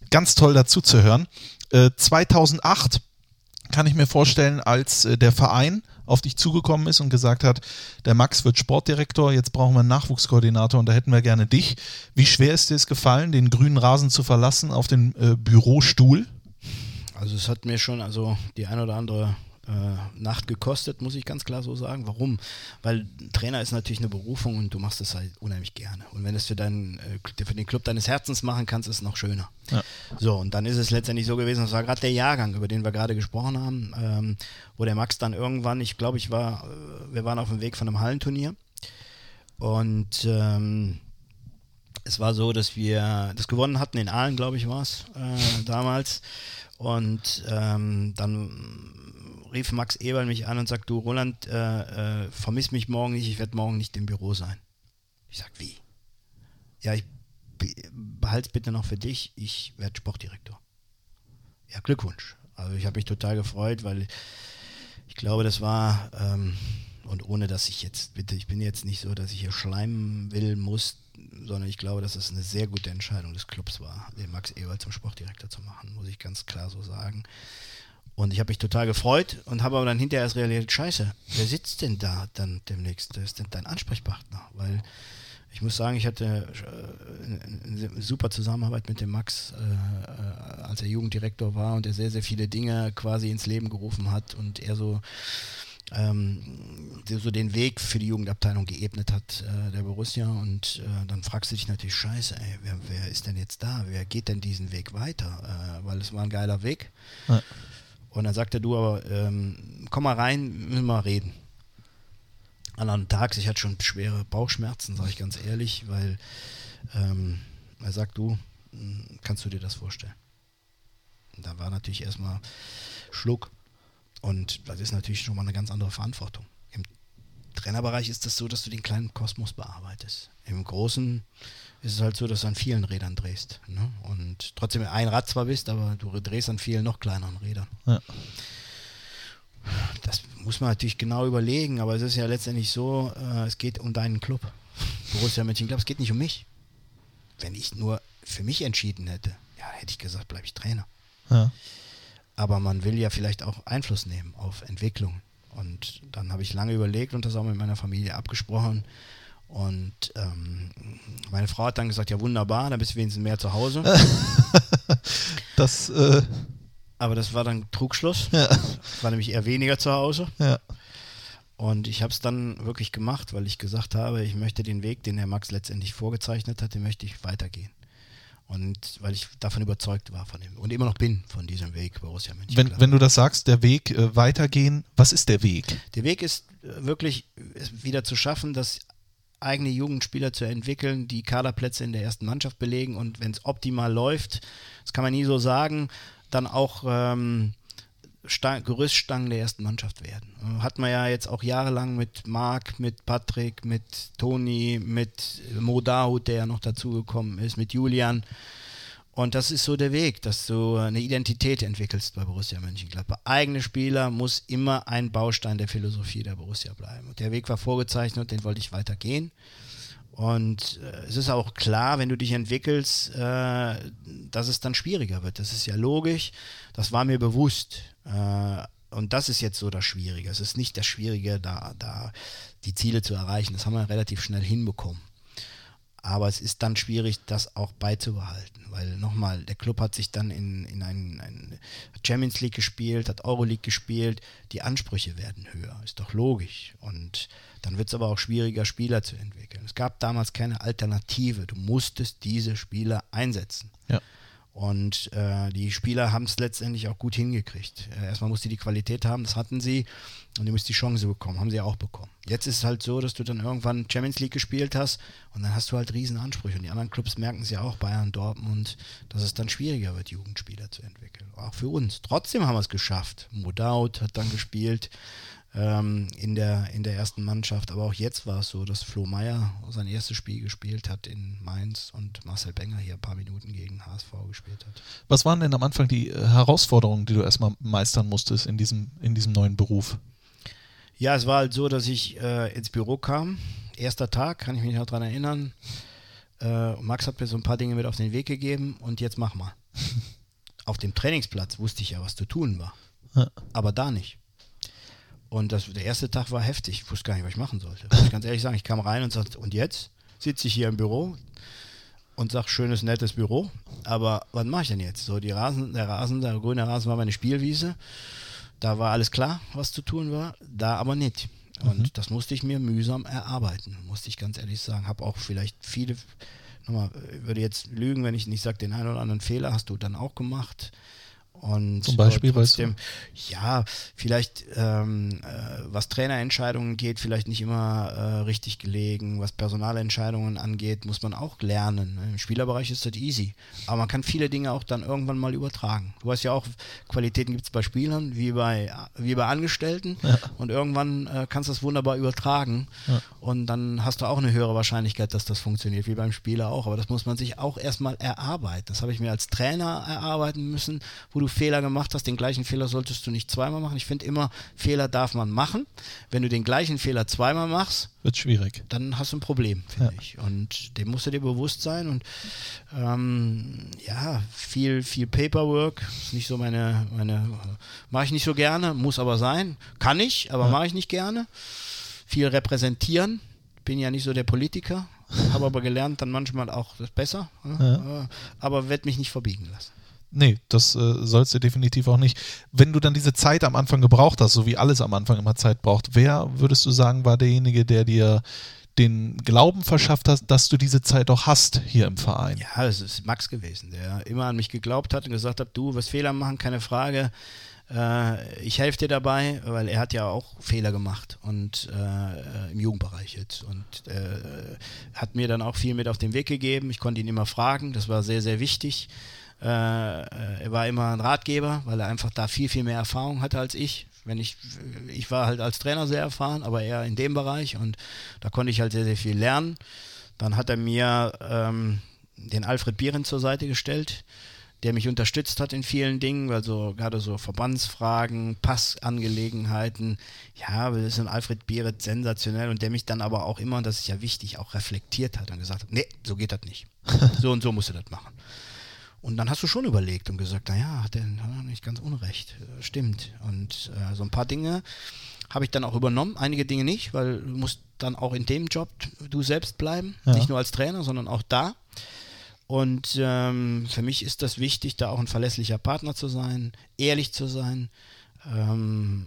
ganz toll dazu zu hören. Äh, 2008 kann ich mir vorstellen, als äh, der Verein auf dich zugekommen ist und gesagt hat, der Max wird Sportdirektor, jetzt brauchen wir einen Nachwuchskoordinator und da hätten wir gerne dich. Wie schwer ist dir es gefallen, den grünen Rasen zu verlassen auf den äh, Bürostuhl? Also es hat mir schon also die ein oder andere äh, Nacht gekostet, muss ich ganz klar so sagen. Warum? Weil Trainer ist natürlich eine Berufung und du machst es halt unheimlich gerne. Und wenn du es für, deinen, äh, für den Club deines Herzens machen kannst, ist es noch schöner. Ja. So, und dann ist es letztendlich so gewesen, das war gerade der Jahrgang, über den wir gerade gesprochen haben, ähm, wo der Max dann irgendwann, ich glaube, ich war, äh, wir waren auf dem Weg von einem Hallenturnier und ähm, es war so, dass wir das gewonnen hatten in Aalen, glaube ich, war es äh, damals. Und ähm, dann rief Max Eberl mich an und sagt, du Roland, äh, äh, vermiss mich morgen nicht, ich werde morgen nicht im Büro sein. Ich sag, wie? Ja, ich behalte es bitte noch für dich, ich werde Sportdirektor. Ja, Glückwunsch. Also ich habe mich total gefreut, weil ich glaube, das war, ähm, und ohne dass ich jetzt, bitte, ich bin jetzt nicht so, dass ich hier schleimen will, muss, sondern ich glaube, dass es eine sehr gute Entscheidung des Clubs war, den Max Ewald zum Sportdirektor zu machen, muss ich ganz klar so sagen. Und ich habe mich total gefreut und habe aber dann hinterher erst realisiert, scheiße, wer sitzt denn da dann demnächst? Wer ist denn dein Ansprechpartner? Weil ich muss sagen, ich hatte äh, eine super Zusammenarbeit mit dem Max, äh, als er Jugenddirektor war und er sehr, sehr viele Dinge quasi ins Leben gerufen hat und er so, ähm, so den Weg für die Jugendabteilung geebnet hat, äh, der Borussia. Und äh, dann fragst du dich natürlich, scheiße, ey, wer, wer ist denn jetzt da? Wer geht denn diesen Weg weiter? Äh, weil es war ein geiler Weg. Ja. Und dann sagte du aber, ähm, komm mal rein, müssen wir reden anderen Tags, ich hatte schon schwere Bauchschmerzen, sage ich ganz ehrlich, weil ähm, er sagt, du, kannst du dir das vorstellen? Und da war natürlich erstmal Schluck und das ist natürlich schon mal eine ganz andere Verantwortung. Im Trainerbereich ist das so, dass du den kleinen Kosmos bearbeitest. Im Großen ist es halt so, dass du an vielen Rädern drehst. Ne? Und trotzdem ein Rad zwar bist, aber du drehst an vielen noch kleineren Rädern. Ja. Das muss man natürlich genau überlegen, aber es ist ja letztendlich so, äh, es geht um deinen Club. Borussia Mönchengladbach, es geht nicht um mich. Wenn ich nur für mich entschieden hätte, ja, hätte ich gesagt, bleibe ich Trainer. Ja. Aber man will ja vielleicht auch Einfluss nehmen auf Entwicklung. Und dann habe ich lange überlegt und das auch mit meiner Familie abgesprochen. Und ähm, meine Frau hat dann gesagt, ja wunderbar, dann bist du wenigstens mehr zu Hause. [LAUGHS] Das, äh, Aber das war dann Trugschluss. ja, Ich war nämlich eher weniger zu Hause. ja. Und ich habe es dann wirklich gemacht, weil ich gesagt habe, ich möchte den Weg, den der Max letztendlich vorgezeichnet hat, den möchte ich weitergehen. Und weil ich davon überzeugt war von dem und immer noch bin von diesem Weg Borussia Wenn, Mönchengladbach. wenn du das sagst, der Weg äh, weitergehen, was ist der Weg? Der Weg ist äh, wirklich wieder zu schaffen, das eigene Jugendspieler zu entwickeln, die Kaderplätze in der ersten Mannschaft belegen und wenn es optimal läuft, das kann man nie so sagen, dann auch ähm, Sta- Gerüststangen der ersten Mannschaft werden. Äh, Hat man ja jetzt auch jahrelang mit Marc, mit Patrick, mit Toni, mit Mo Dahut, der ja noch dazugekommen ist, mit Julian. Und das ist so der Weg, dass du eine Identität entwickelst bei Borussia Mönchengladbach. Eigene Spieler muss immer ein Baustein der Philosophie der Borussia bleiben. Und der Weg war vorgezeichnet, den wollte ich weitergehen. Und äh, es ist auch klar, wenn du dich entwickelst, äh, dass es dann schwieriger wird. Das ist ja logisch. Das war mir bewusst. Äh, und das ist jetzt so das Schwierige. Es ist nicht das Schwierige, da, da die Ziele zu erreichen. Das haben wir relativ schnell hinbekommen. Aber es ist dann schwierig, das auch beizubehalten, weil nochmal, der Club hat sich dann in, in ein, ein Champions League gespielt, hat Euroleague gespielt, die Ansprüche werden höher, ist doch logisch. Und dann wird es aber auch schwieriger, Spieler zu entwickeln. Es gab damals keine Alternative, du musstest diese Spieler einsetzen. Ja. Und äh, die Spieler haben es letztendlich auch gut hingekriegt. Äh, erstmal musste die Qualität haben, das hatten sie. Und du musst die Chance bekommen, haben sie auch bekommen. Jetzt ist es halt so, dass du dann irgendwann Champions League gespielt hast und dann hast du halt riesen Ansprüche. Und die anderen Clubs merken es ja auch, Bayern, Dortmund, dass es dann schwieriger wird, Jugendspieler zu entwickeln. Auch für uns. Trotzdem haben wir es geschafft. Modaut hat dann gespielt ähm, in, der, in der ersten Mannschaft. Aber auch jetzt war es so, dass Flo Meyer sein erstes Spiel gespielt hat in Mainz und Marcel Benger hier ein paar Minuten gegen HSV gespielt hat. Was waren denn am Anfang die äh, Herausforderungen, die du erstmal meistern musstest in diesem, in diesem neuen Beruf? Ja, es war halt so, dass ich äh, ins Büro kam. Erster Tag, kann ich mich noch dran erinnern. Äh, Max hat mir so ein paar Dinge mit auf den Weg gegeben und jetzt mach mal. [LAUGHS] auf dem Trainingsplatz wusste ich ja, was zu tun war. Ja. Aber da nicht. Und das, der erste Tag war heftig. Ich wusste gar nicht, was ich machen sollte. Muss ich ganz ehrlich sagen, ich kam rein und sagte, und jetzt sitze ich hier im Büro und sag, schönes, nettes Büro. Aber was mache ich denn jetzt? So, die Rasen, der Rasen, der grüne Rasen war meine Spielwiese. Da war alles klar, was zu tun war. Da aber nicht. Und das musste ich mir mühsam erarbeiten, musste ich ganz ehrlich sagen. Habe auch vielleicht viele, nochmal, ich würde jetzt lügen, wenn ich nicht sage, den einen oder anderen Fehler hast du dann auch gemacht. Und Zum Beispiel, aber weißt du? trotzdem, ja, vielleicht ähm, äh, was Trainerentscheidungen geht, vielleicht nicht immer äh, richtig gelegen. Was Personalentscheidungen angeht, muss man auch lernen. ne? Im Spielerbereich ist das easy. Aber man kann viele Dinge auch dann irgendwann mal übertragen. Du weißt ja auch, Qualitäten gibt es bei Spielern wie bei, wie bei Angestellten. Und irgendwann äh, kannst du das wunderbar übertragen. Und dann hast du auch eine höhere Wahrscheinlichkeit, dass das funktioniert, wie beim Spieler auch. Aber das muss man sich auch erstmal erarbeiten. Das habe ich mir als Trainer erarbeiten müssen, wo du Fehler gemacht hast. Den gleichen Fehler solltest du nicht zweimal machen. Ich finde immer, Fehler darf man machen. Wenn du den gleichen Fehler zweimal machst, Wird schwierig. dann hast du ein Problem, finde ich. Und dem musst du dir bewusst sein. Und ähm, ja, viel, viel Paperwork ist nicht so meine, meine mache ich nicht so gerne, muss aber sein. Kann ich, aber mache ich nicht gerne. Viel repräsentieren. Bin ja nicht so der Politiker, habe aber gelernt, dann manchmal auch das besser. ne? Aber werde mich nicht verbiegen lassen. Nee, das äh, sollst du definitiv auch nicht. Wenn du dann diese Zeit am Anfang gebraucht hast, so wie alles am Anfang immer Zeit braucht, wer würdest du sagen, war derjenige, der dir den Glauben verschafft hat, dass du diese Zeit auch hast hier im Verein? Ja, es ist Max gewesen, der immer an mich geglaubt hat und gesagt hat, du wirst Fehler machen, keine Frage. Äh, ich helfe dir dabei, weil er hat ja auch Fehler gemacht und äh, im Jugendbereich jetzt und äh, hat mir dann auch viel mit auf den Weg gegeben. Ich konnte ihn immer fragen, das war sehr, sehr wichtig. Äh, äh, er war immer ein Ratgeber, weil er einfach da viel, viel mehr Erfahrung hatte als ich. Wenn ich, ich war halt als Trainer sehr erfahren, aber eher in dem Bereich und da konnte ich halt sehr, sehr viel lernen. Dann hat er mir ähm, den Alfred Bieren zur Seite gestellt, der mich unterstützt hat in vielen Dingen, also gerade so Verbandsfragen, Passangelegenheiten. Ja, das ist ein Alfred Bieret sensationell und der mich dann aber auch immer, und das ist ja wichtig, auch reflektiert hat und gesagt hat, nee, so geht das nicht. [LAUGHS] So und so musst du das machen. Und dann hast du schon überlegt und gesagt, naja, hat er nicht ganz unrecht. Äh, Stimmt. Und äh, so ein paar Dinge habe ich dann auch übernommen, einige Dinge nicht, weil du musst dann auch in dem Job du selbst bleiben, Ja. nicht nur als Trainer, sondern auch da. Und ähm, für mich ist das wichtig, da auch ein verlässlicher Partner zu sein, ehrlich zu sein ähm,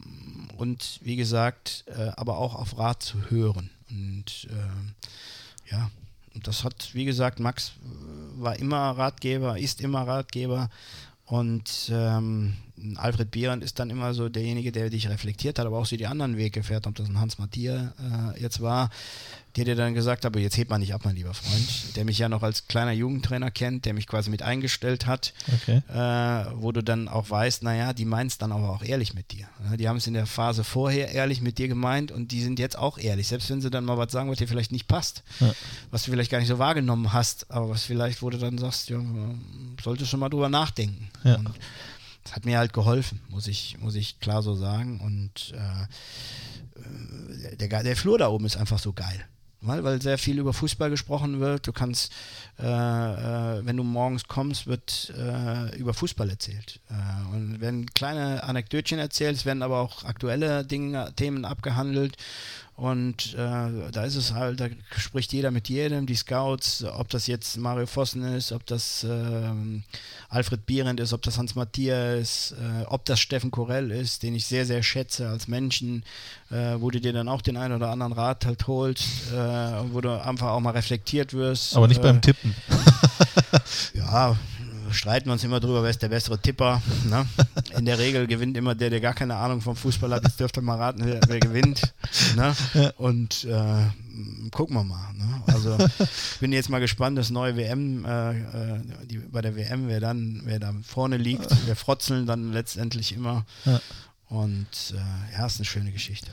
und wie gesagt, äh, aber auch auf Rat zu hören. Und ähm, ja, das hat, wie gesagt, Max äh, war immer Ratgeber, ist immer Ratgeber. Und ähm, Alfred Bierand ist dann immer so derjenige, der dich reflektiert hat, aber auch so die anderen Weggefährten, ob das ein Hans Matthias äh, jetzt war, der dir dann gesagt hat, aber jetzt hebt man nicht ab, mein lieber Freund, der mich ja noch als kleiner Jugendtrainer kennt, der mich quasi mit eingestellt hat, Okay. äh, wo du dann auch weißt, naja, die meinen es dann aber auch ehrlich mit dir. Die haben es in der Phase vorher ehrlich mit dir gemeint und die sind jetzt auch ehrlich, selbst wenn sie dann mal was sagen, was dir vielleicht nicht passt, Ja. was du vielleicht gar nicht so wahrgenommen hast, aber was vielleicht, wo du dann sagst, ja, solltest schon mal drüber nachdenken. Ja. Und das hat mir halt geholfen, muss ich, muss ich klar so sagen. Und äh, der, Ge- der Flur da oben ist einfach so geil. Weil, sehr viel über Fußball gesprochen wird. Du kannst, äh, äh, wenn du morgens kommst, wird äh, über Fußball erzählt. Äh, und werden kleine Anekdötchen erzählt, es werden aber auch aktuelle Dinge, Themen abgehandelt. Und äh, da ist es halt, da spricht jeder mit jedem, die Scouts, ob das jetzt Mario Vossen ist, ob das ähm, Alfred Bierend ist, ob das Hans Matthias ist, äh, ob das Steffen Korell ist, den ich sehr, sehr schätze als Menschen, äh, wo du dir dann auch den einen oder anderen Rat halt holst, äh, wo du einfach auch mal reflektiert wirst. Aber nicht äh, beim Tippen. [LAUGHS] ja, streiten wir uns immer drüber, wer ist der bessere Tipper. Ne? [LAUGHS] In der Regel gewinnt immer der, der gar keine Ahnung vom Fußball hat. Jetzt dürft ihr mal raten, wer, wer gewinnt. Ne? Und äh, gucken wir mal. Ne? Also ich bin jetzt mal gespannt, das neue WM, äh, äh, die, bei der WM, wer dann, wer da vorne liegt. Wir frotzeln dann letztendlich immer. Ja. Und äh, ja, ist eine schöne Geschichte.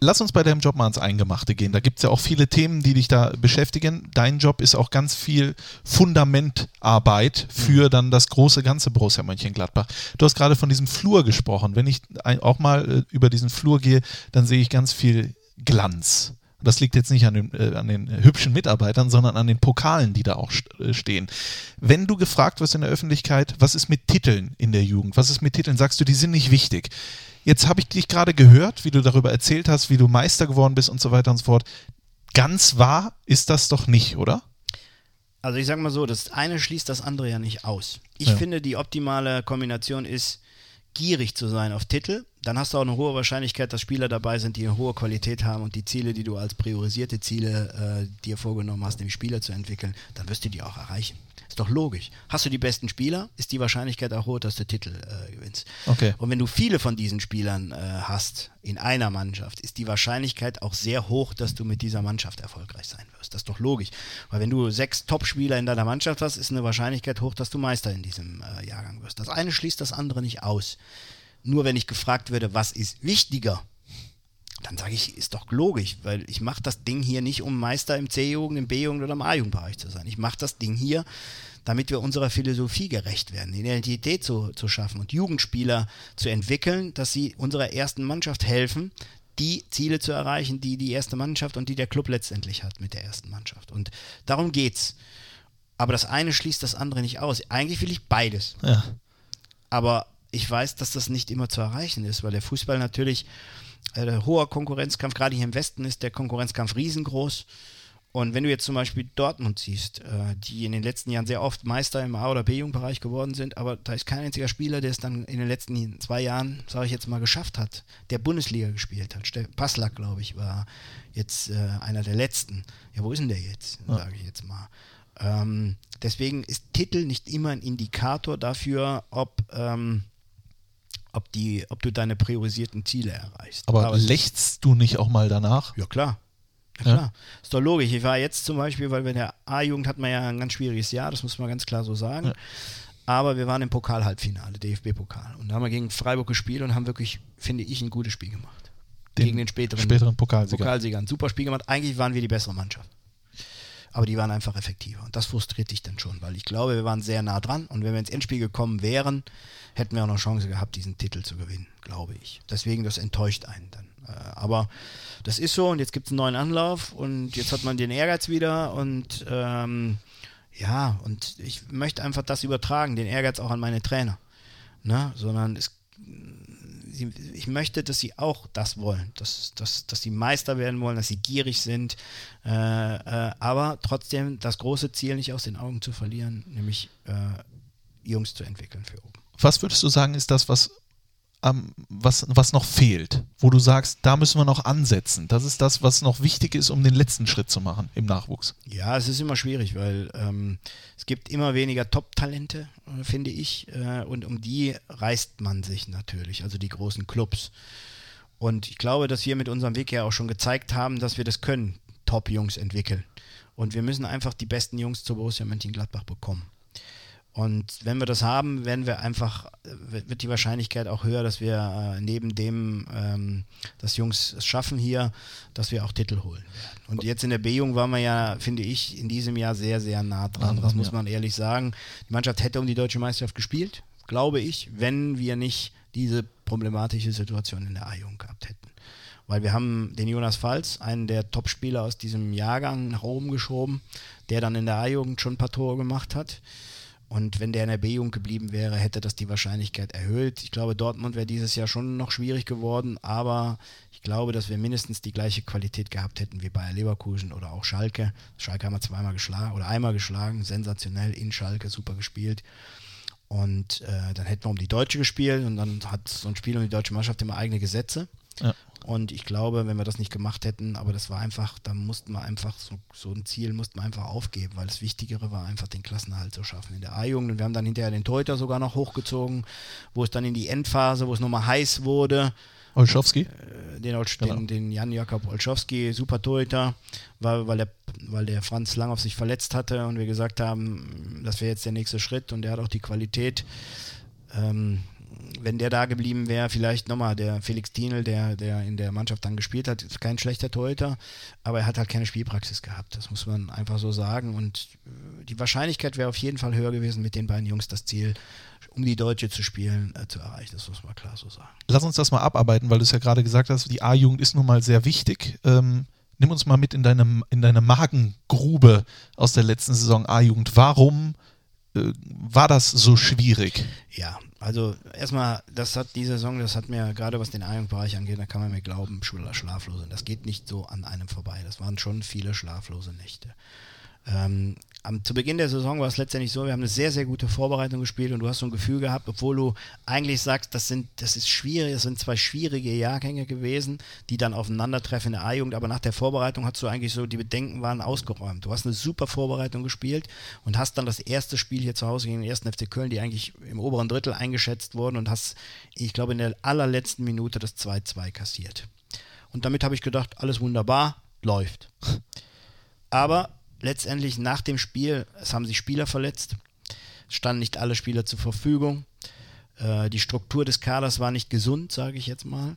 Lass uns bei deinem Job mal ans Eingemachte gehen. Da gibt es ja auch viele Themen, die dich da beschäftigen. Dein Job ist auch ganz viel Fundamentarbeit für dann das große ganze Borussia Mönchengladbach. Du hast gerade von diesem Flur gesprochen. Wenn ich auch mal äh, über diesen Flur gehe, dann sehe ich ganz viel Glanz. Das liegt jetzt nicht an den, äh, an den hübschen Mitarbeitern, sondern an den Pokalen, die da auch äh, stehen. Wenn du gefragt wirst in der Öffentlichkeit, was ist mit Titeln in der Jugend, was ist mit Titeln, sagst du, die sind nicht wichtig. Jetzt habe ich dich gerade gehört, wie du darüber erzählt hast, wie du Meister geworden bist und so weiter und so fort. Ganz wahr ist das doch nicht, oder? Also ich sage mal so, das eine schließt das andere ja nicht aus. Ich Ja. finde, die optimale Kombination ist, gierig zu sein auf Titel. Dann hast du auch eine hohe Wahrscheinlichkeit, dass Spieler dabei sind, die eine hohe Qualität haben und die Ziele, die du als priorisierte Ziele äh, dir vorgenommen hast, nämlich Spieler zu entwickeln, dann wirst du die auch erreichen. Ist doch logisch. Hast du die besten Spieler, ist die Wahrscheinlichkeit auch hoch, dass du Titel äh, gewinnst. Okay. Und wenn du viele von diesen Spielern äh, hast in einer Mannschaft, ist die Wahrscheinlichkeit auch sehr hoch, dass du mit dieser Mannschaft erfolgreich sein wirst. Das ist doch logisch. Weil wenn du sechs Top-Spieler in deiner Mannschaft hast, ist eine Wahrscheinlichkeit hoch, dass du Meister in diesem äh, Jahrgang wirst. Das eine schließt das andere nicht aus. Nur wenn ich gefragt würde, was ist wichtiger, dann sage ich, ist doch logisch, weil ich mache das Ding hier nicht, um Meister im C-Jugend, im B-Jugend oder im A-Jugendbereich zu sein. Ich mache das Ding hier, damit wir unserer Philosophie gerecht werden, Identität zu, zu schaffen und Jugendspieler zu entwickeln, dass sie unserer ersten Mannschaft helfen, die Ziele zu erreichen, die die erste Mannschaft und die der Club letztendlich hat mit der ersten Mannschaft. Und darum geht's. Aber das eine schließt das andere nicht aus. Eigentlich will ich beides. Ja. Aber ich weiß, dass das nicht immer zu erreichen ist, weil der Fußball natürlich äh, der hoher Konkurrenzkampf, gerade hier im Westen ist der Konkurrenzkampf riesengroß. Und wenn du jetzt zum Beispiel Dortmund siehst, äh, die in den letzten Jahren sehr oft Meister im A- oder B-Jugendbereich geworden sind, aber da ist kein einziger Spieler, der es dann in den letzten zwei Jahren, sage ich jetzt mal, geschafft hat, der Bundesliga gespielt hat. Passlack, glaube ich, war jetzt äh, einer der letzten. Ja, wo ist denn der jetzt, sage ich jetzt mal. Ähm, deswegen ist Titel nicht immer ein Indikator dafür, ob, ähm, ob, die, ob du deine priorisierten Ziele erreichst. Aber ist- lächst du nicht auch mal danach? ja, klar. Ja, Ja. klar. Ist doch logisch. Ich war jetzt zum Beispiel, weil wir in der A-Jugend hatten wir ja ein ganz schwieriges Jahr, das muss man ganz klar so sagen. Ja. Aber wir waren im Pokal-Halbfinale, DFB-Pokal. Und da haben wir gegen Freiburg gespielt und haben wirklich, finde ich, ein gutes Spiel gemacht. Den gegen den späteren, späteren Pokalsieger. Pokalsieger. Ein super Spiel gemacht. Eigentlich waren wir die bessere Mannschaft. Aber die waren einfach effektiver. Und das frustriert dich dann schon, weil ich glaube, wir waren sehr nah dran. Und wenn wir ins Endspiel gekommen wären, hätten wir auch noch Chance gehabt, diesen Titel zu gewinnen, glaube ich. Deswegen, das enttäuscht einen dann. Äh, Aber das ist so und jetzt gibt es einen neuen Anlauf und jetzt hat man den Ehrgeiz wieder und ähm, ja, und ich möchte einfach das übertragen, den Ehrgeiz auch an meine Trainer. Ne? Sondern es sie, ich möchte, dass sie auch das wollen, dass, dass, dass sie Meister werden wollen, dass sie gierig sind, äh, äh, aber trotzdem das große Ziel nicht aus den Augen zu verlieren, nämlich äh, Jungs zu entwickeln für oben. Was würdest du sagen, ist das, was was, was noch fehlt, wo du sagst, da müssen wir noch ansetzen. Das ist das, was noch wichtig ist, um den letzten Schritt zu machen im Nachwuchs. Ja, es ist immer schwierig, weil ähm, es gibt immer weniger Top-Talente, äh, finde ich, äh, und um die reißt man sich natürlich, also die großen Clubs. Und ich glaube, dass wir mit unserem Weg ja auch schon gezeigt haben, dass wir das können, Top-Jungs entwickeln. Und wir müssen einfach die besten Jungs zu Borussia Mönchengladbach bekommen. Und wenn wir das haben, werden wir einfach, wird die Wahrscheinlichkeit auch höher, dass wir äh, neben dem, ähm, dass Jungs es schaffen hier, dass wir auch Titel holen werden. Und jetzt in der B-Jung waren wir ja, finde ich, in diesem Jahr sehr, sehr nah dran. Das muss man ehrlich sagen. Die Mannschaft hätte um die deutsche Meisterschaft gespielt, glaube ich, wenn wir nicht diese problematische Situation in der A-Jugend gehabt hätten. Weil wir haben den Jonas Falz, einen der Topspieler aus diesem Jahrgang, nach oben geschoben, der dann in der A-Jugend schon ein paar Tore gemacht hat. Und wenn der in der B-Jugend geblieben wäre, hätte das die Wahrscheinlichkeit erhöht. Ich glaube, Dortmund wäre dieses Jahr schon noch schwierig geworden, aber ich glaube, dass wir mindestens die gleiche Qualität gehabt hätten wie Bayer Leverkusen oder auch Schalke. Schalke haben wir zweimal geschlagen oder einmal geschlagen, sensationell in Schalke, super gespielt. Und äh, dann hätten wir um die Deutsche gespielt und dann hat so ein Spiel um die deutsche Mannschaft immer eigene Gesetze. Ja. Und ich glaube, wenn wir das nicht gemacht hätten, aber das war einfach, da mussten wir einfach, so, so ein Ziel mussten wir einfach aufgeben, weil das Wichtigere war einfach den Klassenerhalt zu schaffen in der A-Jugend. Und wir haben dann hinterher den Teuter sogar noch hochgezogen, wo es dann in die Endphase, wo es nochmal heiß wurde. Olschowski? Äh, den, genau. den, den Jan Jakob Olschowski, super Torhüter, weil, weil, der, weil der Franz Lang auf sich verletzt hatte und wir gesagt haben, das wäre jetzt der nächste Schritt und der hat auch die Qualität. Ähm, wenn der da geblieben wäre, vielleicht nochmal der Felix Dienel, der, der in der Mannschaft dann gespielt hat, ist kein schlechter Torhüter, aber er hat halt keine Spielpraxis gehabt. Das muss man einfach so sagen. Und äh, die Wahrscheinlichkeit wäre auf jeden Fall höher gewesen, mit den beiden Jungs das Ziel, um die Deutsche zu spielen, äh, zu erreichen. Das muss man klar so sagen. Lass uns das mal abarbeiten, weil du es ja gerade gesagt hast, die A-Jugend ist nun mal sehr wichtig. Ähm, nimm uns mal mit in deine, in deine Magengrube aus der letzten Saison A-Jugend. Warum äh, war das so schwierig? Ja, also erstmal, das hat die Saison, das hat mir gerade was den A-Jugendbereich angeht, da kann man mir glauben, schlaflose. Das geht nicht so an einem vorbei. Das waren schon viele schlaflose Nächte. Ähm, am, zu Beginn der Saison war es letztendlich so, wir haben eine sehr, sehr gute Vorbereitung gespielt und du hast so ein Gefühl gehabt, obwohl du eigentlich sagst, das sind, das ist schwierig, das sind zwei schwierige Jahrgänge gewesen, die dann aufeinandertreffen in der A-Jugend, aber nach der Vorbereitung hast du eigentlich so, die Bedenken waren ausgeräumt. Du hast eine super Vorbereitung gespielt und hast dann das erste Spiel hier zu Hause gegen den ersten FC Köln, die eigentlich im oberen Drittel eingeschätzt wurden und hast, ich glaube, in der allerletzten Minute das 2-2 kassiert. Und damit habe ich gedacht, alles wunderbar, läuft. Aber letztendlich nach dem Spiel, es haben sich Spieler verletzt, es standen nicht alle Spieler zur Verfügung. Äh, die Struktur des Kaders war nicht gesund, sage ich jetzt mal.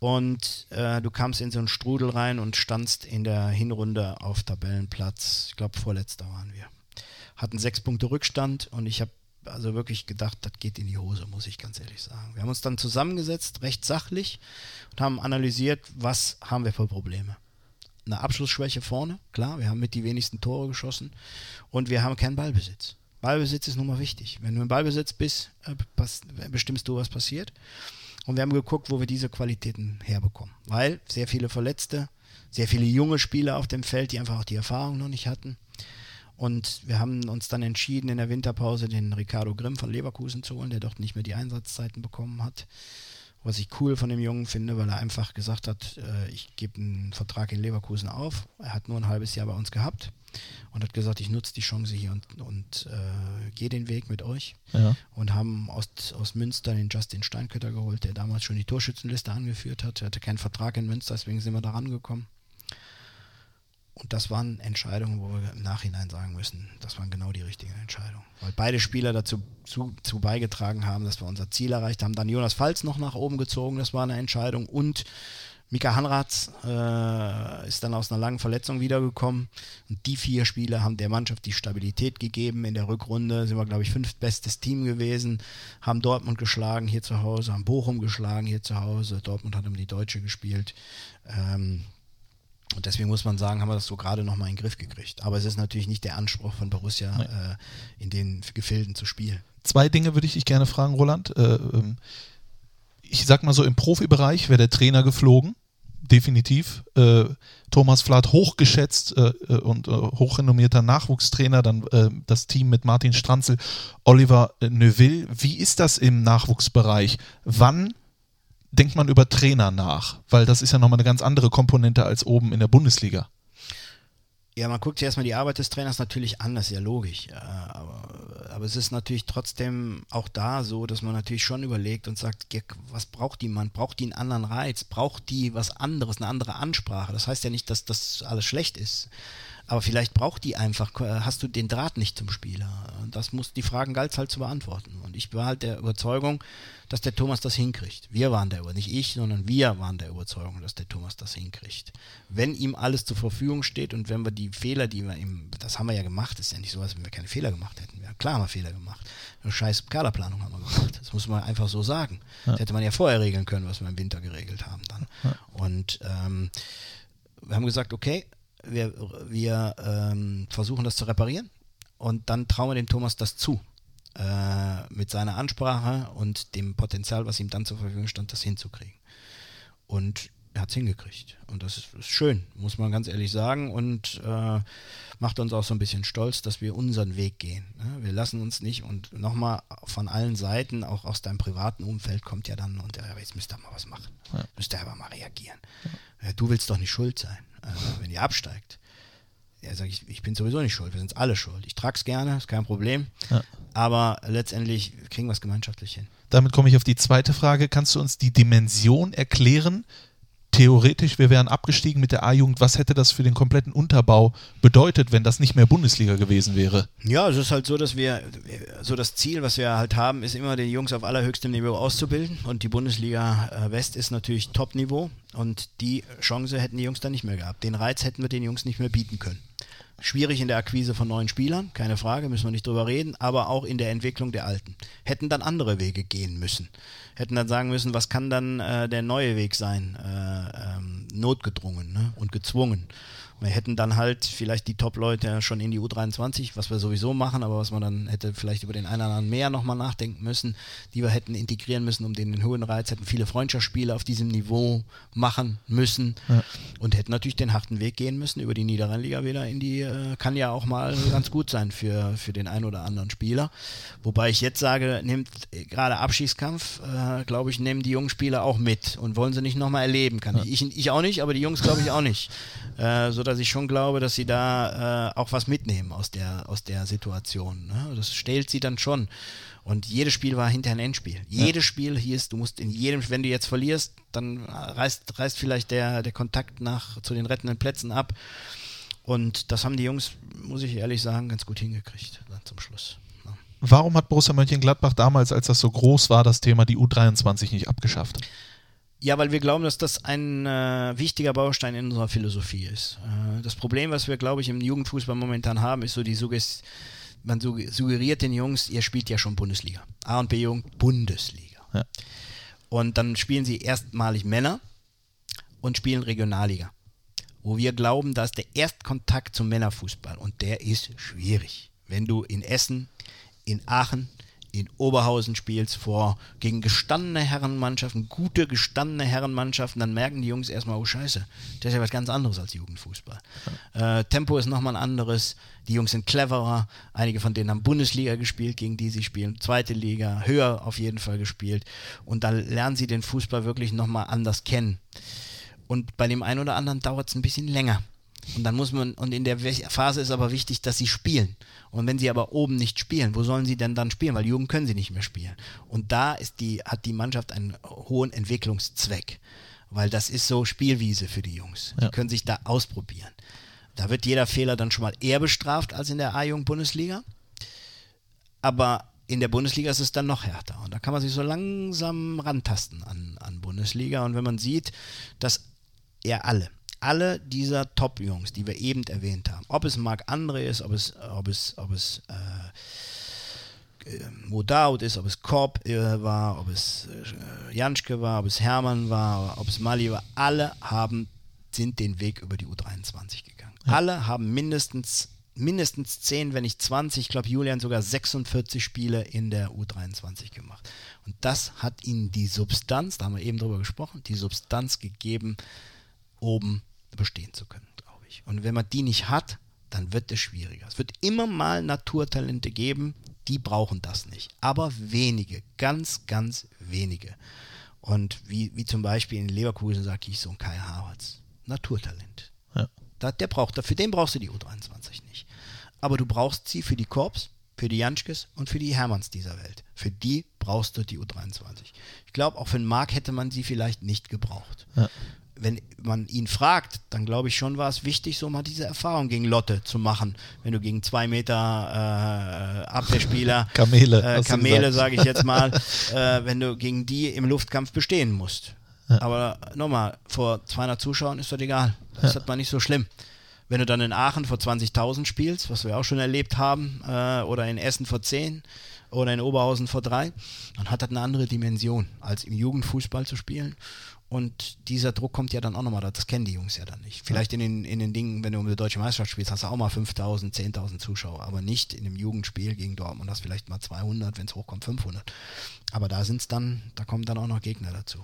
Und äh, du kamst in so einen Strudel rein und standst in der Hinrunde auf Tabellenplatz, ich glaube vorletzter waren wir. Hatten sechs Punkte Rückstand und ich habe also wirklich gedacht, das geht in die Hose, muss ich ganz ehrlich sagen. Wir haben uns dann zusammengesetzt, recht sachlich, und haben analysiert, was haben wir für Probleme eine Abschlussschwäche vorne, klar, wir haben mit die wenigsten Tore geschossen und wir haben keinen Ballbesitz. Ballbesitz ist nun mal wichtig. Wenn du im Ballbesitz bist, äh, bestimmst du, was passiert. Und wir haben geguckt, wo wir diese Qualitäten herbekommen. Weil sehr viele Verletzte, sehr viele junge Spieler auf dem Feld, die einfach auch die Erfahrung noch nicht hatten. Und wir haben uns dann entschieden, in der Winterpause den Ricardo Grimm von Leverkusen zu holen, der dort nicht mehr die Einsatzzeiten bekommen hat was ich cool von dem Jungen finde, weil er einfach gesagt hat, äh, ich gebe einen Vertrag in Leverkusen auf. Er hat nur ein halbes Jahr bei uns gehabt und hat gesagt, ich nutze die Chance hier und, und äh, gehe den Weg mit euch. Ja. Und haben aus, aus Münster den Justin Steinkötter geholt, der damals schon die Torschützenliste angeführt hat. Er hatte keinen Vertrag in Münster, deswegen sind wir da rangekommen. Und das waren Entscheidungen, wo wir im Nachhinein sagen müssen, das waren genau die richtigen Entscheidungen. Weil beide Spieler dazu zu, zu beigetragen haben, dass wir unser Ziel erreicht haben. Dann Jonas Falz noch nach oben gezogen, das war eine Entscheidung. Und Mika Hanratz äh, ist dann aus einer langen Verletzung wiedergekommen. Und die vier Spieler haben der Mannschaft die Stabilität gegeben. In der Rückrunde sind wir, glaube ich, fünftbestes Team gewesen. Haben Dortmund geschlagen hier zu Hause, haben Bochum geschlagen hier zu Hause. Dortmund hat um die Deutsche gespielt. Ähm, und deswegen muss man sagen, haben wir das so gerade nochmal in den Griff gekriegt. Aber es ist natürlich nicht der Anspruch von Borussia, äh, in den Gefilden zu spielen. Zwei Dinge würde ich dich gerne fragen, Roland. Äh, ähm, ich sag mal so, im Profibereich wäre der Trainer geflogen. Definitiv. Äh, Thomas Flath hochgeschätzt äh, äh, und äh, hochrenommierter Nachwuchstrainer, dann das Team mit Martin Stranzel, Oliver Neuville. Wie ist das im Nachwuchsbereich? Wann denkt man über Trainer nach? Weil das ist ja nochmal eine ganz andere Komponente als oben in der Bundesliga. Ja, man guckt sich erstmal die Arbeit des Trainers natürlich an, das ist ja logisch. Aber, aber es ist natürlich trotzdem auch da so, dass man natürlich schon überlegt und sagt, was braucht die Mann? Braucht die einen anderen Reiz? Braucht die was anderes, eine andere Ansprache? Das heißt ja nicht, dass das alles schlecht ist. Aber vielleicht braucht die einfach, äh, hast du den Draht nicht zum Spieler. Das muss die Fragen galt halt zu beantworten. Und ich war halt der Überzeugung, dass der Thomas das hinkriegt. Wir waren der, nicht ich, sondern wir waren der Überzeugung, dass der Thomas das hinkriegt. Wenn ihm alles zur Verfügung steht und wenn wir die Fehler, die wir ihm, das haben wir ja gemacht, ist ja nicht so, als wenn wir keine Fehler gemacht hätten. Ja, klar haben wir Fehler gemacht. Eine scheiß Kaderplanung haben wir gemacht. Das muss man einfach so sagen. Das hätte man ja vorher regeln können, was wir im Winter geregelt haben dann. Und ähm, wir haben gesagt, okay, wir, wir ähm, versuchen das zu reparieren und dann trauen wir dem Thomas das zu. Äh, mit seiner Ansprache und dem Potenzial, was ihm dann zur Verfügung stand, das hinzukriegen. Und er hat es hingekriegt. Und das ist, ist schön, muss man ganz ehrlich sagen. Und äh, macht uns auch so ein bisschen stolz, dass wir unseren Weg gehen. Ne? Wir lassen uns nicht und nochmal von allen Seiten, auch aus deinem privaten Umfeld, kommt ja dann und ja, jetzt müsst ihr mal was machen. Müsst ihr aber mal reagieren. Ja, du willst doch nicht schuld sein, äh, wenn ihr absteigt. Ja, sag ich, ich bin sowieso nicht schuld, wir sind alle schuld. Ich trag's gerne, ist kein Problem. Ja. Aber letztendlich kriegen wir es gemeinschaftlich hin. Damit komme ich auf die zweite Frage. Kannst du uns die Dimension erklären? Theoretisch, wir wären abgestiegen mit der A-Jugend. Was hätte das für den kompletten Unterbau bedeutet, wenn das nicht mehr Bundesliga gewesen wäre? Ja, es ist halt so, dass wir, so das Ziel, was wir halt haben, ist immer, die Jungs auf allerhöchstem Niveau auszubilden. Und die Bundesliga äh, West ist natürlich Top-Niveau. Und die Chance hätten die Jungs dann nicht mehr gehabt. Den Reiz hätten wir den Jungs nicht mehr bieten können. Schwierig in der Akquise von neuen Spielern, keine Frage, müssen wir nicht drüber reden, aber auch in der Entwicklung der Alten. Hätten dann andere Wege gehen müssen. Hätten dann sagen müssen, was kann dann äh, der neue Weg sein? Äh, ähm, notgedrungen ne? und gezwungen. Wir hätten dann halt vielleicht die Top-Leute schon in die U23, was wir sowieso machen, aber was man dann hätte vielleicht über den einen oder anderen mehr nochmal nachdenken müssen, die wir hätten integrieren müssen, um den, den hohen Reiz, hätten viele Freundschaftsspiele auf diesem Niveau machen müssen und hätten natürlich den harten Weg gehen müssen über die Niederrheinliga wieder in die, äh, kann ja auch mal ganz gut sein für, für den einen oder anderen Spieler. Wobei ich jetzt sage, nimmt äh, gerade Abschießkampf, äh, glaube ich, nehmen die jungen Spieler auch mit und wollen sie nicht nochmal erleben. Kann ich, ich, ich auch nicht, aber die Jungs glaube ich auch nicht. Äh, so dass ich schon glaube, dass sie da äh, auch was mitnehmen aus der, aus der Situation. Ne? Das stellt sie dann schon. Und jedes Spiel war hinterher ein Endspiel. Jedes Spiel hieß, du musst in jedem, wenn du jetzt verlierst, dann reißt, reißt vielleicht der, der Kontakt nach zu den rettenden Plätzen ab. Und das haben die Jungs, muss ich ehrlich sagen, ganz gut hingekriegt dann zum Schluss. ne? Ja. Warum hat Borussia Mönchengladbach damals, als das so groß war, das Thema die U23 nicht abgeschafft? Ja, weil wir glauben, dass das ein äh, wichtiger Baustein in unserer Philosophie ist. Äh, das Problem, was wir, glaube ich, im Jugendfußball momentan haben, ist so die Suggest man sugge- suggeriert den Jungs, ihr spielt ja schon Bundesliga. A und B Jugend, Bundesliga. Ja. Und dann spielen sie erstmalig Männer und spielen Regionalliga. Wo wir glauben, da ist der Erstkontakt zum Männerfußball und der ist schwierig. Wenn du in Essen, in Aachen, in Oberhausen spielst vor gegen gestandene Herrenmannschaften, gute gestandene Herrenmannschaften, dann merken die Jungs erstmal, oh Scheiße, das ist ja was ganz anderes als Jugendfußball. Äh, Tempo ist nochmal ein anderes, die Jungs sind cleverer, einige von denen haben Bundesliga gespielt, gegen die sie spielen, zweite Liga, höher auf jeden Fall gespielt und da lernen sie den Fußball wirklich nochmal anders kennen. Und bei dem einen oder anderen dauert es ein bisschen länger. Und dann muss man, und in der Phase ist aber wichtig, dass sie spielen. Und wenn sie aber oben nicht spielen, wo sollen sie denn dann spielen? Weil Jugend können sie nicht mehr spielen. Und da ist die, hat die Mannschaft einen hohen Entwicklungszweck. Weil das ist so Spielwiese für die Jungs. Die Ja. können sich da ausprobieren. Da wird jeder Fehler dann schon mal eher bestraft als in der A-Jugend-Bundesliga. Aber in der Bundesliga ist es dann noch härter. Und da kann man sich so langsam rantasten an, an Bundesliga. Und wenn man sieht, dass ja alle, alle dieser Top-Jungs, die wir eben erwähnt haben, ob es Marc André ist, ob es, ob es, ob es äh, äh, Modaut ist, ob es Korb äh, war, ob es äh, Janschke war, ob es Hermann war, ob es Mali war, alle haben, sind den Weg über die U23 gegangen. Alle haben mindestens mindestens 10, wenn nicht 20, ich glaube Julian sogar 46 Spiele in der U23 gemacht. Und das hat ihnen die Substanz, da haben wir eben drüber gesprochen, die Substanz gegeben, oben bestehen zu können, glaube ich. Und wenn man die nicht hat, dann wird es schwieriger. Es wird immer mal Naturtalente geben, die brauchen das nicht. Aber wenige, ganz, ganz wenige. Und wie, wie zum Beispiel in Leverkusen sage ich so ein Kai Havertz. Naturtalent. Ja. Da, der braucht, für den brauchst du die U23 nicht. Aber du brauchst sie für die Korps, für die Janschkes und für die Hermanns dieser Welt. Für die brauchst du die U23. Ich glaube, auch für den Marc hätte man sie vielleicht nicht gebraucht. Ja. Wenn man ihn fragt, dann glaube ich schon, war es wichtig, so mal diese Erfahrung gegen Lotte zu machen. Wenn du gegen zwei Meter äh, Abwehrspieler, [LAUGHS] Kamele, äh, Kamele sage ich jetzt mal, [LAUGHS] äh, wenn du gegen die im Luftkampf bestehen musst. Aber nochmal, vor 200 Zuschauern ist das egal. Das ist mal nicht so schlimm. Wenn du dann in Aachen vor 20.000 spielst, was wir auch schon erlebt haben, äh, oder in Essen vor 10 oder in Oberhausen vor 3, dann hat das eine andere Dimension, als im Jugendfußball zu spielen. Und dieser Druck kommt ja dann auch nochmal, das kennen die Jungs ja dann nicht. Vielleicht in den, in den Dingen, wenn du um die deutsche Meisterschaft spielst, hast du auch mal 5.000, 10.000 Zuschauer, aber nicht in einem Jugendspiel gegen Dortmund, hast vielleicht mal 200, wenn es hochkommt 500. Aber da sind es dann, da kommen dann auch noch Gegner dazu.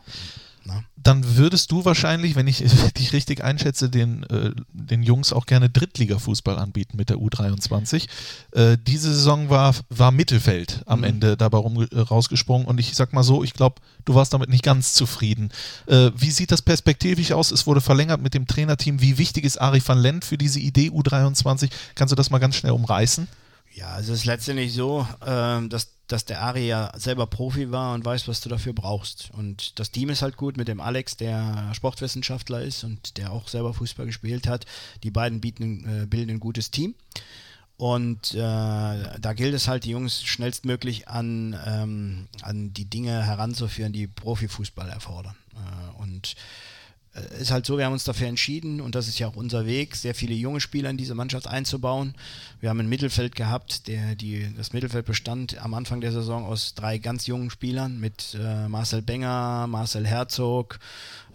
Na? Dann würdest du wahrscheinlich, wenn ich [LAUGHS] dich richtig einschätze, den, äh, den Jungs auch gerne Drittliga-Fußball anbieten mit der U23. Äh, diese Saison war, war Mittelfeld am Ende dabei rum, äh, rausgesprungen und ich sag mal so, ich glaube, du warst damit nicht ganz zufrieden. Äh, wie sieht das perspektivisch aus? Es wurde verlängert mit dem Trainerteam. Wie wichtig ist Ari van Lent für diese Idee U23? Kannst du das mal ganz schnell umreißen? Ja, es ist letztendlich so, ähm, dass, dass der Ari ja selber Profi war und weiß, was du dafür brauchst. Und das Team ist halt gut mit dem Alex, der Sportwissenschaftler ist und der auch selber Fußball gespielt hat. Die beiden bieten, äh, bilden ein gutes Team. Und äh, da gilt es halt, die Jungs schnellstmöglich an, ähm, an die Dinge heranzuführen, die Profifußball erfordern. Äh, und ist halt so, wir haben uns dafür entschieden und das ist ja auch unser Weg, sehr viele junge Spieler in diese Mannschaft einzubauen. Wir haben ein Mittelfeld gehabt, der, die, das Mittelfeld bestand am Anfang der Saison aus drei ganz jungen Spielern mit äh, Marcel Benger, Marcel Herzog,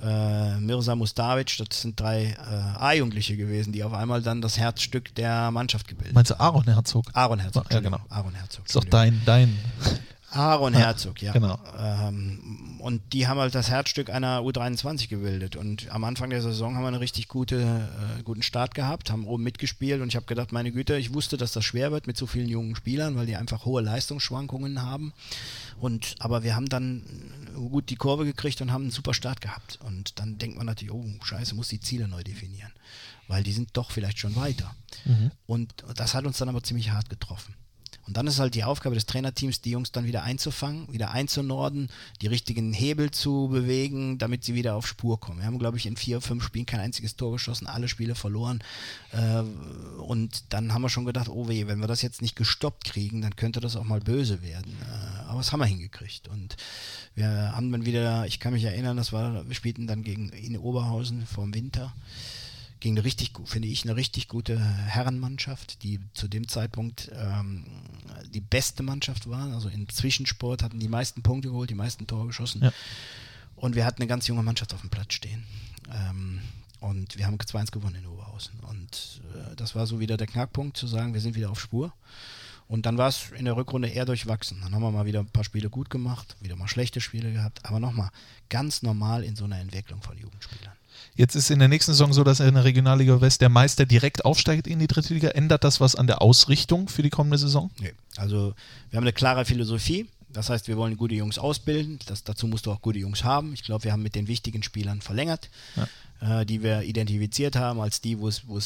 äh, Mirza Mustavic. Das sind drei äh, A-Jugendliche gewesen, die auf einmal dann das Herzstück der Mannschaft gebildet Meinst du Aaron Herzog? Aaron Herzog. Ja, genau. Aaron Herzog. Ist doch dein, dein. Aaron Herzog, ja. genau. Ähm, und die haben halt das Herzstück einer U23 gebildet. Und am Anfang der Saison haben wir einen richtig gute, äh, guten Start gehabt, haben oben mitgespielt und ich habe gedacht, meine Güte, ich wusste, dass das schwer wird mit so vielen jungen Spielern, weil die einfach hohe Leistungsschwankungen haben. Und aber wir haben dann gut die Kurve gekriegt und haben einen super Start gehabt. Und dann denkt man natürlich, oh Scheiße, muss die Ziele neu definieren. Weil die sind doch vielleicht schon weiter. Und das hat uns dann aber ziemlich hart getroffen. Und dann ist halt die Aufgabe des Trainerteams, die Jungs dann wieder einzufangen, wieder einzunorden, die richtigen Hebel zu bewegen, damit sie wieder auf Spur kommen. Wir haben, glaube ich, in vier, fünf Spielen kein einziges Tor geschossen, alle Spiele verloren. Äh, und dann haben wir schon gedacht, oh weh, wenn wir das jetzt nicht gestoppt kriegen, dann könnte das auch mal böse werden. Äh, aber das haben wir hingekriegt. Und wir haben dann wieder, ich kann mich erinnern, das war, wir spielten dann gegen in Oberhausen vor dem Winter gegen eine richtig, finde ich, eine richtig gute Herrenmannschaft, die zu dem Zeitpunkt ähm, die beste Mannschaft war. Also im Zwischensport hatten die meisten Punkte geholt, die meisten Tore geschossen. Ja. Und wir hatten eine ganz junge Mannschaft auf dem Platz stehen. Ähm, und wir haben 2-1 gewonnen in Oberhausen. Und äh, das war so wieder der Knackpunkt, zu sagen, wir sind wieder auf Spur. Und dann war es in der Rückrunde eher durchwachsen. Dann haben wir mal wieder ein paar Spiele gut gemacht, wieder mal schlechte Spiele gehabt, aber nochmal ganz normal in so einer Entwicklung von Jugendspielern. Jetzt ist in der nächsten Saison so, dass in der Regionalliga West der Meister direkt aufsteigt in die dritte Liga. Ändert das was an der Ausrichtung für die kommende Saison? Nee. Also wir haben eine klare Philosophie. Das heißt, wir wollen gute Jungs ausbilden. Das, dazu musst du auch gute Jungs haben. Ich glaube, wir haben mit den wichtigen Spielern verlängert, äh, die wir identifiziert haben, als die, wo es wo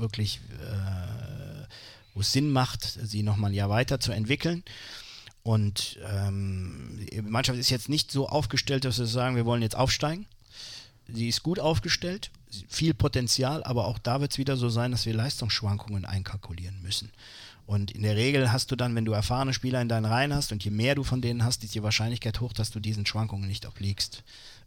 wirklich äh, wo es Sinn macht, sie nochmal ein Jahr weiter zu entwickeln. Und ähm, die Mannschaft ist jetzt nicht so aufgestellt, dass wir sagen, wir wollen jetzt aufsteigen. Sie ist gut aufgestellt, viel Potenzial, aber auch da wird es wieder so sein, dass wir Leistungsschwankungen einkalkulieren müssen. Und in der Regel hast du dann, wenn du erfahrene Spieler in deinen Reihen hast und je mehr du von denen hast, ist die Wahrscheinlichkeit hoch, dass du diesen Schwankungen nicht obliegst.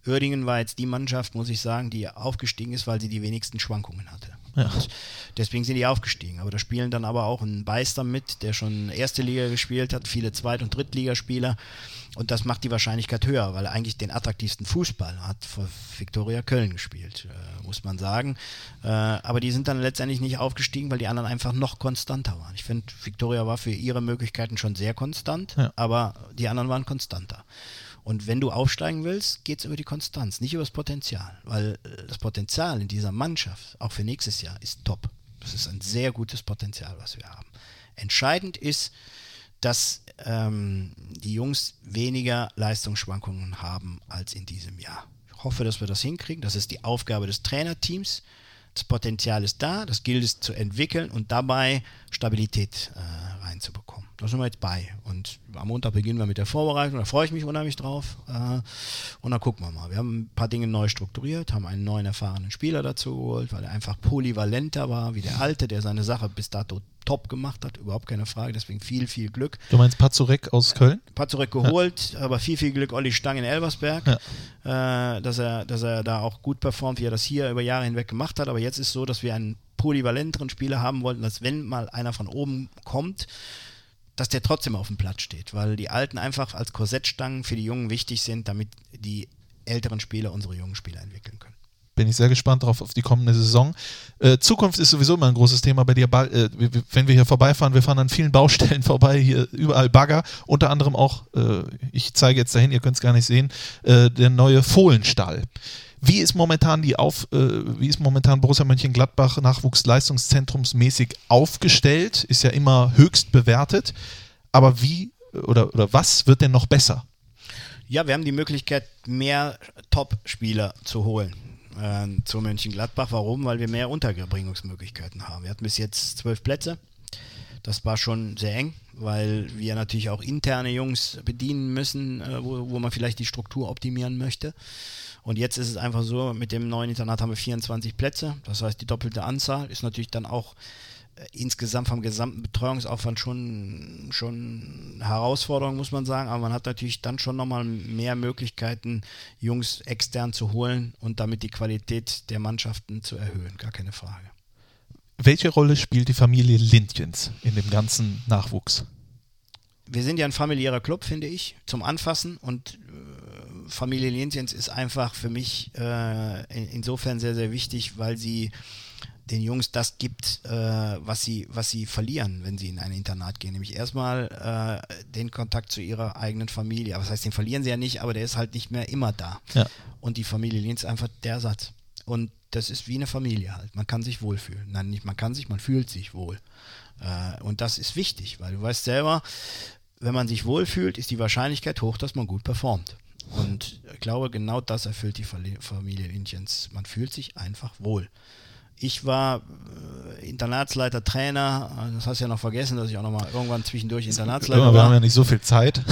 Uerdingen war jetzt die Mannschaft, muss ich sagen, die aufgestiegen ist, weil sie die wenigsten Schwankungen hatte. Und deswegen sind die aufgestiegen. Aber da spielen dann aber auch ein Beister mit, der schon erste Liga gespielt hat, viele Zweit- und Drittligaspieler. Und das macht die Wahrscheinlichkeit höher, weil er eigentlich den attraktivsten Fußball hat für Viktoria Köln gespielt, äh, muss man sagen. Äh, aber die sind dann letztendlich nicht aufgestiegen, weil die anderen einfach noch konstanter waren. Ich finde, Viktoria war für ihre Möglichkeiten schon sehr konstant, Ja. aber die anderen waren konstanter. Und wenn du aufsteigen willst, geht es über die Konstanz, nicht über das Potenzial. Weil äh, das Potenzial in dieser Mannschaft, auch für nächstes Jahr, ist top. Das ist ein sehr gutes Potenzial, was wir haben. Entscheidend ist, dass ähm, die Jungs weniger Leistungsschwankungen haben als in diesem Jahr. Ich hoffe, dass wir das hinkriegen. Das ist die Aufgabe des Trainerteams. Das Potenzial ist da, das gilt es zu entwickeln und dabei Stabilität äh, reinzubekommen. Da sind wir jetzt bei. Und am Montag beginnen wir mit der Vorbereitung, da freue ich mich unheimlich drauf. Äh, und dann gucken wir mal. Wir haben ein paar Dinge neu strukturiert, haben einen neuen erfahrenen Spieler dazu geholt, weil er einfach polyvalenter war wie der alte, der seine Sache bis dato top gemacht hat, überhaupt keine Frage, deswegen viel, viel Glück. Du meinst Pazurek aus Köln? Pazurek geholt, ja. aber viel, viel Glück Olli Stang in Elversberg, ja. äh, dass, er, dass er da auch gut performt, wie er das hier über Jahre hinweg gemacht hat. Aber jetzt ist so, dass wir einen polyvalenteren Spieler haben wollten, dass wenn mal einer von oben kommt, dass der trotzdem auf dem Platz steht, weil die Alten einfach als Korsettstangen für die Jungen wichtig sind, damit die älteren Spieler unsere jungen Spieler entwickeln können. Bin ich sehr gespannt darauf auf die kommende Saison. Äh, Zukunft ist sowieso immer ein großes Thema bei dir. Ba äh, wenn wir hier vorbeifahren, wir fahren an vielen Baustellen [LAUGHS] vorbei, hier überall Bagger, unter anderem auch, äh, ich zeige jetzt dahin, ihr könnt es gar nicht sehen, äh, der neue Fohlenstall. Wie ist momentan die auf, äh, wie ist momentan Borussia Mönchengladbach Nachwuchsleistungszentrumsmäßig aufgestellt? Ist ja immer höchst bewertet. Aber wie oder, oder was wird denn noch besser? Ja, wir haben die Möglichkeit, mehr Top-Spieler zu holen äh, zu Mönchengladbach. Warum? Weil wir mehr Unterbringungsmöglichkeiten haben. Wir hatten bis jetzt zwölf Plätze. Das war schon sehr eng, weil wir natürlich auch interne Jungs bedienen müssen, äh, wo, wo man vielleicht die Struktur optimieren möchte. Und jetzt ist es einfach so, mit dem neuen Internat haben wir 24 Plätze. Das heißt, die doppelte Anzahl ist natürlich dann auch äh, insgesamt vom gesamten Betreuungsaufwand schon, schon Herausforderung, muss man sagen. Aber man hat natürlich dann schon nochmal mehr Möglichkeiten, Jungs extern zu holen und damit die Qualität der Mannschaften zu erhöhen. Gar keine Frage. Welche Rolle spielt die Familie Lindjens in dem ganzen Nachwuchs? Wir sind ja ein familiärer Club, finde ich, zum Anfassen und Familie Lindjens ist einfach für mich äh, insofern sehr, sehr wichtig, weil sie den Jungs das gibt, äh, was, sie, was sie verlieren, wenn sie in ein Internat gehen. Nämlich erstmal äh, den Kontakt zu ihrer eigenen Familie. Aber das heißt, den verlieren sie ja nicht, aber der ist halt nicht mehr immer da. Ja. Und die Familie Lehnt ist einfach der Satz. Und das ist wie eine Familie halt. Man kann sich wohlfühlen. Nein, nicht man kann sich, man fühlt sich wohl. Äh, und das ist wichtig, weil du weißt selber, wenn man sich wohlfühlt, ist die Wahrscheinlichkeit hoch, dass man gut performt. Und ich glaube, genau das erfüllt die Familie Lindchens. Man fühlt sich einfach wohl. Ich war äh, Internatsleiter, Trainer. Das hast du ja noch vergessen, dass ich auch noch mal irgendwann zwischendurch Internatsleiter war. Wir haben ja nicht so viel Zeit.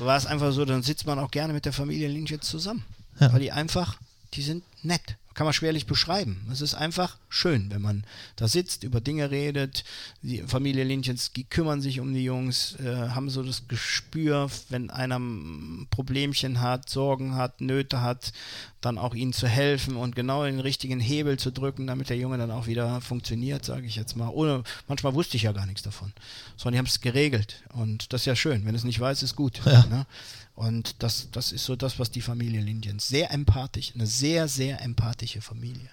war es einfach so, dann sitzt man auch gerne mit der Familie Lindchens zusammen. Ja. Weil die einfach, die sind nett kann man schwerlich beschreiben. Es ist einfach schön, wenn man da sitzt, über Dinge redet. Die Familie Lindchens, die kümmern sich um die Jungs, äh, haben so das Gespür, wenn einer ein Problemchen hat, Sorgen hat, Nöte hat, dann auch ihnen zu helfen und genau den richtigen Hebel zu drücken, damit der Junge dann auch wieder funktioniert, sage ich jetzt mal. Ohne, manchmal wusste ich ja gar nichts davon, sondern die haben es geregelt. Und das ist ja schön. Wenn es nicht weiß, ist gut. Ja. Ne? Und das, das ist so das, was die Familie Lindjens sehr empathisch, eine sehr, sehr empathische Familie.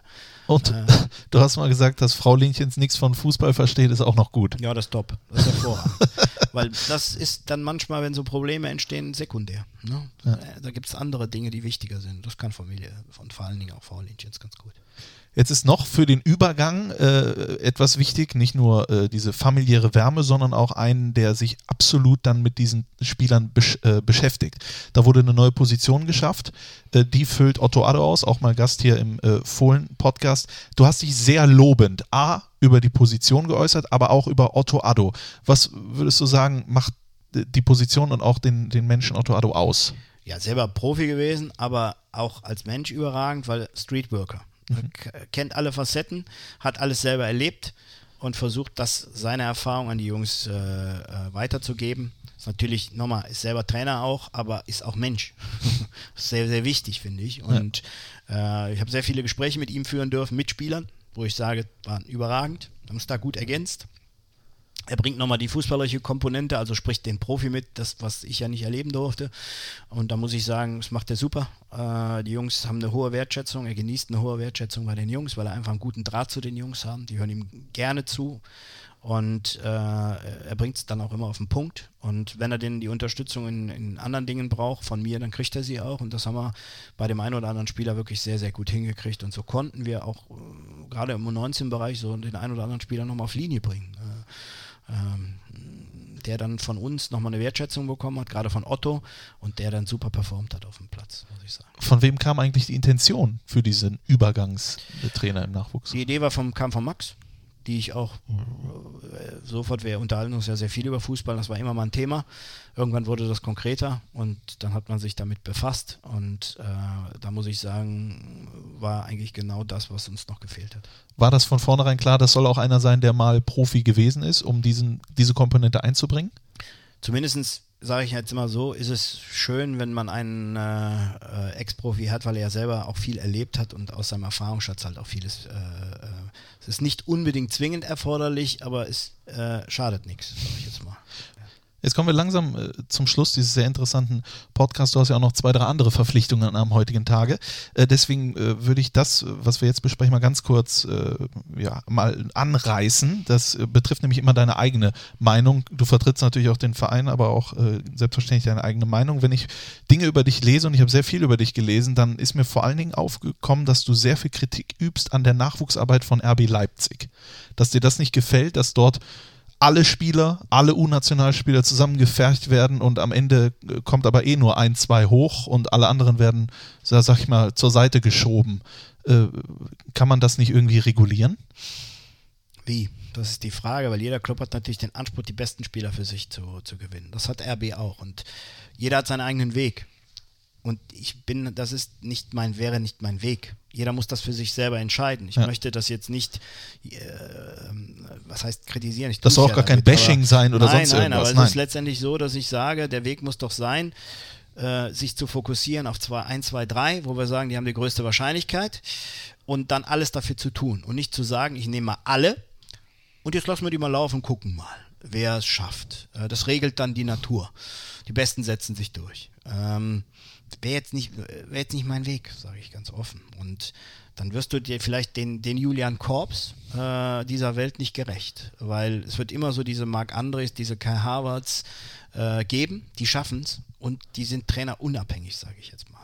Und äh, [LAUGHS] du hast mal gesagt, dass Frau Lindjens nichts von Fußball versteht, ist auch noch gut. Ja, das ist top. Das ist hervorragend. [LAUGHS] Weil das ist dann manchmal, wenn so Probleme entstehen, sekundär. Ne? Ja. Da gibt es andere Dinge, die wichtiger sind. Das kann Familie und vor allen Dingen auch Frau Lindjens ganz gut. Jetzt ist noch für den Übergang äh, etwas wichtig, nicht nur äh, diese familiäre Wärme, sondern auch einen, der sich absolut dann mit diesen Spielern besch äh, beschäftigt. Da wurde eine neue Position geschafft, äh, die füllt Otto Addo aus, auch mal Gast hier im äh, Fohlen-Podcast. Du hast dich sehr lobend A über die Position geäußert, aber auch über Otto Addo. Was würdest du sagen, macht die Position und auch den, den Menschen Otto Addo aus? Ja, selber Profi gewesen, aber auch als Mensch überragend, weil Streetworker. Mhm. Kennt alle Facetten, hat alles selber erlebt und versucht, das seine Erfahrung an die Jungs äh, äh, weiterzugeben. Ist natürlich, nochmal, ist selber Trainer auch, aber ist auch Mensch. [LAUGHS] sehr, sehr wichtig, finde ich. Und ja. äh, ich habe sehr viele Gespräche mit ihm führen dürfen, mit Spielern, wo ich sage, waren überragend, haben es da gut ergänzt. Er bringt nochmal die fußballerische Komponente, also spricht den Profi mit, das, was ich ja nicht erleben durfte. Und da muss ich sagen, das macht er super. Äh, die Jungs haben eine hohe Wertschätzung, er genießt eine hohe Wertschätzung bei den Jungs, weil er einfach einen guten Draht zu den Jungs haben. Die hören ihm gerne zu. Und äh, er bringt es dann auch immer auf den Punkt. Und wenn er denn die Unterstützung in, in, anderen Dingen braucht von mir, dann kriegt er sie auch. Und das haben wir bei dem einen oder anderen Spieler wirklich sehr, sehr gut hingekriegt. Und so konnten wir auch äh, gerade im U19-Bereich so den einen oder anderen Spieler nochmal auf Linie bringen. Äh, ähm, der dann von uns nochmal eine Wertschätzung bekommen hat, gerade von Otto, und der dann super performt hat auf dem Platz, muss ich sagen. Von wem kam eigentlich die Intention für diesen Übergangstrainer im Nachwuchs? Die Idee war vom, kam von Max, die ich auch äh, sofort, wir unterhalten uns ja sehr viel über Fußball, das war immer mal ein Thema. Irgendwann wurde das konkreter und dann hat man sich damit befasst und äh, da muss ich sagen, war eigentlich genau das, was uns noch gefehlt hat. War das von vornherein klar, das soll auch einer sein, der mal Profi gewesen ist, um diesen, diese Komponente einzubringen? Zumindestens sage ich jetzt immer so, ist es schön, wenn man einen äh, äh, Ex-Profi hat, weil er ja selber auch viel erlebt hat und aus seinem Erfahrungsschatz halt auch vieles. Äh, äh, es ist nicht unbedingt zwingend erforderlich, aber es äh, schadet nichts, sage ich jetzt mal. Jetzt kommen wir langsam äh, zum Schluss dieses sehr interessanten Podcasts. Du hast ja auch noch zwei, drei andere Verpflichtungen am heutigen Tage. Äh, deswegen äh, würde ich das, was wir jetzt besprechen, mal ganz kurz ja, mal anreißen. Das betrifft nämlich immer deine eigene Meinung. Du vertrittst natürlich auch den Verein, aber auch selbstverständlich deine eigene Meinung. Wenn ich Dinge über dich lese und ich habe sehr viel über dich gelesen, dann ist mir vor allen Dingen aufgekommen, dass du sehr viel Kritik übst an der Nachwuchsarbeit von RB Leipzig. Dass dir das nicht gefällt, dass dort alle Spieler, alle U-Nationalspieler zusammengefercht werden und am Ende äh, kommt aber eh nur ein, zwei hoch und alle anderen werden, sag ich mal, zur Seite geschoben. Äh, kann man das nicht irgendwie regulieren? Wie? Das ist die Frage, weil jeder Club hat natürlich den Anspruch, die besten Spieler für sich zu, zu gewinnen. Das hat RB auch und jeder hat seinen eigenen Weg. Und ich bin, das ist nicht mein, wäre nicht mein Weg. Jeder muss das für sich selber entscheiden. Ich Ja. möchte das jetzt nicht, äh, was heißt kritisieren? Das soll auch ja gar kein damit, Bashing aber- sein oder nein, sonst nein, irgendwas. aber es Nein. ist letztendlich so, dass ich sage, der Weg muss doch sein, äh, sich zu fokussieren auf zwei, 1, 2, 3, wo wir sagen, die haben die größte Wahrscheinlichkeit und dann alles dafür zu tun und nicht zu sagen, ich nehme mal alle und jetzt lassen wir die mal laufen, gucken mal, wer es schafft. Äh, Das regelt dann die Natur. Die Besten setzen sich durch. Ähm, Wäre jetzt, nicht- wär jetzt nicht mein Weg, sage ich ganz offen. Und dann wirst du dir vielleicht den, den Julian Korps äh, dieser Welt nicht gerecht. Weil es wird immer so diese Mark Andres, diese Kai Havertz äh, geben, die schaffen es und die sind trainerunabhängig, sage ich jetzt mal.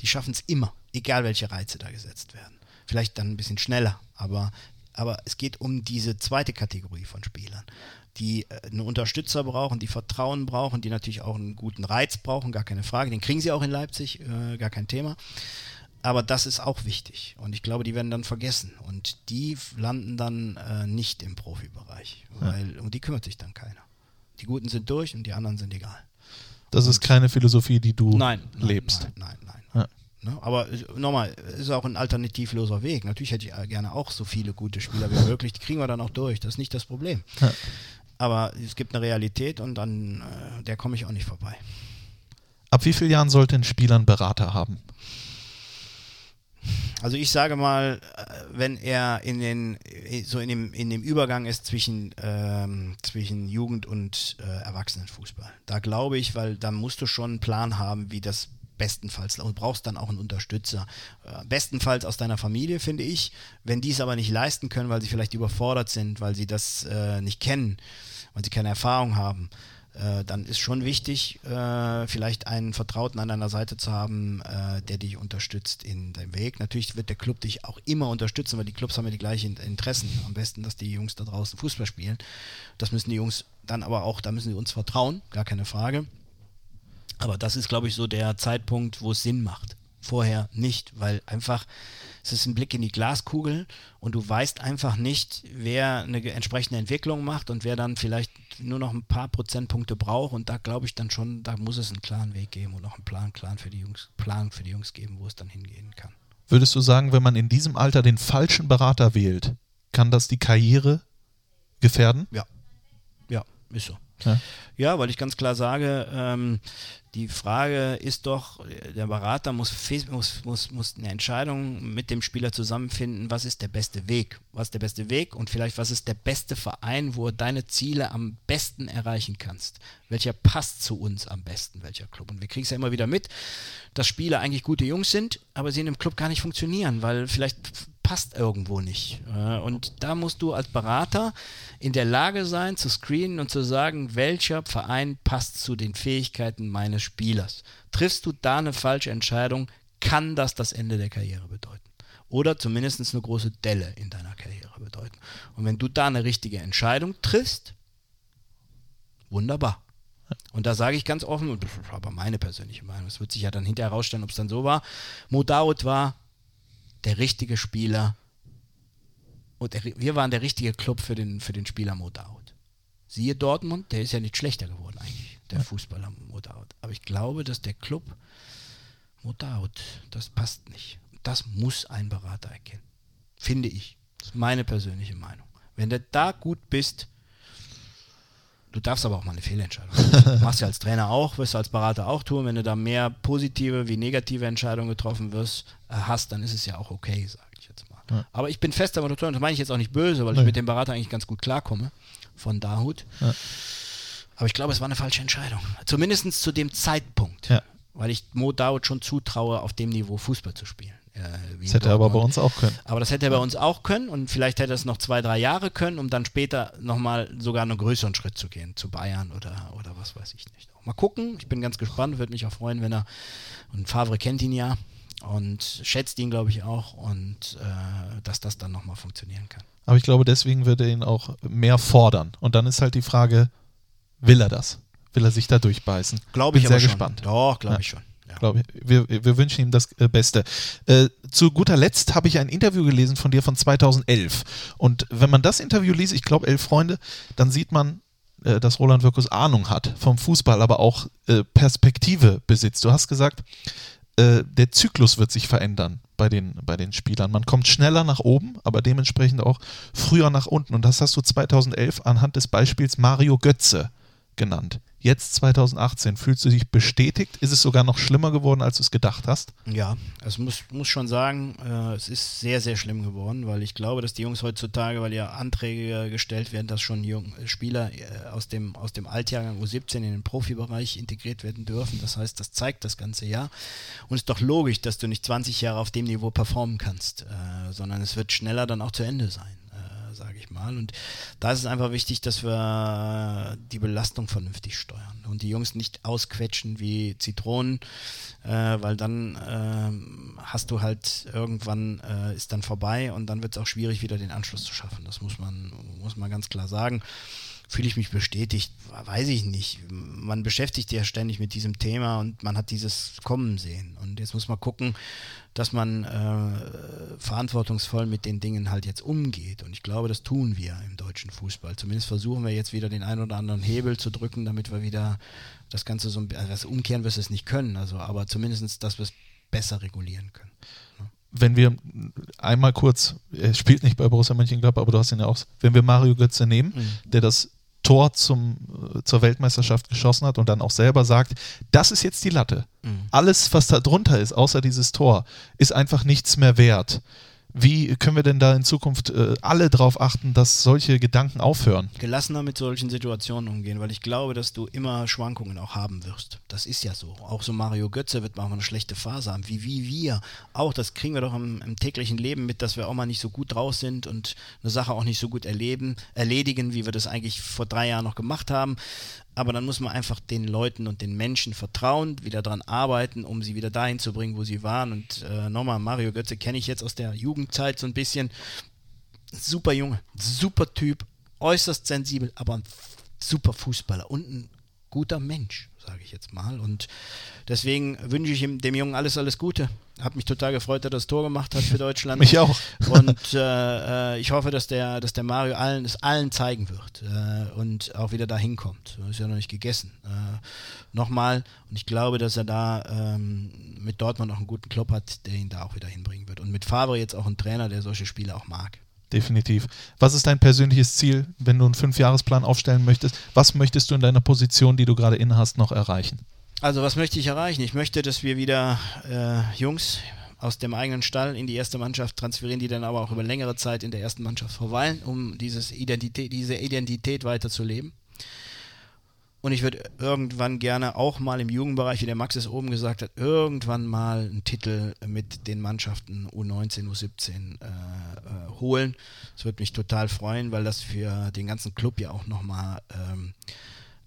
Die schaffen es immer, egal welche Reize da gesetzt werden. Vielleicht dann ein bisschen schneller, aber, aber es geht um diese zweite Kategorie von Spielern, die äh, einen Unterstützer brauchen, die Vertrauen brauchen, die natürlich auch einen guten Reiz brauchen, gar keine Frage. Den kriegen sie auch in Leipzig, äh, gar kein Thema. Aber das ist auch wichtig. Und ich glaube, die werden dann vergessen. Und die landen dann äh, nicht im Profibereich. Weil, Um die kümmert sich dann keiner. Die Guten sind durch und die anderen sind egal. Das ist keine Philosophie, die du Nein, nein lebst. Nein, nein, nein. Ja. Ne? Aber äh, nochmal, es ist auch ein alternativloser Weg. Natürlich hätte ich äh, gerne auch so viele gute Spieler wie möglich. Die kriegen wir dann auch durch. Das ist nicht das Problem. Ja. Aber es gibt eine Realität und an äh, der komme ich auch nicht vorbei. Ab wie vielen Jahren sollte ein Spieler einen Berater haben? Also ich sage mal, äh, wenn er in den äh, so in dem, in dem Übergang ist zwischen, ähm, zwischen Jugend und äh, Erwachsenenfußball. Da glaube ich, weil da musst du schon einen Plan haben, wie das bestenfalls und brauchst dann auch einen Unterstützer. Äh, bestenfalls aus deiner Familie, finde ich. Wenn die es aber nicht leisten können, weil sie vielleicht überfordert sind, weil sie das äh, nicht kennen, weil sie keine Erfahrung haben, äh, dann ist schon wichtig, äh, vielleicht einen Vertrauten an deiner Seite zu haben, äh, der dich unterstützt in deinem Weg. Natürlich wird der Club dich auch immer unterstützen, weil die Clubs haben ja die gleichen Interessen. Am besten, dass die Jungs da draußen Fußball spielen. Das müssen die Jungs dann aber auch, da müssen sie uns vertrauen, gar keine Frage. Aber das ist, glaube ich, so der Zeitpunkt, wo es Sinn macht. Vorher nicht, weil einfach es ist ein Blick in die Glaskugel und du weißt einfach nicht, wer eine entsprechende Entwicklung macht und wer dann vielleicht nur noch ein paar Prozentpunkte braucht. Und da glaube ich dann schon, da muss es einen klaren Weg geben und auch einen Plan, Plan, für die Jungs, Plan für die Jungs geben, wo es dann hingehen kann. Würdest du sagen, wenn man in diesem Alter den falschen Berater wählt, kann das die Karriere gefährden? Ja. Ja, ist so. Ja. Weil ich ganz klar sage, ähm, die Frage ist doch, der Berater muss, muss, muss, muss eine Entscheidung mit dem Spieler zusammenfinden, was ist der beste Weg? Was ist der beste Weg und vielleicht was ist der beste Verein, wo du deine Ziele am besten erreichen kannst? Welcher passt zu uns am besten, welcher Club? Und wir kriegen es ja immer wieder mit, dass Spieler eigentlich gute Jungs sind, aber sie in dem Club gar nicht funktionieren, weil vielleicht passt irgendwo nicht. Und da musst du als Berater in der Lage sein, zu screenen und zu sagen, welcher Verein passt zu den Fähigkeiten meines Spielers. Triffst du da eine falsche Entscheidung, kann das das Ende der Karriere bedeuten. Oder zumindest eine große Delle in deiner Karriere bedeuten. Und wenn du da eine richtige Entscheidung triffst, wunderbar. Und da sage ich ganz offen, aber meine persönliche Meinung, es wird sich ja dann hinterher herausstellen, ob es dann so war. Modaut war der richtige Spieler und der, wir waren der richtige Club für den, für den Spieler Modaut. Siehe Dortmund, der ist ja nicht schlechter geworden eigentlich, der Fußballer Modaut. Aber ich glaube, dass der Club Modaut, das passt nicht. Das muss ein Berater erkennen. Finde ich. Das ist meine persönliche Meinung. Wenn du da gut bist, du darfst aber auch mal eine Fehlentscheidung. machen. [LAUGHS] Machst ja als Trainer auch, wirst du als Berater auch tun. Wenn du da mehr positive wie negative Entscheidungen getroffen wirst, äh, hast, dann ist es ja auch okay, sage ich jetzt mal. Aber ich bin fest davon überzeugt, das meine ich jetzt auch nicht böse, weil ich Nee. mit dem Berater eigentlich ganz gut klarkomme, von Dahut. Ja. Aber ich glaube, es war eine falsche Entscheidung. Zumindest zu dem Zeitpunkt. Ja. Weil ich Mo Dahut schon zutraue, auf dem Niveau Fußball zu spielen. Äh, Das hätte er aber bei uns auch können. Aber das hätte er bei uns auch können und vielleicht hätte er es noch zwei, drei Jahre können, um dann später nochmal sogar einen größeren Schritt zu gehen, zu Bayern oder, oder was weiß ich nicht. Mal gucken, ich bin ganz gespannt, würde mich auch freuen, wenn er, und Favre kennt ihn ja und schätzt ihn, glaube ich, auch und äh, dass das dann nochmal funktionieren kann. Aber ich glaube, deswegen wird er ihn auch mehr fordern. Und dann ist halt die Frage, will er das? Will er sich da durchbeißen? Glaube Bin ich sehr aber schon. gespannt. Doch, glaube Ja. ich schon. Glaube ich. Wir, wir wünschen ihm das äh, Beste. Äh, zu guter Letzt habe ich ein Interview gelesen von dir von 2011. Und wenn man das Interview liest, ich glaube, elf Freunde, dann sieht man, äh, dass Roland Wirkus Ahnung hat vom Fußball, aber auch äh, Perspektive besitzt. Du hast gesagt, äh, der Zyklus wird sich verändern bei den, bei den Spielern. Man kommt schneller nach oben, aber dementsprechend auch früher nach unten. Und das hast du 2011 anhand des Beispiels Mario Götze genannt. Jetzt 2018, fühlst du dich bestätigt? Ist es sogar noch schlimmer geworden, als du es gedacht hast? Ja, es muss, muss schon sagen, äh, es ist sehr, sehr schlimm geworden, weil ich glaube, dass die Jungs heutzutage, weil ja Anträge gestellt werden, dass schon Jung, Spieler äh, aus, dem, aus dem Altjahrgang U17 in den Profibereich integriert werden dürfen. Das heißt, das zeigt das ganze Jahr. Und es ist doch logisch, dass du nicht 20 Jahre auf dem Niveau performen kannst, äh, sondern es wird schneller dann auch zu Ende sein sage ich mal. Und da ist es einfach wichtig, dass wir die Belastung vernünftig steuern und die Jungs nicht ausquetschen wie Zitronen, äh, weil dann ähm, hast du halt irgendwann äh, ist dann vorbei und dann wird es auch schwierig, wieder den Anschluss zu schaffen. Das muss man, muss man ganz klar sagen. Fühle ich mich bestätigt? Weiß ich nicht. Man beschäftigt sich ja ständig mit diesem Thema und man hat dieses Kommen sehen. Und jetzt muss man gucken, dass man äh, verantwortungsvoll mit den Dingen halt jetzt umgeht. Und ich glaube, das tun wir im deutschen Fußball. Zumindest versuchen wir jetzt wieder den einen oder anderen Hebel zu drücken, damit wir wieder das Ganze so ein also das umkehren wirst du es nicht können, also aber zumindest, dass wir es besser regulieren können. Wenn wir einmal kurz, er spielt nicht bei Borussia Mönchengladbach, aber du hast ihn ja auch, wenn wir Mario Götze nehmen, der das Tor zum, äh, zur Weltmeisterschaft geschossen hat und dann auch selber sagt, das ist jetzt die Latte. Alles, was da drunter ist, außer dieses Tor, ist einfach nichts mehr wert. Wie können wir denn da in Zukunft äh, alle darauf achten, dass solche Gedanken aufhören? gelassener mit solchen Situationen umgehen, weil ich glaube, dass du immer Schwankungen auch haben wirst. Das ist ja so. Auch so Mario Götze wird mal eine schlechte Phase haben, wie, wie wir. Auch das kriegen wir doch im, im täglichen Leben mit, dass wir auch mal nicht so gut draus sind und eine Sache auch nicht so gut erleben, erledigen, wie wir das eigentlich vor drei Jahren noch gemacht haben. Aber dann muss man einfach den Leuten und den Menschen vertrauen, wieder daran arbeiten, um sie wieder dahin zu bringen, wo sie waren. Und äh, nochmal, Mario Götze kenne ich jetzt aus der Jugendzeit so ein bisschen super Junge, super Typ, äußerst sensibel, aber ein super Fußballer und ein guter Mensch, sage ich jetzt mal. Und deswegen wünsche ich ihm, dem Jungen alles, alles Gute. Hat mich total gefreut, dass er das Tor gemacht hat für [LAUGHS] Deutschland. Mich auch. [LAUGHS] Und äh, äh, ich hoffe, dass der, dass der Mario allen, es allen zeigen wird äh, und auch wieder dahin kommt. Das ist ja noch nicht gegessen. Äh, Nochmal, und ich glaube, dass er da ähm, mit Dortmund auch einen guten Club hat, der ihn da auch wieder hinbringen wird. Und mit Favre jetzt auch einen Trainer, der solche Spiele auch mag. Definitiv. Was ist dein persönliches Ziel, wenn du einen Fünfjahresplan aufstellen möchtest? Was möchtest du in deiner Position, die du gerade inne hast, noch erreichen? Also was möchte ich erreichen? Ich möchte, dass wir wieder äh, Jungs aus dem eigenen Stall in die erste Mannschaft transferieren, die dann aber auch über längere Zeit in der ersten Mannschaft verweilen, um dieses Identität, diese Identität weiterzuleben. Und ich würde irgendwann gerne auch mal im Jugendbereich, wie der Max es oben gesagt hat, irgendwann mal einen Titel mit den Mannschaften U19, U17 äh, äh, holen. Das würde mich total freuen, weil das für den ganzen Club ja auch nochmal ähm,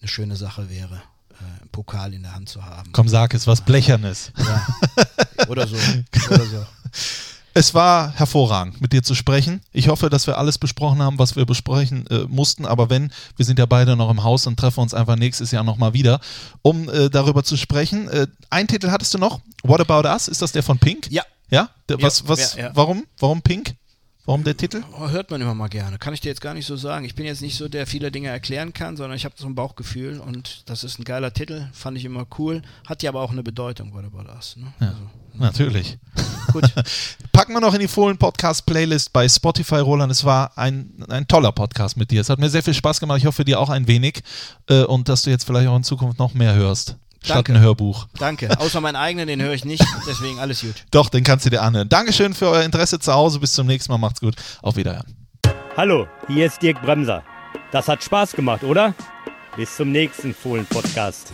eine schöne Sache wäre, äh, einen Pokal in der Hand zu haben. Komm, sag es, was Blechernes. Ja. [LAUGHS] Oder so. Oder so. [LAUGHS] Es war hervorragend, mit dir zu sprechen. Ich hoffe, dass wir alles besprochen haben, was wir besprechen äh, mussten. Aber wenn, wir sind ja beide noch im Haus und treffen uns einfach nächstes Jahr nochmal wieder, um äh, darüber zu sprechen. Äh, einen Titel hattest du noch. What About Us? Ist das der von Pink? Ja. Ja? Der, was, was, ja, ja. Warum? Warum Pink? Warum der Titel? Oh, hört man immer mal gerne. Kann ich dir jetzt gar nicht so sagen. Ich bin jetzt nicht so, der viele Dinge erklären kann, sondern ich habe so ein Bauchgefühl und das ist ein geiler Titel. Fand ich immer cool. Hat ja aber auch eine Bedeutung, What About Us. Ne? Ja, Also, natürlich. gut. [LAUGHS] Packen wir noch in die Fohlen Podcast Playlist bei Spotify, Roland. Es war ein, ein toller Podcast mit dir. Es hat mir sehr viel Spaß gemacht. Ich hoffe, dir auch ein wenig. Äh, und dass du jetzt vielleicht auch in Zukunft noch mehr hörst. Statt Danke. ein Hörbuch. Danke. [LAUGHS] Außer meinen eigenen, den höre ich nicht. Deswegen alles gut. Doch, den kannst du dir anhören. Dankeschön für euer Interesse zu Hause. Bis zum nächsten Mal. Macht's gut. Auf Wiederhören. Hallo, hier ist Dirk Bremser. Das hat Spaß gemacht, oder? Bis zum nächsten Fohlen-Podcast.